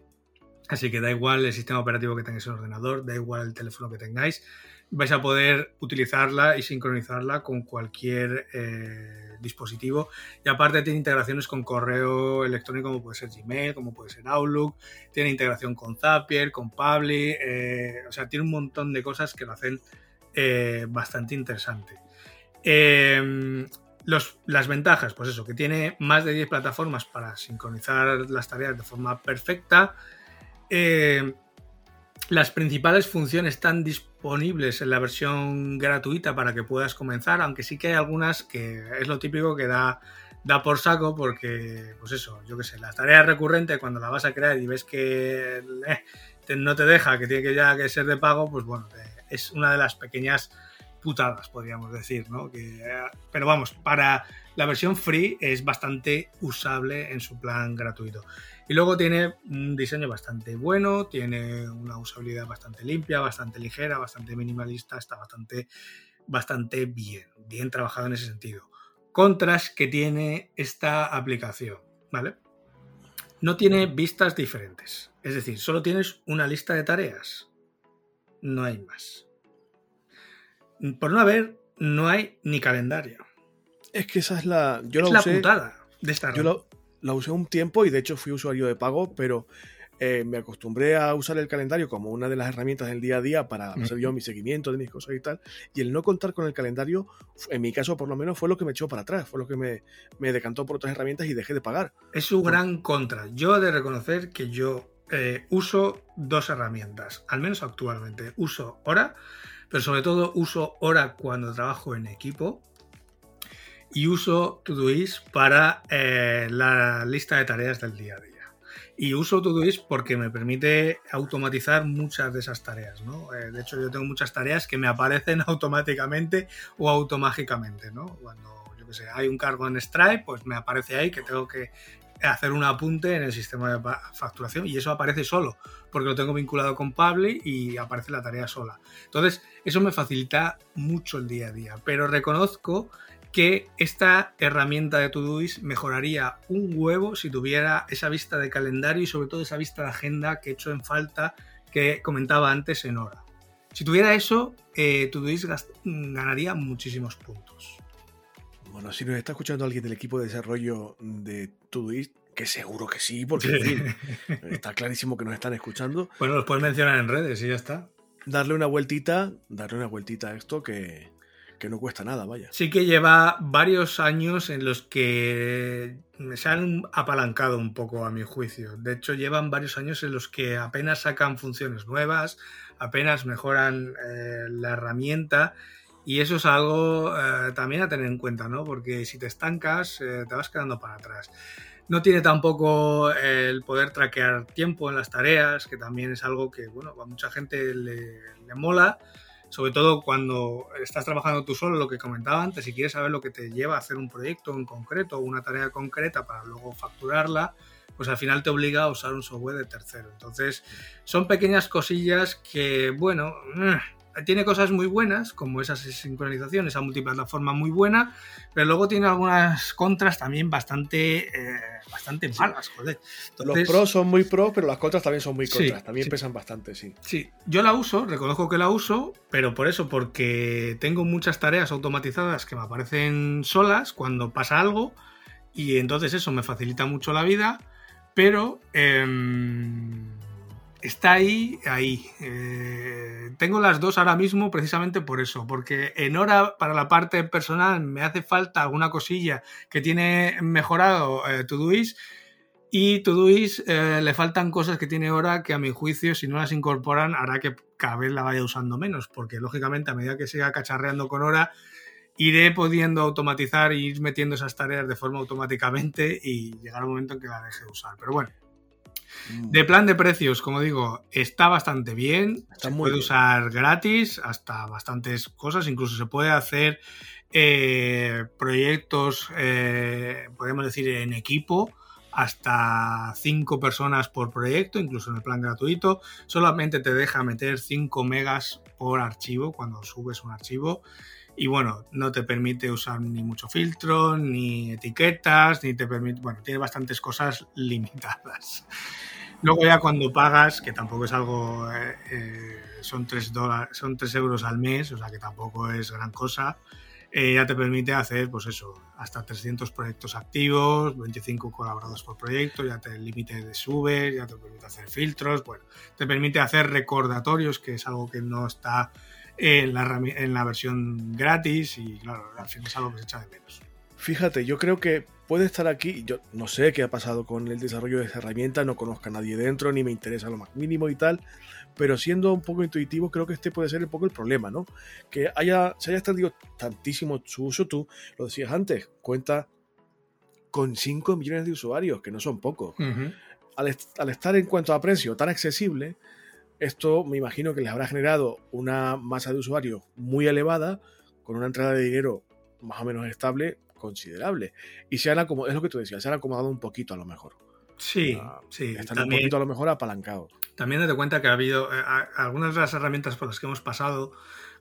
Así que da igual el sistema operativo que tengáis en el ordenador, da igual el teléfono que tengáis, vais a poder utilizarla y sincronizarla con cualquier eh, dispositivo. Y aparte tiene integraciones con correo electrónico como puede ser Gmail, como puede ser Outlook, tiene integración con Zapier, con Publi, eh, o sea, tiene un montón de cosas que lo hacen eh, bastante interesante. Em, las ventajas, pues eso, que tiene más de 10 plataformas para sincronizar las tareas de forma perfecta. Eh, las principales funciones están disponibles en la versión gratuita para que puedas comenzar, aunque sí que hay algunas que es lo típico que da, da por saco porque, pues eso, yo qué sé, las tareas recurrentes cuando la vas a crear y ves que eh, no te deja, que tiene que ya que ser de pago, pues bueno, es una de las pequeñas putadas, podríamos decir, ¿no? Eh, pero vamos, para la versión free es bastante usable en su plan gratuito. Y luego tiene un diseño bastante bueno, tiene una usabilidad bastante limpia, bastante ligera, bastante minimalista, está bastante, bastante bien, bien trabajado en ese sentido. Contras que tiene esta aplicación, ¿vale? No tiene vistas diferentes, es decir, solo tienes una lista de tareas, no hay más. Por no haber, no hay ni calendario. Es que esa es la. Yo es la, usé, putada de esta Yo la, usé un tiempo y de hecho fui usuario de pago, pero eh, me acostumbré a usar el calendario como una de las herramientas del día a día para hacer yo mi seguimiento de mis cosas y tal. Y el no contar con el calendario, en mi caso por lo menos, fue lo que me echó para atrás, fue lo que me, me decantó por otras herramientas y dejé de pagar. Es su gran contra. Yo he de reconocer que yo eh, uso dos herramientas, al menos actualmente. Uso Hora, pero sobre todo uso Hora cuando trabajo en equipo y uso Todoist para eh, la lista de tareas del día a día. Y uso Todoist porque me permite automatizar muchas de esas tareas, ¿no? Eh, de hecho, yo tengo muchas tareas que me aparecen (laughs) automáticamente o automágicamente, ¿no? Cuando, yo que sé, hay un cargo en Stripe, pues me aparece ahí que tengo que hacer un apunte en el sistema de facturación y eso aparece solo, porque lo tengo vinculado con Pabli y aparece la tarea sola. Entonces, eso me facilita mucho el día a día, pero reconozco que esta herramienta de Todoist mejoraría un huevo si tuviera esa vista de calendario y sobre todo esa vista de agenda que he hecho en falta que comentaba antes en hora. Si tuviera eso, eh, Todoist ganaría muchísimos puntos. Bueno, si nos está escuchando alguien del equipo de desarrollo de Todoist, que seguro que sí, porque (laughs) está clarísimo que nos están escuchando. Bueno, los puedes mencionar en redes y ya está. Darle una vueltita, darle una vueltita a esto que, que no cuesta nada, vaya. Sí que lleva varios años en los que se han apalancado un poco a mi juicio. De hecho, llevan varios años en los que apenas sacan funciones nuevas, apenas mejoran eh, la herramienta y eso es algo eh, también a tener en cuenta, ¿no? Porque si te estancas, eh, te vas quedando para atrás. No tiene tampoco el poder traquear tiempo en las tareas, que también es algo que, bueno, a mucha gente le, le mola, sobre todo cuando estás trabajando tú solo, lo que comentaba antes, si quieres saber lo que te lleva a hacer un proyecto en concreto o una tarea concreta para luego facturarla, pues al final te obliga a usar un software de tercero. Entonces, son pequeñas cosillas que, bueno, eh, tiene cosas muy buenas, como esa sincronización, esa multiplataforma muy buena, pero luego tiene algunas contras también bastante, eh, bastante malas, joder. Los pros son muy pros, pero las contras también son muy contras, también pesan bastante, sí. Sí, yo la uso, reconozco que la uso, pero por eso, porque tengo muchas tareas automatizadas que me aparecen solas cuando pasa algo, y entonces eso me facilita mucho la vida, pero... Em, está ahí, ahí. Eh, tengo las dos ahora mismo precisamente por eso, porque en hora para la parte personal me hace falta alguna cosilla que tiene mejorado eh, Todoist y Todoist eh, le faltan cosas que tiene hora que a mi juicio si no las incorporan hará que cada vez la vaya usando menos, porque lógicamente a medida que siga cacharreando con hora iré pudiendo automatizar y ir metiendo esas tareas de forma automáticamente y llegar un momento en que la deje de usar. Pero bueno. De plan de precios, como digo, está bastante bien. se puede usar gratis hasta bastantes cosas. Incluso se puede hacer eh, proyectos, eh, podemos decir, en equipo hasta 5 personas por proyecto, incluso en el plan gratuito. Solamente te deja meter 5 megas por archivo cuando subes un archivo. Y bueno, no te permite usar ni mucho filtro, ni etiquetas, ni te permite. Bueno, tiene bastantes cosas limitadas. Luego ya cuando pagas, que tampoco es algo, eh, eh, son 3 dólares, son 3 euros al mes, o sea que tampoco es gran cosa, eh, ya te permite hacer, pues eso, hasta 300 proyectos activos, 25 colaboradores por proyecto, ya te límite de subes, ya te permite hacer filtros, bueno, te permite hacer recordatorios, que es algo que no está en la, en la versión gratis y claro, al final es algo que se echa de menos. Fíjate, yo creo que puede estar aquí, yo no sé qué ha pasado con el desarrollo de esa herramienta, no conozco a nadie dentro, ni me interesa lo más mínimo y tal, pero siendo un poco intuitivo, creo que este puede ser un poco el problema, ¿no? Que haya, se haya extendido tantísimo su uso, tú lo decías antes, cuenta con 5 millones de usuarios, que no son pocos. al, al estar en cuanto a precio tan accesible, esto me imagino que les habrá generado una masa de usuarios muy elevada, con una entrada de dinero más o menos estable, considerable. Y se han acomodado, es lo que tú decías, se han acomodado un poquito a lo mejor. Sí, sí. Están un poquito a lo mejor apalancados. También date cuenta que ha habido eh, algunas de las herramientas por las que hemos pasado,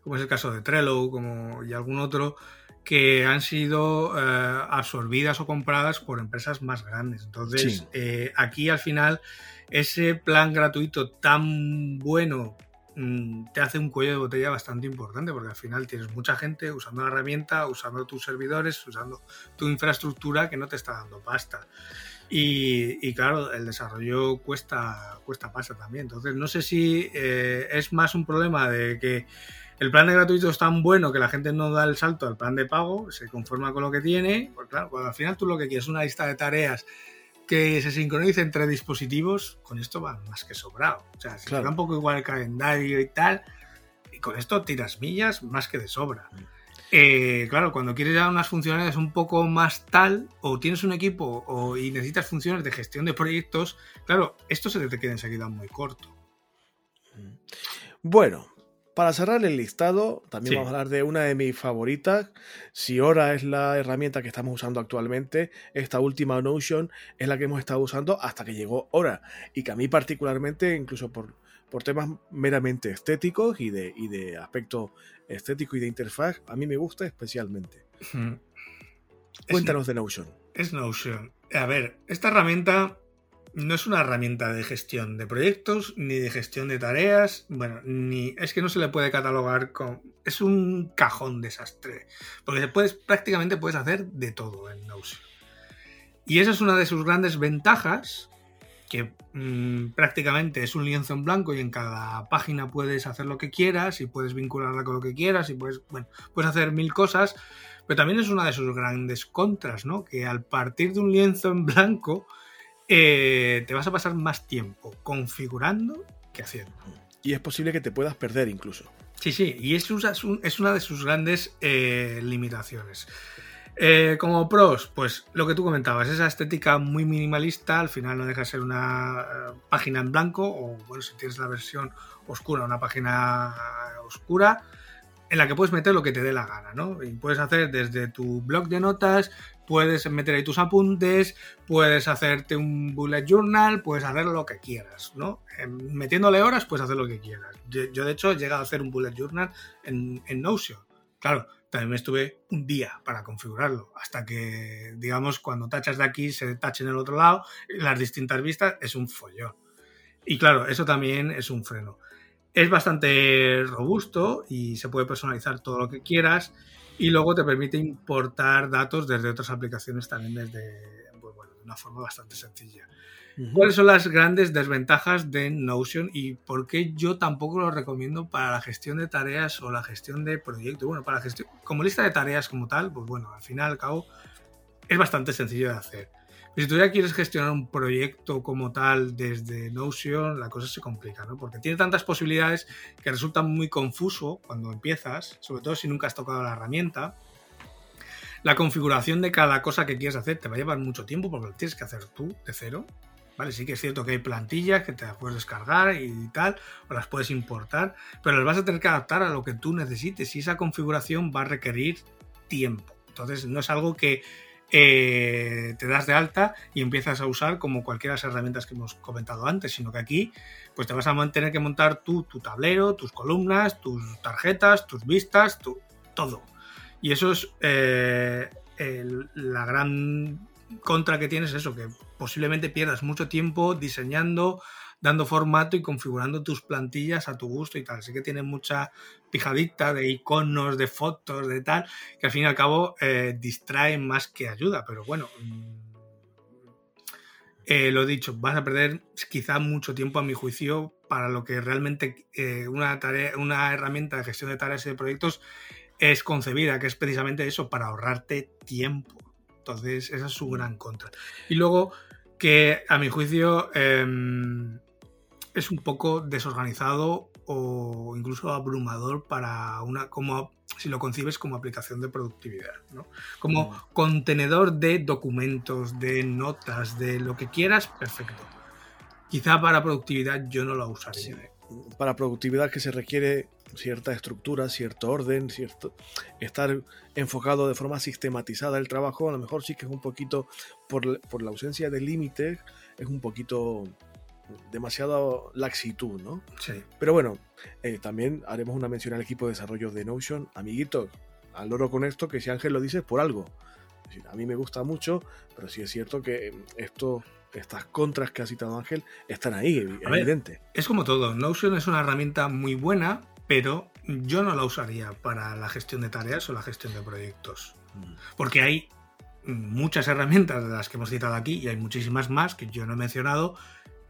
como es el caso de Trello como, y algún otro, que han sido eh, absorbidas o compradas por empresas más grandes. Entonces, eh, aquí al final, ese plan gratuito tan bueno mm, te hace un cuello de botella bastante importante, porque al final tienes mucha gente usando la herramienta, usando tus servidores, usando tu infraestructura que no te está dando pasta. Y, claro, el desarrollo cuesta, cuesta pasta también. Entonces, no sé si eh, es más un problema de que el plan de gratuito es tan bueno que la gente no da el salto al plan de pago, se conforma con lo que tiene. Pues claro, cuando al final tú lo que quieres es una lista de tareas que se sincronice entre dispositivos, con esto va más que sobrado. O sea, si te da un poco igual el calendario y tal, y con esto tiras millas más que de sobra. Mm. Eh, claro, cuando quieres ya unas funcionalidades un poco más tal, o tienes un equipo o, y necesitas funciones de gestión de proyectos, claro, esto se te queda enseguida muy corto. Mm. Bueno, para cerrar el listado, también vamos a hablar de una de mis favoritas. Si ahora es la herramienta que estamos usando actualmente, esta última Notion es la que hemos estado usando hasta que llegó Hora. Y que a mí particularmente, incluso por, por temas meramente estéticos y de, y de aspecto estético y de interfaz, a mí me gusta especialmente. Cuéntanos de Notion. Es Notion. A ver, esta herramienta no es una herramienta de gestión de proyectos ni de gestión de tareas. Bueno, ni es que no se le puede catalogar con. Es un cajón desastre. Porque puedes, prácticamente puedes hacer de todo en Notion. Y esa es una de sus grandes ventajas, que mm, prácticamente es un lienzo en blanco y en cada página puedes hacer lo que quieras y puedes vincularla con lo que quieras y puedes, bueno, puedes hacer mil cosas. Pero también es una de sus grandes contras, ¿no? Que al partir de un lienzo en blanco eh, te vas a pasar más tiempo configurando que haciendo. Y es posible que te puedas perder incluso. Sí, sí, y es, es una de sus grandes eh, limitaciones. Eh, como pros, pues lo que tú comentabas, esa estética muy minimalista, al final no deja de ser una página en blanco, o bueno, si tienes la versión oscura, una página oscura, en la que puedes meter lo que te dé la gana, ¿no? Y puedes hacer desde tu blog de notas, puedes meter ahí tus apuntes, puedes hacerte un bullet journal, puedes hacer lo que quieras, ¿no? Metiéndole horas puedes hacer lo que quieras. Yo, de hecho he llegado a hacer un bullet journal en, en Notion. Claro, también me estuve un día para configurarlo, hasta que, digamos, cuando tachas de aquí se tache en el otro lado, las distintas vistas, es un follón. Y claro, eso también es un freno. Es bastante robusto y se puede personalizar todo lo que quieras y luego te permite importar datos desde otras aplicaciones también desde, pues bueno, de una forma bastante sencilla. ¿Cuáles son las grandes desventajas de Notion y por qué yo tampoco lo recomiendo para la gestión de tareas o la gestión de proyectos? Bueno, para gestión, como lista de tareas como tal, pues bueno, al final al cabo es bastante sencillo de hacer si tú ya quieres gestionar un proyecto como tal desde Notion, la cosa se complica, ¿no? Porque tiene tantas posibilidades que resulta muy confuso cuando empiezas, sobre todo si nunca has tocado la herramienta. La configuración de cada cosa que quieres hacer te va a llevar mucho tiempo porque lo tienes que hacer tú de cero. ¿Vale? Sí que es cierto que hay plantillas que te las puedes descargar y tal, o las puedes importar, pero las vas a tener que adaptar a lo que tú necesites y esa configuración va a requerir tiempo. Entonces no es algo que eh, te das de alta y empiezas a usar como cualquiera de las herramientas que hemos comentado antes, sino que aquí pues te vas a tener que montar tu tablero, tus columnas, tus tarjetas, tus vistas, tu, todo. Y eso es eh, la gran contra que tienes, eso, que posiblemente pierdas mucho tiempo diseñando, dando formato y configurando tus plantillas a tu gusto y tal. Así que tiene mucha pijadita de iconos, de fotos, de tal, que al fin y al cabo eh, distraen más que ayuda. Pero bueno, mm, eh, lo dicho, vas a perder quizá mucho tiempo a mi juicio para lo que realmente eh, una, tarea, una herramienta de gestión de tareas y de proyectos es concebida, que es precisamente eso, para ahorrarte tiempo. Entonces, esa es su gran contra. Y luego, que a mi juicio em, es un poco desorganizado o incluso abrumador para una como si lo concibes como aplicación de productividad, ¿no? Como mm. contenedor de documentos, de notas, de lo que quieras, perfecto. Quizá para productividad yo no lo usaría. Para productividad que se requiere cierta estructura, cierto orden, cierto estar enfocado de forma sistematizada el trabajo, a lo mejor sí que es un poquito, por, por la ausencia de límites, es un poquito demasiado laxitud, ¿no? Sí. Pero bueno, eh, también haremos una mención al equipo de desarrollo de Notion. Amiguitos, al loro con esto, que si Ángel lo dice por algo. a mí me gusta mucho, pero sí es cierto que esto, estas contras que ha citado Ángel están ahí, evidente. es como todo, Notion es una herramienta muy buena, pero yo no la usaría para la gestión de tareas o la gestión de proyectos. Mm. Porque hay muchas herramientas de las que hemos citado aquí y hay muchísimas más que yo no he mencionado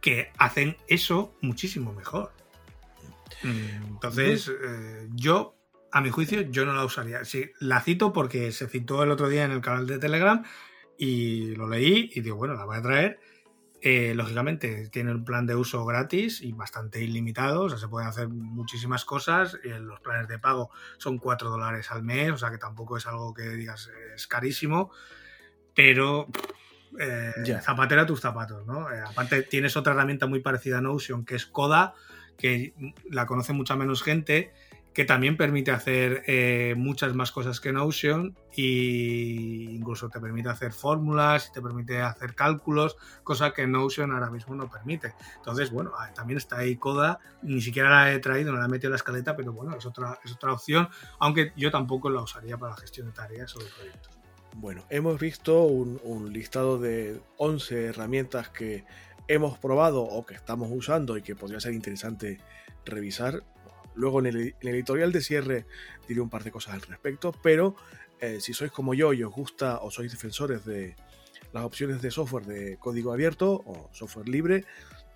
que hacen eso muchísimo mejor. Entonces, eh, yo, a mi juicio, yo no la usaría. Sí, la cito porque se citó el otro día en el canal de Telegram y lo leí y digo, bueno, la voy a traer. Eh, lógicamente, tiene un plan de uso gratis y bastante ilimitado, o sea, se pueden hacer muchísimas cosas. Y los planes de pago son 4 dólares al mes, o sea que tampoco es algo que digas es carísimo, pero eh, zapatera tus zapatos, ¿no? Eh, aparte tienes otra herramienta muy parecida a Notion, que es Coda, que la conoce mucha menos gente, que también permite hacer eh, muchas más cosas que Notion e incluso te permite hacer fórmulas, te permite hacer cálculos, cosa que Notion ahora mismo no permite. Entonces, bueno, ah, también está ahí Coda, ni siquiera la he traído, no la he metido en la escaleta, pero bueno, es otra, es otra opción, aunque yo tampoco la usaría para la gestión de tareas o de proyectos. Bueno, hemos visto un, listado de 11 herramientas que hemos probado o que estamos usando y que podría ser interesante revisar. Luego en el, editorial de cierre diré un par de cosas al respecto, pero eh, si sois como yo y os gusta o sois defensores de las opciones de software de código abierto o software libre,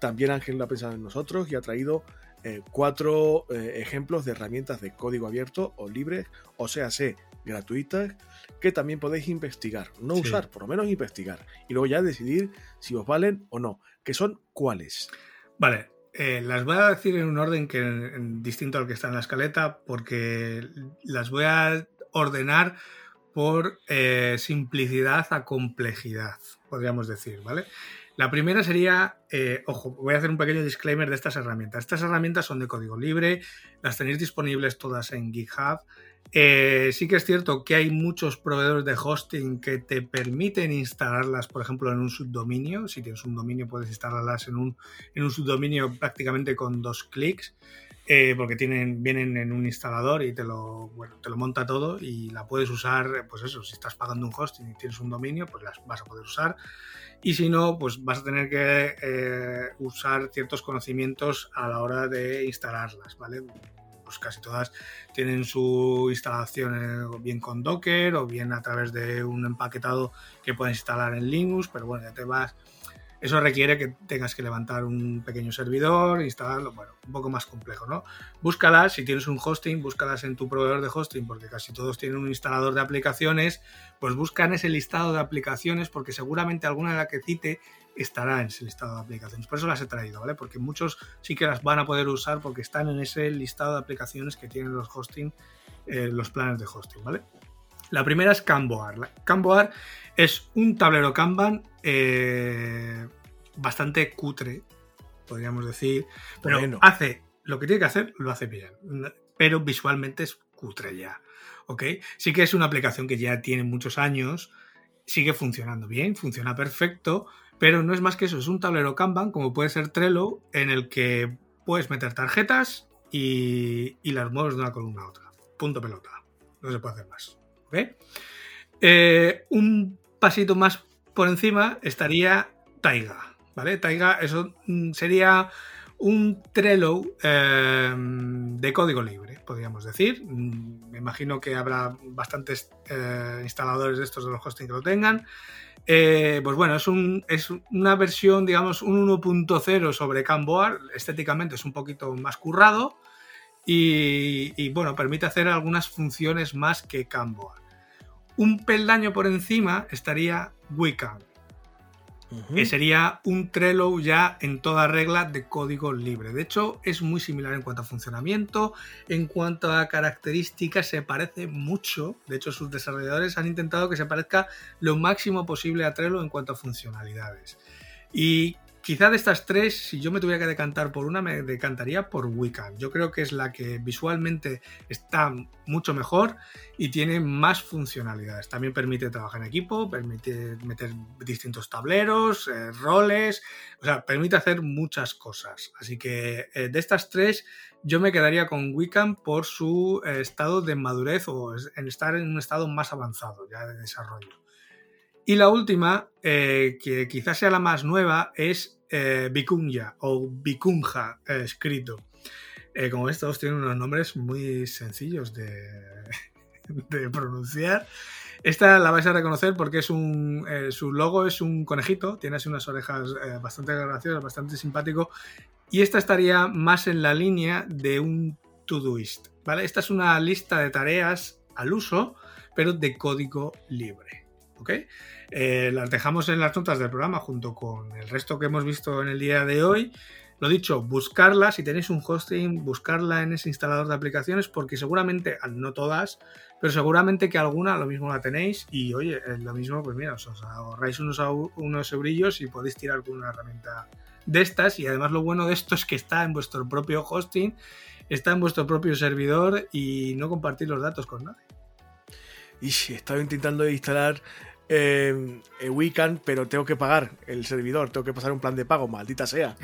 también Ángel lo ha pensado en nosotros y ha traído eh, cuatro eh, ejemplos de herramientas de código abierto o libre, o sea, sé, gratuitas, que también podéis investigar. No usar, por lo menos investigar. Y luego ya decidir si os valen o no. Que son cuáles. Vale, eh, las voy a decir en un orden que distinto al que está en la escaleta, porque las voy a ordenar por simplicidad a complejidad, podríamos decir, ¿vale? La primera sería, eh, ojo, voy a hacer un pequeño disclaimer de estas herramientas. Estas herramientas son de código libre, las tenéis disponibles todas en GitHub. Eh, sí que es cierto que hay muchos proveedores de hosting que te permiten instalarlas, por ejemplo, en un subdominio. Si tienes un dominio, puedes instalarlas en un, en un subdominio prácticamente con dos clics. Eh, porque tienen, vienen en un instalador y te lo, te lo monta todo y la puedes usar, pues eso, si estás pagando un hosting y tienes un dominio, pues las vas a poder usar. Y si no, pues vas a tener que eh, usar ciertos conocimientos a la hora de instalarlas, ¿vale? Pues casi todas tienen su instalación eh, bien con Docker o bien a través de un empaquetado que puedes instalar en Linux, pero bueno, ya te vas eso requiere que tengas que levantar un pequeño servidor, instalarlo, bueno, un poco más complejo, ¿no? Búscalas, si tienes un hosting, búscalas en tu proveedor de hosting, porque casi todos tienen un instalador de aplicaciones, pues buscan ese listado de aplicaciones, porque seguramente alguna de las que cite estará en ese listado de aplicaciones. Por eso las he traído, ¿vale? Porque muchos sí que las van a poder usar porque están en ese listado de aplicaciones que tienen los hosting, eh, los planes de hosting, ¿vale? La primera es Camboar. Camboar es un tablero Kanban eh, bastante cutre, podríamos decir, pero hace lo que tiene que hacer, lo hace bien, pero visualmente es cutre ya. ¿ok? Sí que es una aplicación que ya tiene muchos años, sigue funcionando bien, funciona perfecto, pero no es más que eso, es un tablero Kanban, como puede ser Trello, en el que puedes meter tarjetas y, las mueves de una columna a otra. Punto pelota. No se puede hacer más. Eh, un pasito más por encima estaría Taiga, ¿vale? Taiga eso mm, sería un Trello eh, de código libre, podríamos decir. Mm, me imagino que habrá bastantes eh, instaladores de estos de los hosting que lo tengan. pues bueno, es, es, una versión, digamos, un 1.0 sobre Camboar. Estéticamente es un poquito más currado. Y, bueno, permite hacer algunas funciones más que Camboar. Un peldaño por encima estaría Que sería un Trello ya en toda regla de código libre. De hecho, es muy similar en cuanto a funcionamiento, en cuanto a características, se parece mucho. De hecho, sus desarrolladores han intentado que se parezca lo máximo posible a Trello en cuanto a funcionalidades. Y quizá de estas tres, si yo me tuviera que decantar por una, me decantaría por Wiccan. Yo creo que es la que visualmente está mucho mejor y tiene más funcionalidades. También permite trabajar en equipo, permite meter distintos tableros, eh, roles, o sea, permite hacer muchas cosas. Así que eh, de estas tres, yo me quedaría con Wiccan por su eh, estado de madurez o en estar en un estado más avanzado ya de desarrollo. Y la última, que quizás sea la más nueva, es eh, o Vicunja eh, escrito. Eh, como ves, todos tienen unos nombres muy sencillos (laughs) de, pronunciar. Esta la vais a reconocer porque es un, eh, su logo es un conejito, tiene unas orejas bastante graciosas, bastante simpático. Y esta estaría más en la línea de un Todoist. ¿vale? Esta es una lista de tareas al uso, pero de código libre. ¿ok? Eh, las dejamos en las notas del programa junto con el resto que hemos visto en el día de hoy. Lo dicho, buscarla, si tenéis un hosting, buscarla en ese instalador de aplicaciones, porque seguramente, ah, no todas, pero seguramente que alguna lo mismo la tenéis y oye, lo mismo, pues mira, os ahorráis unos, unos eurillos y podéis tirar con una herramienta de estas y además lo bueno de esto es que está en vuestro propio hosting, está en vuestro propio servidor y no compartir los datos con nadie. Y estaba intentando instalar eh, Wiccan, pero tengo que pagar el servidor, tengo que pasar un plan de pago, maldita sea.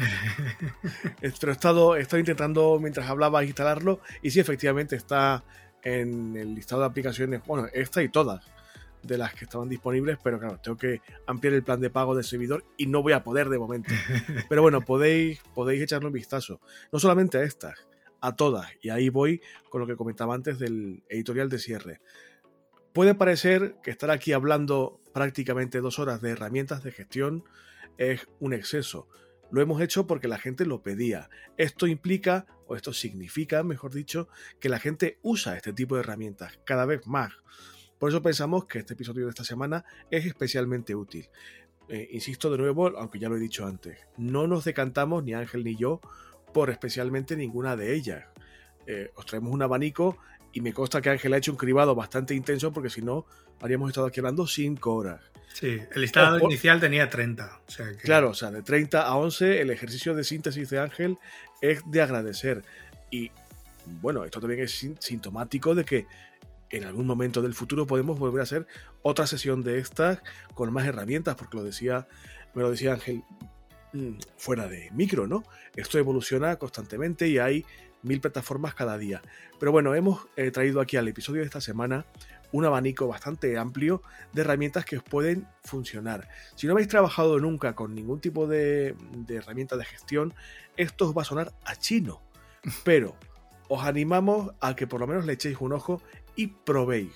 (laughs) Esto he estado, estoy intentando mientras hablaba instalarlo y sí, efectivamente está en el listado de aplicaciones, bueno, esta y todas de las que estaban disponibles, pero claro, tengo que ampliar el plan de pago del servidor y no voy a poder de momento. (laughs) Pero bueno, podéis, podéis echarle un vistazo, no solamente a estas, a todas, y ahí voy con lo que comentaba antes del editorial de cierre. Puede parecer que estar aquí hablando prácticamente dos horas de herramientas de gestión es un exceso. Lo hemos hecho porque la gente lo pedía. Esto implica, o esto significa, mejor dicho, que la gente usa este tipo de herramientas cada vez más. Por eso pensamos que este episodio de esta semana es especialmente útil. Eh, insisto de nuevo, aunque ya lo he dicho antes, no nos decantamos, ni Ángel ni yo, por especialmente ninguna de ellas. Eh, os traemos un abanico y me consta que Ángel ha hecho un cribado bastante intenso porque si no, habríamos estado aquí hablando 5 horas. Sí, el listado inicial tenía 30. Claro, o sea, de 30 a 11 el ejercicio de síntesis de Ángel es de agradecer. Y bueno, esto también es sintomático de que en algún momento del futuro podemos volver a hacer otra sesión de estas con más herramientas, porque lo decía, me lo decía Ángel mm, fuera de micro, ¿no? Esto evoluciona constantemente y hay mil plataformas cada día. Pero bueno, hemos eh, traído aquí al episodio de esta semana un abanico bastante amplio de herramientas que os pueden funcionar. Si no habéis trabajado nunca con ningún tipo de, de herramienta de gestión, esto os va a sonar a chino. (laughs) Pero os animamos a que por lo menos le echéis un ojo y probéis.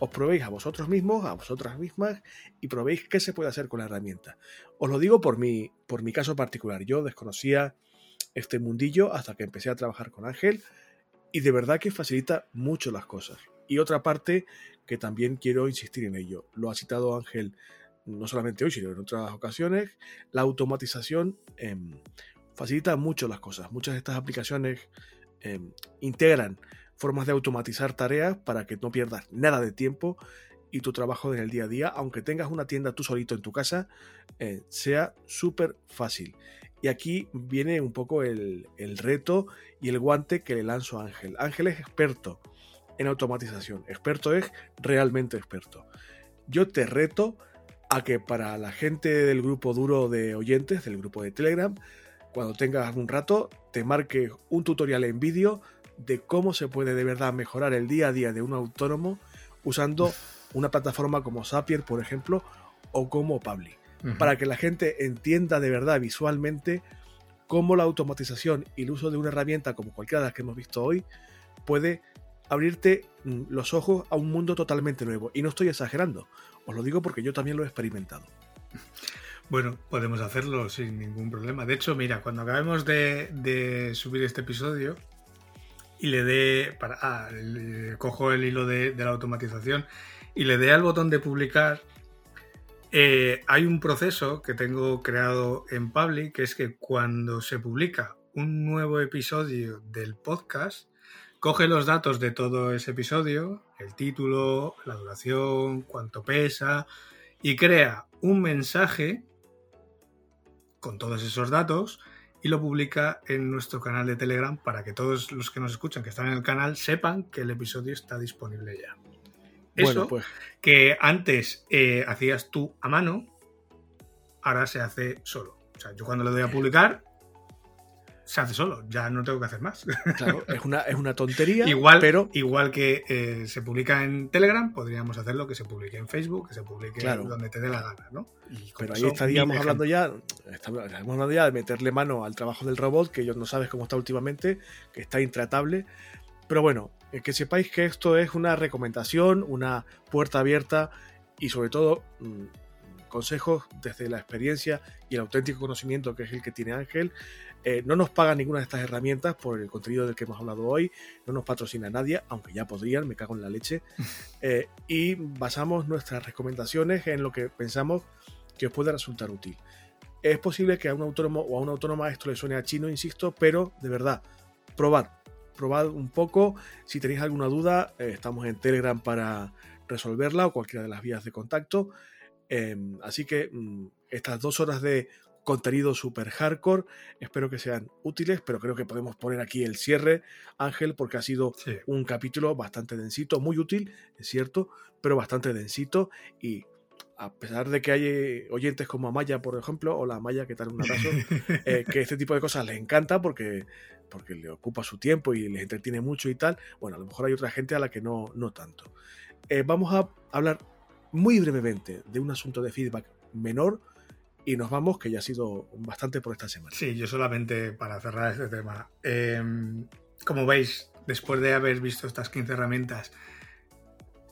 Os probéis a vosotros mismos, a vosotras mismas y probéis qué se puede hacer con la herramienta. Os lo digo por mi, por mi caso particular. Yo desconocía este mundillo hasta que empecé a trabajar con Ángel y de verdad que facilita mucho las cosas. Y otra parte que también quiero insistir en ello, lo ha citado Ángel no solamente hoy, sino en otras ocasiones, la automatización em, facilita mucho las cosas. Muchas de estas aplicaciones em, integran formas de automatizar tareas para que no pierdas nada de tiempo y tu trabajo en el día a día, aunque tengas una tienda tú solito en tu casa, eh, sea súper fácil. Y aquí viene un poco el, reto y el guante que le lanzo a Ángel. Ángel es experto en automatización. Experto es realmente experto. Yo te reto a que para la gente del grupo duro de oyentes, del grupo de Telegram, cuando tengas un rato, te marques un tutorial en vídeo de cómo se puede de verdad mejorar el día a día de un autónomo usando una plataforma como Zapier, por ejemplo, o como Para que la gente entienda de verdad visualmente cómo la automatización y el uso de una herramienta como cualquiera de las que hemos visto hoy puede abrirte mm, los ojos a un mundo totalmente nuevo. Y no estoy exagerando, os lo digo porque yo también lo he experimentado. Bueno, podemos hacerlo sin ningún problema. De hecho, mira, cuando acabemos de, subir este episodio y le dé, para, ah, cojo el hilo de, de la automatización y le dé al botón de publicar, eh, hay un proceso que tengo creado en Public, que es que cuando se publica un nuevo episodio del podcast, coge los datos de todo ese episodio, el título, la duración, cuánto pesa, y crea un mensaje con todos esos datos y lo publica en nuestro canal de Telegram para que todos los que nos escuchan, que están en el canal, sepan que el episodio está disponible ya. Eso pues. que antes eh, hacías tú a mano, ahora se hace solo. O sea, yo cuando le doy a publicar, se hace solo, ya no tengo que hacer más. (laughs) Claro, es una, es una tontería, igual, pero... Igual que eh, se publica en Telegram, podríamos hacerlo que se publique en Facebook, que se publique donde te dé la gana, ¿no? pero ahí estaríamos hablando ya, estaríamos hablando ya de meterle mano al trabajo del robot, que yo no sabes cómo está últimamente, que está intratable. Pero bueno, que sepáis que esto es una recomendación, una puerta abierta y sobre todo mm, consejos desde la experiencia y el auténtico conocimiento que es el que tiene Ángel eh, no nos paga ninguna de estas herramientas por el contenido del que hemos hablado hoy, no nos patrocina nadie, aunque ya podrían, me cago en la leche. (laughs) Eh, y basamos nuestras recomendaciones en lo que pensamos que os puede resultar útil. Es posible que a un autónomo o a una autónoma esto le suene a chino, insisto, pero de verdad, probad, probad un poco. Si tenéis alguna duda, eh, estamos en Telegram para resolverla o cualquiera de las vías de contacto. Em, así que mm, estas dos horas de contenido super hardcore. Espero que sean útiles, pero creo que podemos poner aquí el cierre, Ángel, porque ha sido un capítulo bastante densito, muy útil, es cierto, pero bastante densito y a pesar de que hay oyentes como Amaya, por ejemplo, o la Amaya, que tal un abrazo, (laughs) eh, que este tipo de cosas les encanta porque, porque le ocupa su tiempo y les entretiene mucho y tal, bueno, a lo mejor hay otra gente a la que no, no tanto. Eh, vamos a hablar muy brevemente de un asunto de feedback menor, y nos vamos, que ya ha sido bastante por esta semana. Sí, yo solamente para cerrar este tema. Em, como veis, después de haber visto estas 15 herramientas,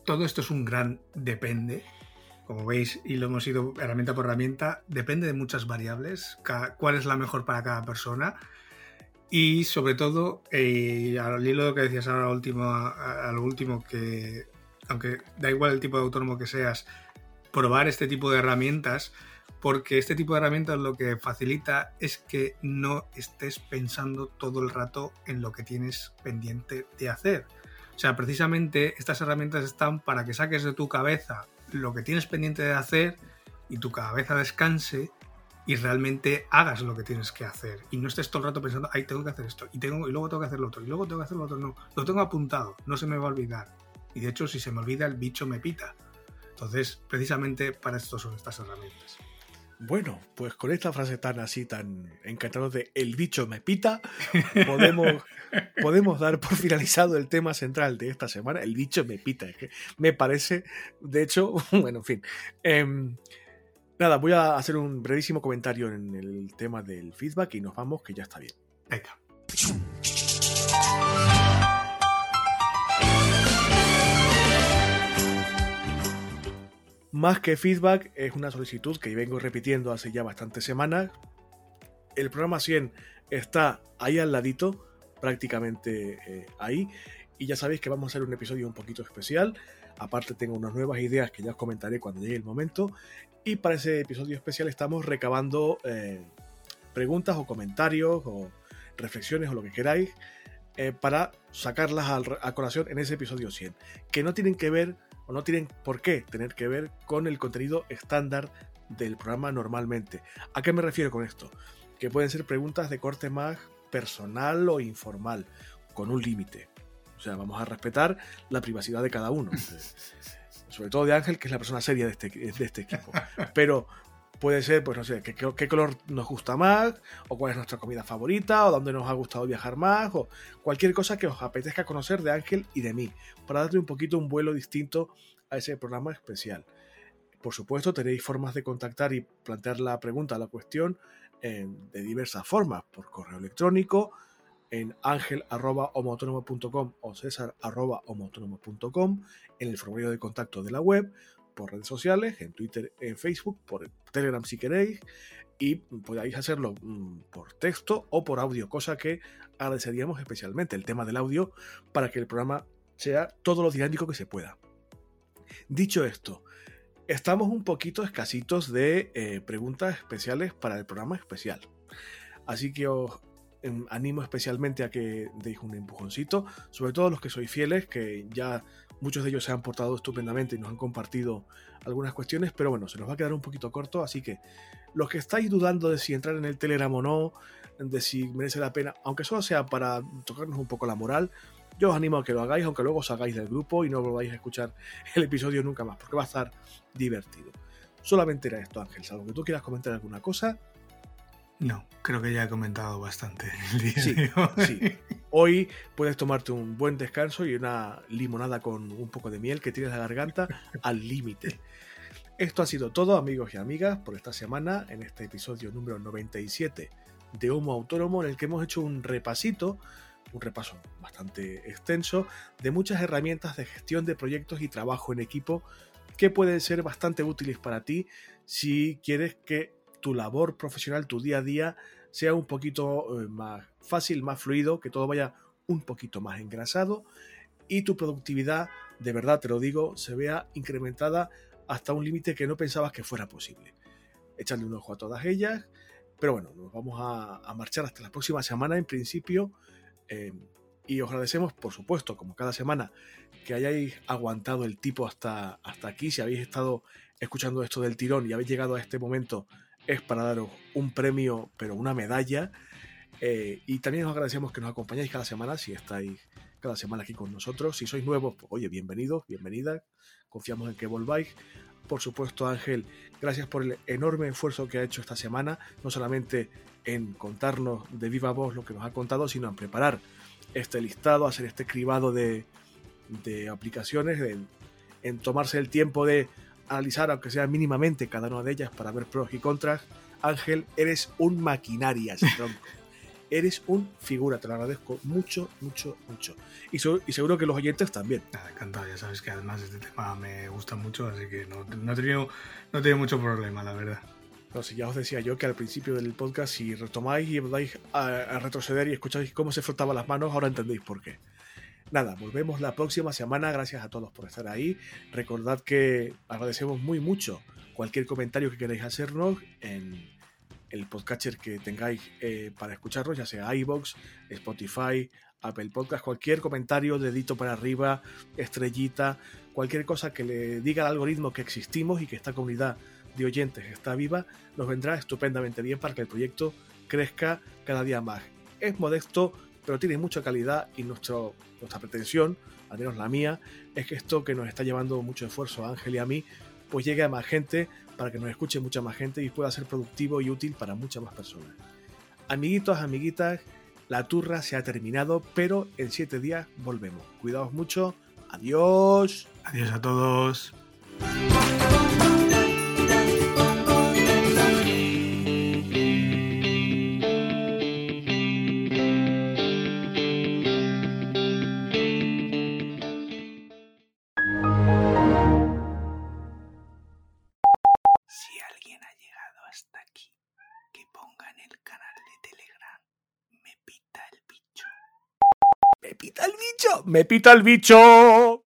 todo esto es un gran depende. Como veis, y lo hemos ido herramienta por herramienta, depende de muchas variables, cuál es la mejor para cada persona. Y sobre todo, eh, al hilo que decías ahora, último, a, lo último, que aunque da igual el tipo de autónomo que seas, probar este tipo de herramientas porque este tipo de herramientas lo que facilita es que no estés pensando todo el rato en lo que tienes pendiente de hacer. O sea, precisamente estas herramientas están para que saques de tu cabeza lo que tienes pendiente de hacer y tu cabeza descanse y realmente hagas lo que tienes que hacer y no estés todo el rato pensando, ay, tengo que hacer esto y, tengo, y luego tengo que hacer lo otro y luego tengo que hacer lo otro. No, lo tengo apuntado, no se me va a olvidar. Y de hecho, si se me olvida, el bicho me pita. Entonces, precisamente para esto son estas herramientas. Bueno, pues con esta frase tan así, tan encantadora de el bicho me pita, podemos, (laughs) podemos dar por finalizado el tema central de esta semana. El bicho me pita. Es que me parece, de hecho, (laughs) bueno, en fin. Em, nada, voy a hacer un brevísimo comentario en el tema del feedback y nos vamos, que ya está bien. Venga. Más que feedback, es una solicitud que vengo repitiendo hace ya bastantes semanas. El programa 100 está ahí al ladito, prácticamente eh, ahí. Y ya sabéis que vamos a hacer un episodio un poquito especial. Aparte tengo unas nuevas ideas que ya os comentaré cuando llegue el momento. Y para ese episodio especial estamos recabando eh, preguntas o comentarios o reflexiones o lo que queráis eh, para sacarlas a, a colación en ese episodio 100. Que no tienen que ver o no tienen por qué tener que ver con el contenido estándar del programa normalmente. ¿A qué me refiero con esto? Que pueden ser preguntas de corte más personal o informal, con un límite. O sea, vamos a respetar la privacidad de cada uno. (laughs) Sobre todo de Ángel, que es la persona seria de este, de este equipo. Pero Puede ser, pues no sé, qué, qué, color nos gusta más, o cuál es nuestra comida favorita, o dónde nos ha gustado viajar más, o cualquier cosa que os apetezca conocer de Ángel y de mí, para darle un poquito un vuelo distinto a ese programa especial. Por supuesto, tenéis formas de contactar y plantear la pregunta, la cuestión, de diversas formas, por correo electrónico, en angel.homoautónomo.com o cesar.homoautónomo.com, en el formulario de contacto de la web, por redes sociales, en Twitter, en Facebook, por Telegram si queréis, y podéis hacerlo mm, por texto o por audio, cosa que agradeceríamos especialmente el tema del audio para que el programa sea todo lo dinámico que se pueda. Dicho esto, estamos un poquito escasitos de eh, preguntas especiales para el programa especial. Así que os animo especialmente a que deis un empujoncito, sobre todo los que sois fieles, que ya muchos de ellos se han portado estupendamente y nos han compartido algunas cuestiones, pero bueno, se nos va a quedar un poquito corto, así que los que estáis dudando de si entrar en el Telegram o no, de si merece la pena, aunque solo sea para tocarnos un poco la moral, yo os animo a que lo hagáis, aunque luego os hagáis del grupo y no volváis a escuchar el episodio nunca más, porque va a estar divertido. Solamente era esto, Ángel, salvo que tú quieras comentar alguna cosa. No, creo que ya he comentado bastante el día Sí, sí. Hoy puedes tomarte un buen descanso y una limonada con un poco de miel que tienes la garganta al límite. Esto ha sido todo, amigos y amigas, por esta semana en este episodio número 97 de Homo Autónomo, en el que hemos hecho un repasito, un repaso bastante extenso, de muchas herramientas de gestión de proyectos y trabajo en equipo que pueden ser bastante útiles para ti si quieres que tu labor profesional, tu día a día, sea un poquito eh, más fácil, más fluido, que todo vaya un poquito más engrasado y tu productividad, de verdad te lo digo, se vea incrementada hasta un límite que no pensabas que fuera posible. Echarle un ojo a todas ellas, pero bueno, nos vamos a, marchar hasta la próxima semana en principio. Eh, y os agradecemos, por supuesto, como cada semana, que hayáis aguantado el tipo hasta, hasta aquí. Si habéis estado escuchando esto del tirón y habéis llegado a este momento, es para daros un premio, pero una medalla. Eh, y también os agradecemos que nos acompañáis cada semana, si estáis cada semana aquí con nosotros. Si sois nuevos, pues, oye, bienvenidos, bienvenidas. Confiamos en que volváis. Por supuesto, Ángel, gracias por el enorme esfuerzo que ha hecho esta semana, no solamente en contarnos de viva voz lo que nos ha contado, sino en preparar este listado, hacer este cribado de, de aplicaciones, en tomarse el tiempo de analizar, aunque sea mínimamente, cada una de ellas para ver pros y contras. Ángel, eres un maquinaria, (laughs) tronco. eres un figura, te lo agradezco mucho, mucho, mucho. Y, y seguro que los oyentes también. Nada, encantado, ya sabes que además este tema me gusta mucho, así que no, no, he, tenido, no he tenido mucho problema, la verdad. No, si ya os decía yo que al principio del podcast, si retomáis y vais a, a retroceder y escucháis cómo se frotaban las manos, ahora entendéis por qué. Nada, volvemos la próxima semana. Gracias a todos por estar ahí. Recordad que agradecemos muy mucho cualquier comentario que queráis hacernos en el podcatcher que tengáis eh, para escucharnos, ya sea iBox, Spotify, Apple Podcast, cualquier comentario, dedito para arriba, estrellita, cualquier cosa que le diga al algoritmo que existimos y que esta comunidad de oyentes está viva, nos vendrá estupendamente bien para que el proyecto crezca cada día más. Es modesto, pero tiene mucha calidad y nuestro, nuestra pretensión, al menos la mía, es que esto que nos está llevando mucho esfuerzo a Ángel y a mí, pues llegue a más gente, para que nos escuche mucha más gente y pueda ser productivo y útil para muchas más personas. Amiguitos, amiguitas, la turra se ha terminado, pero en siete días volvemos. Cuidaos mucho. Adiós. Adiós a todos. Me pita el bicho.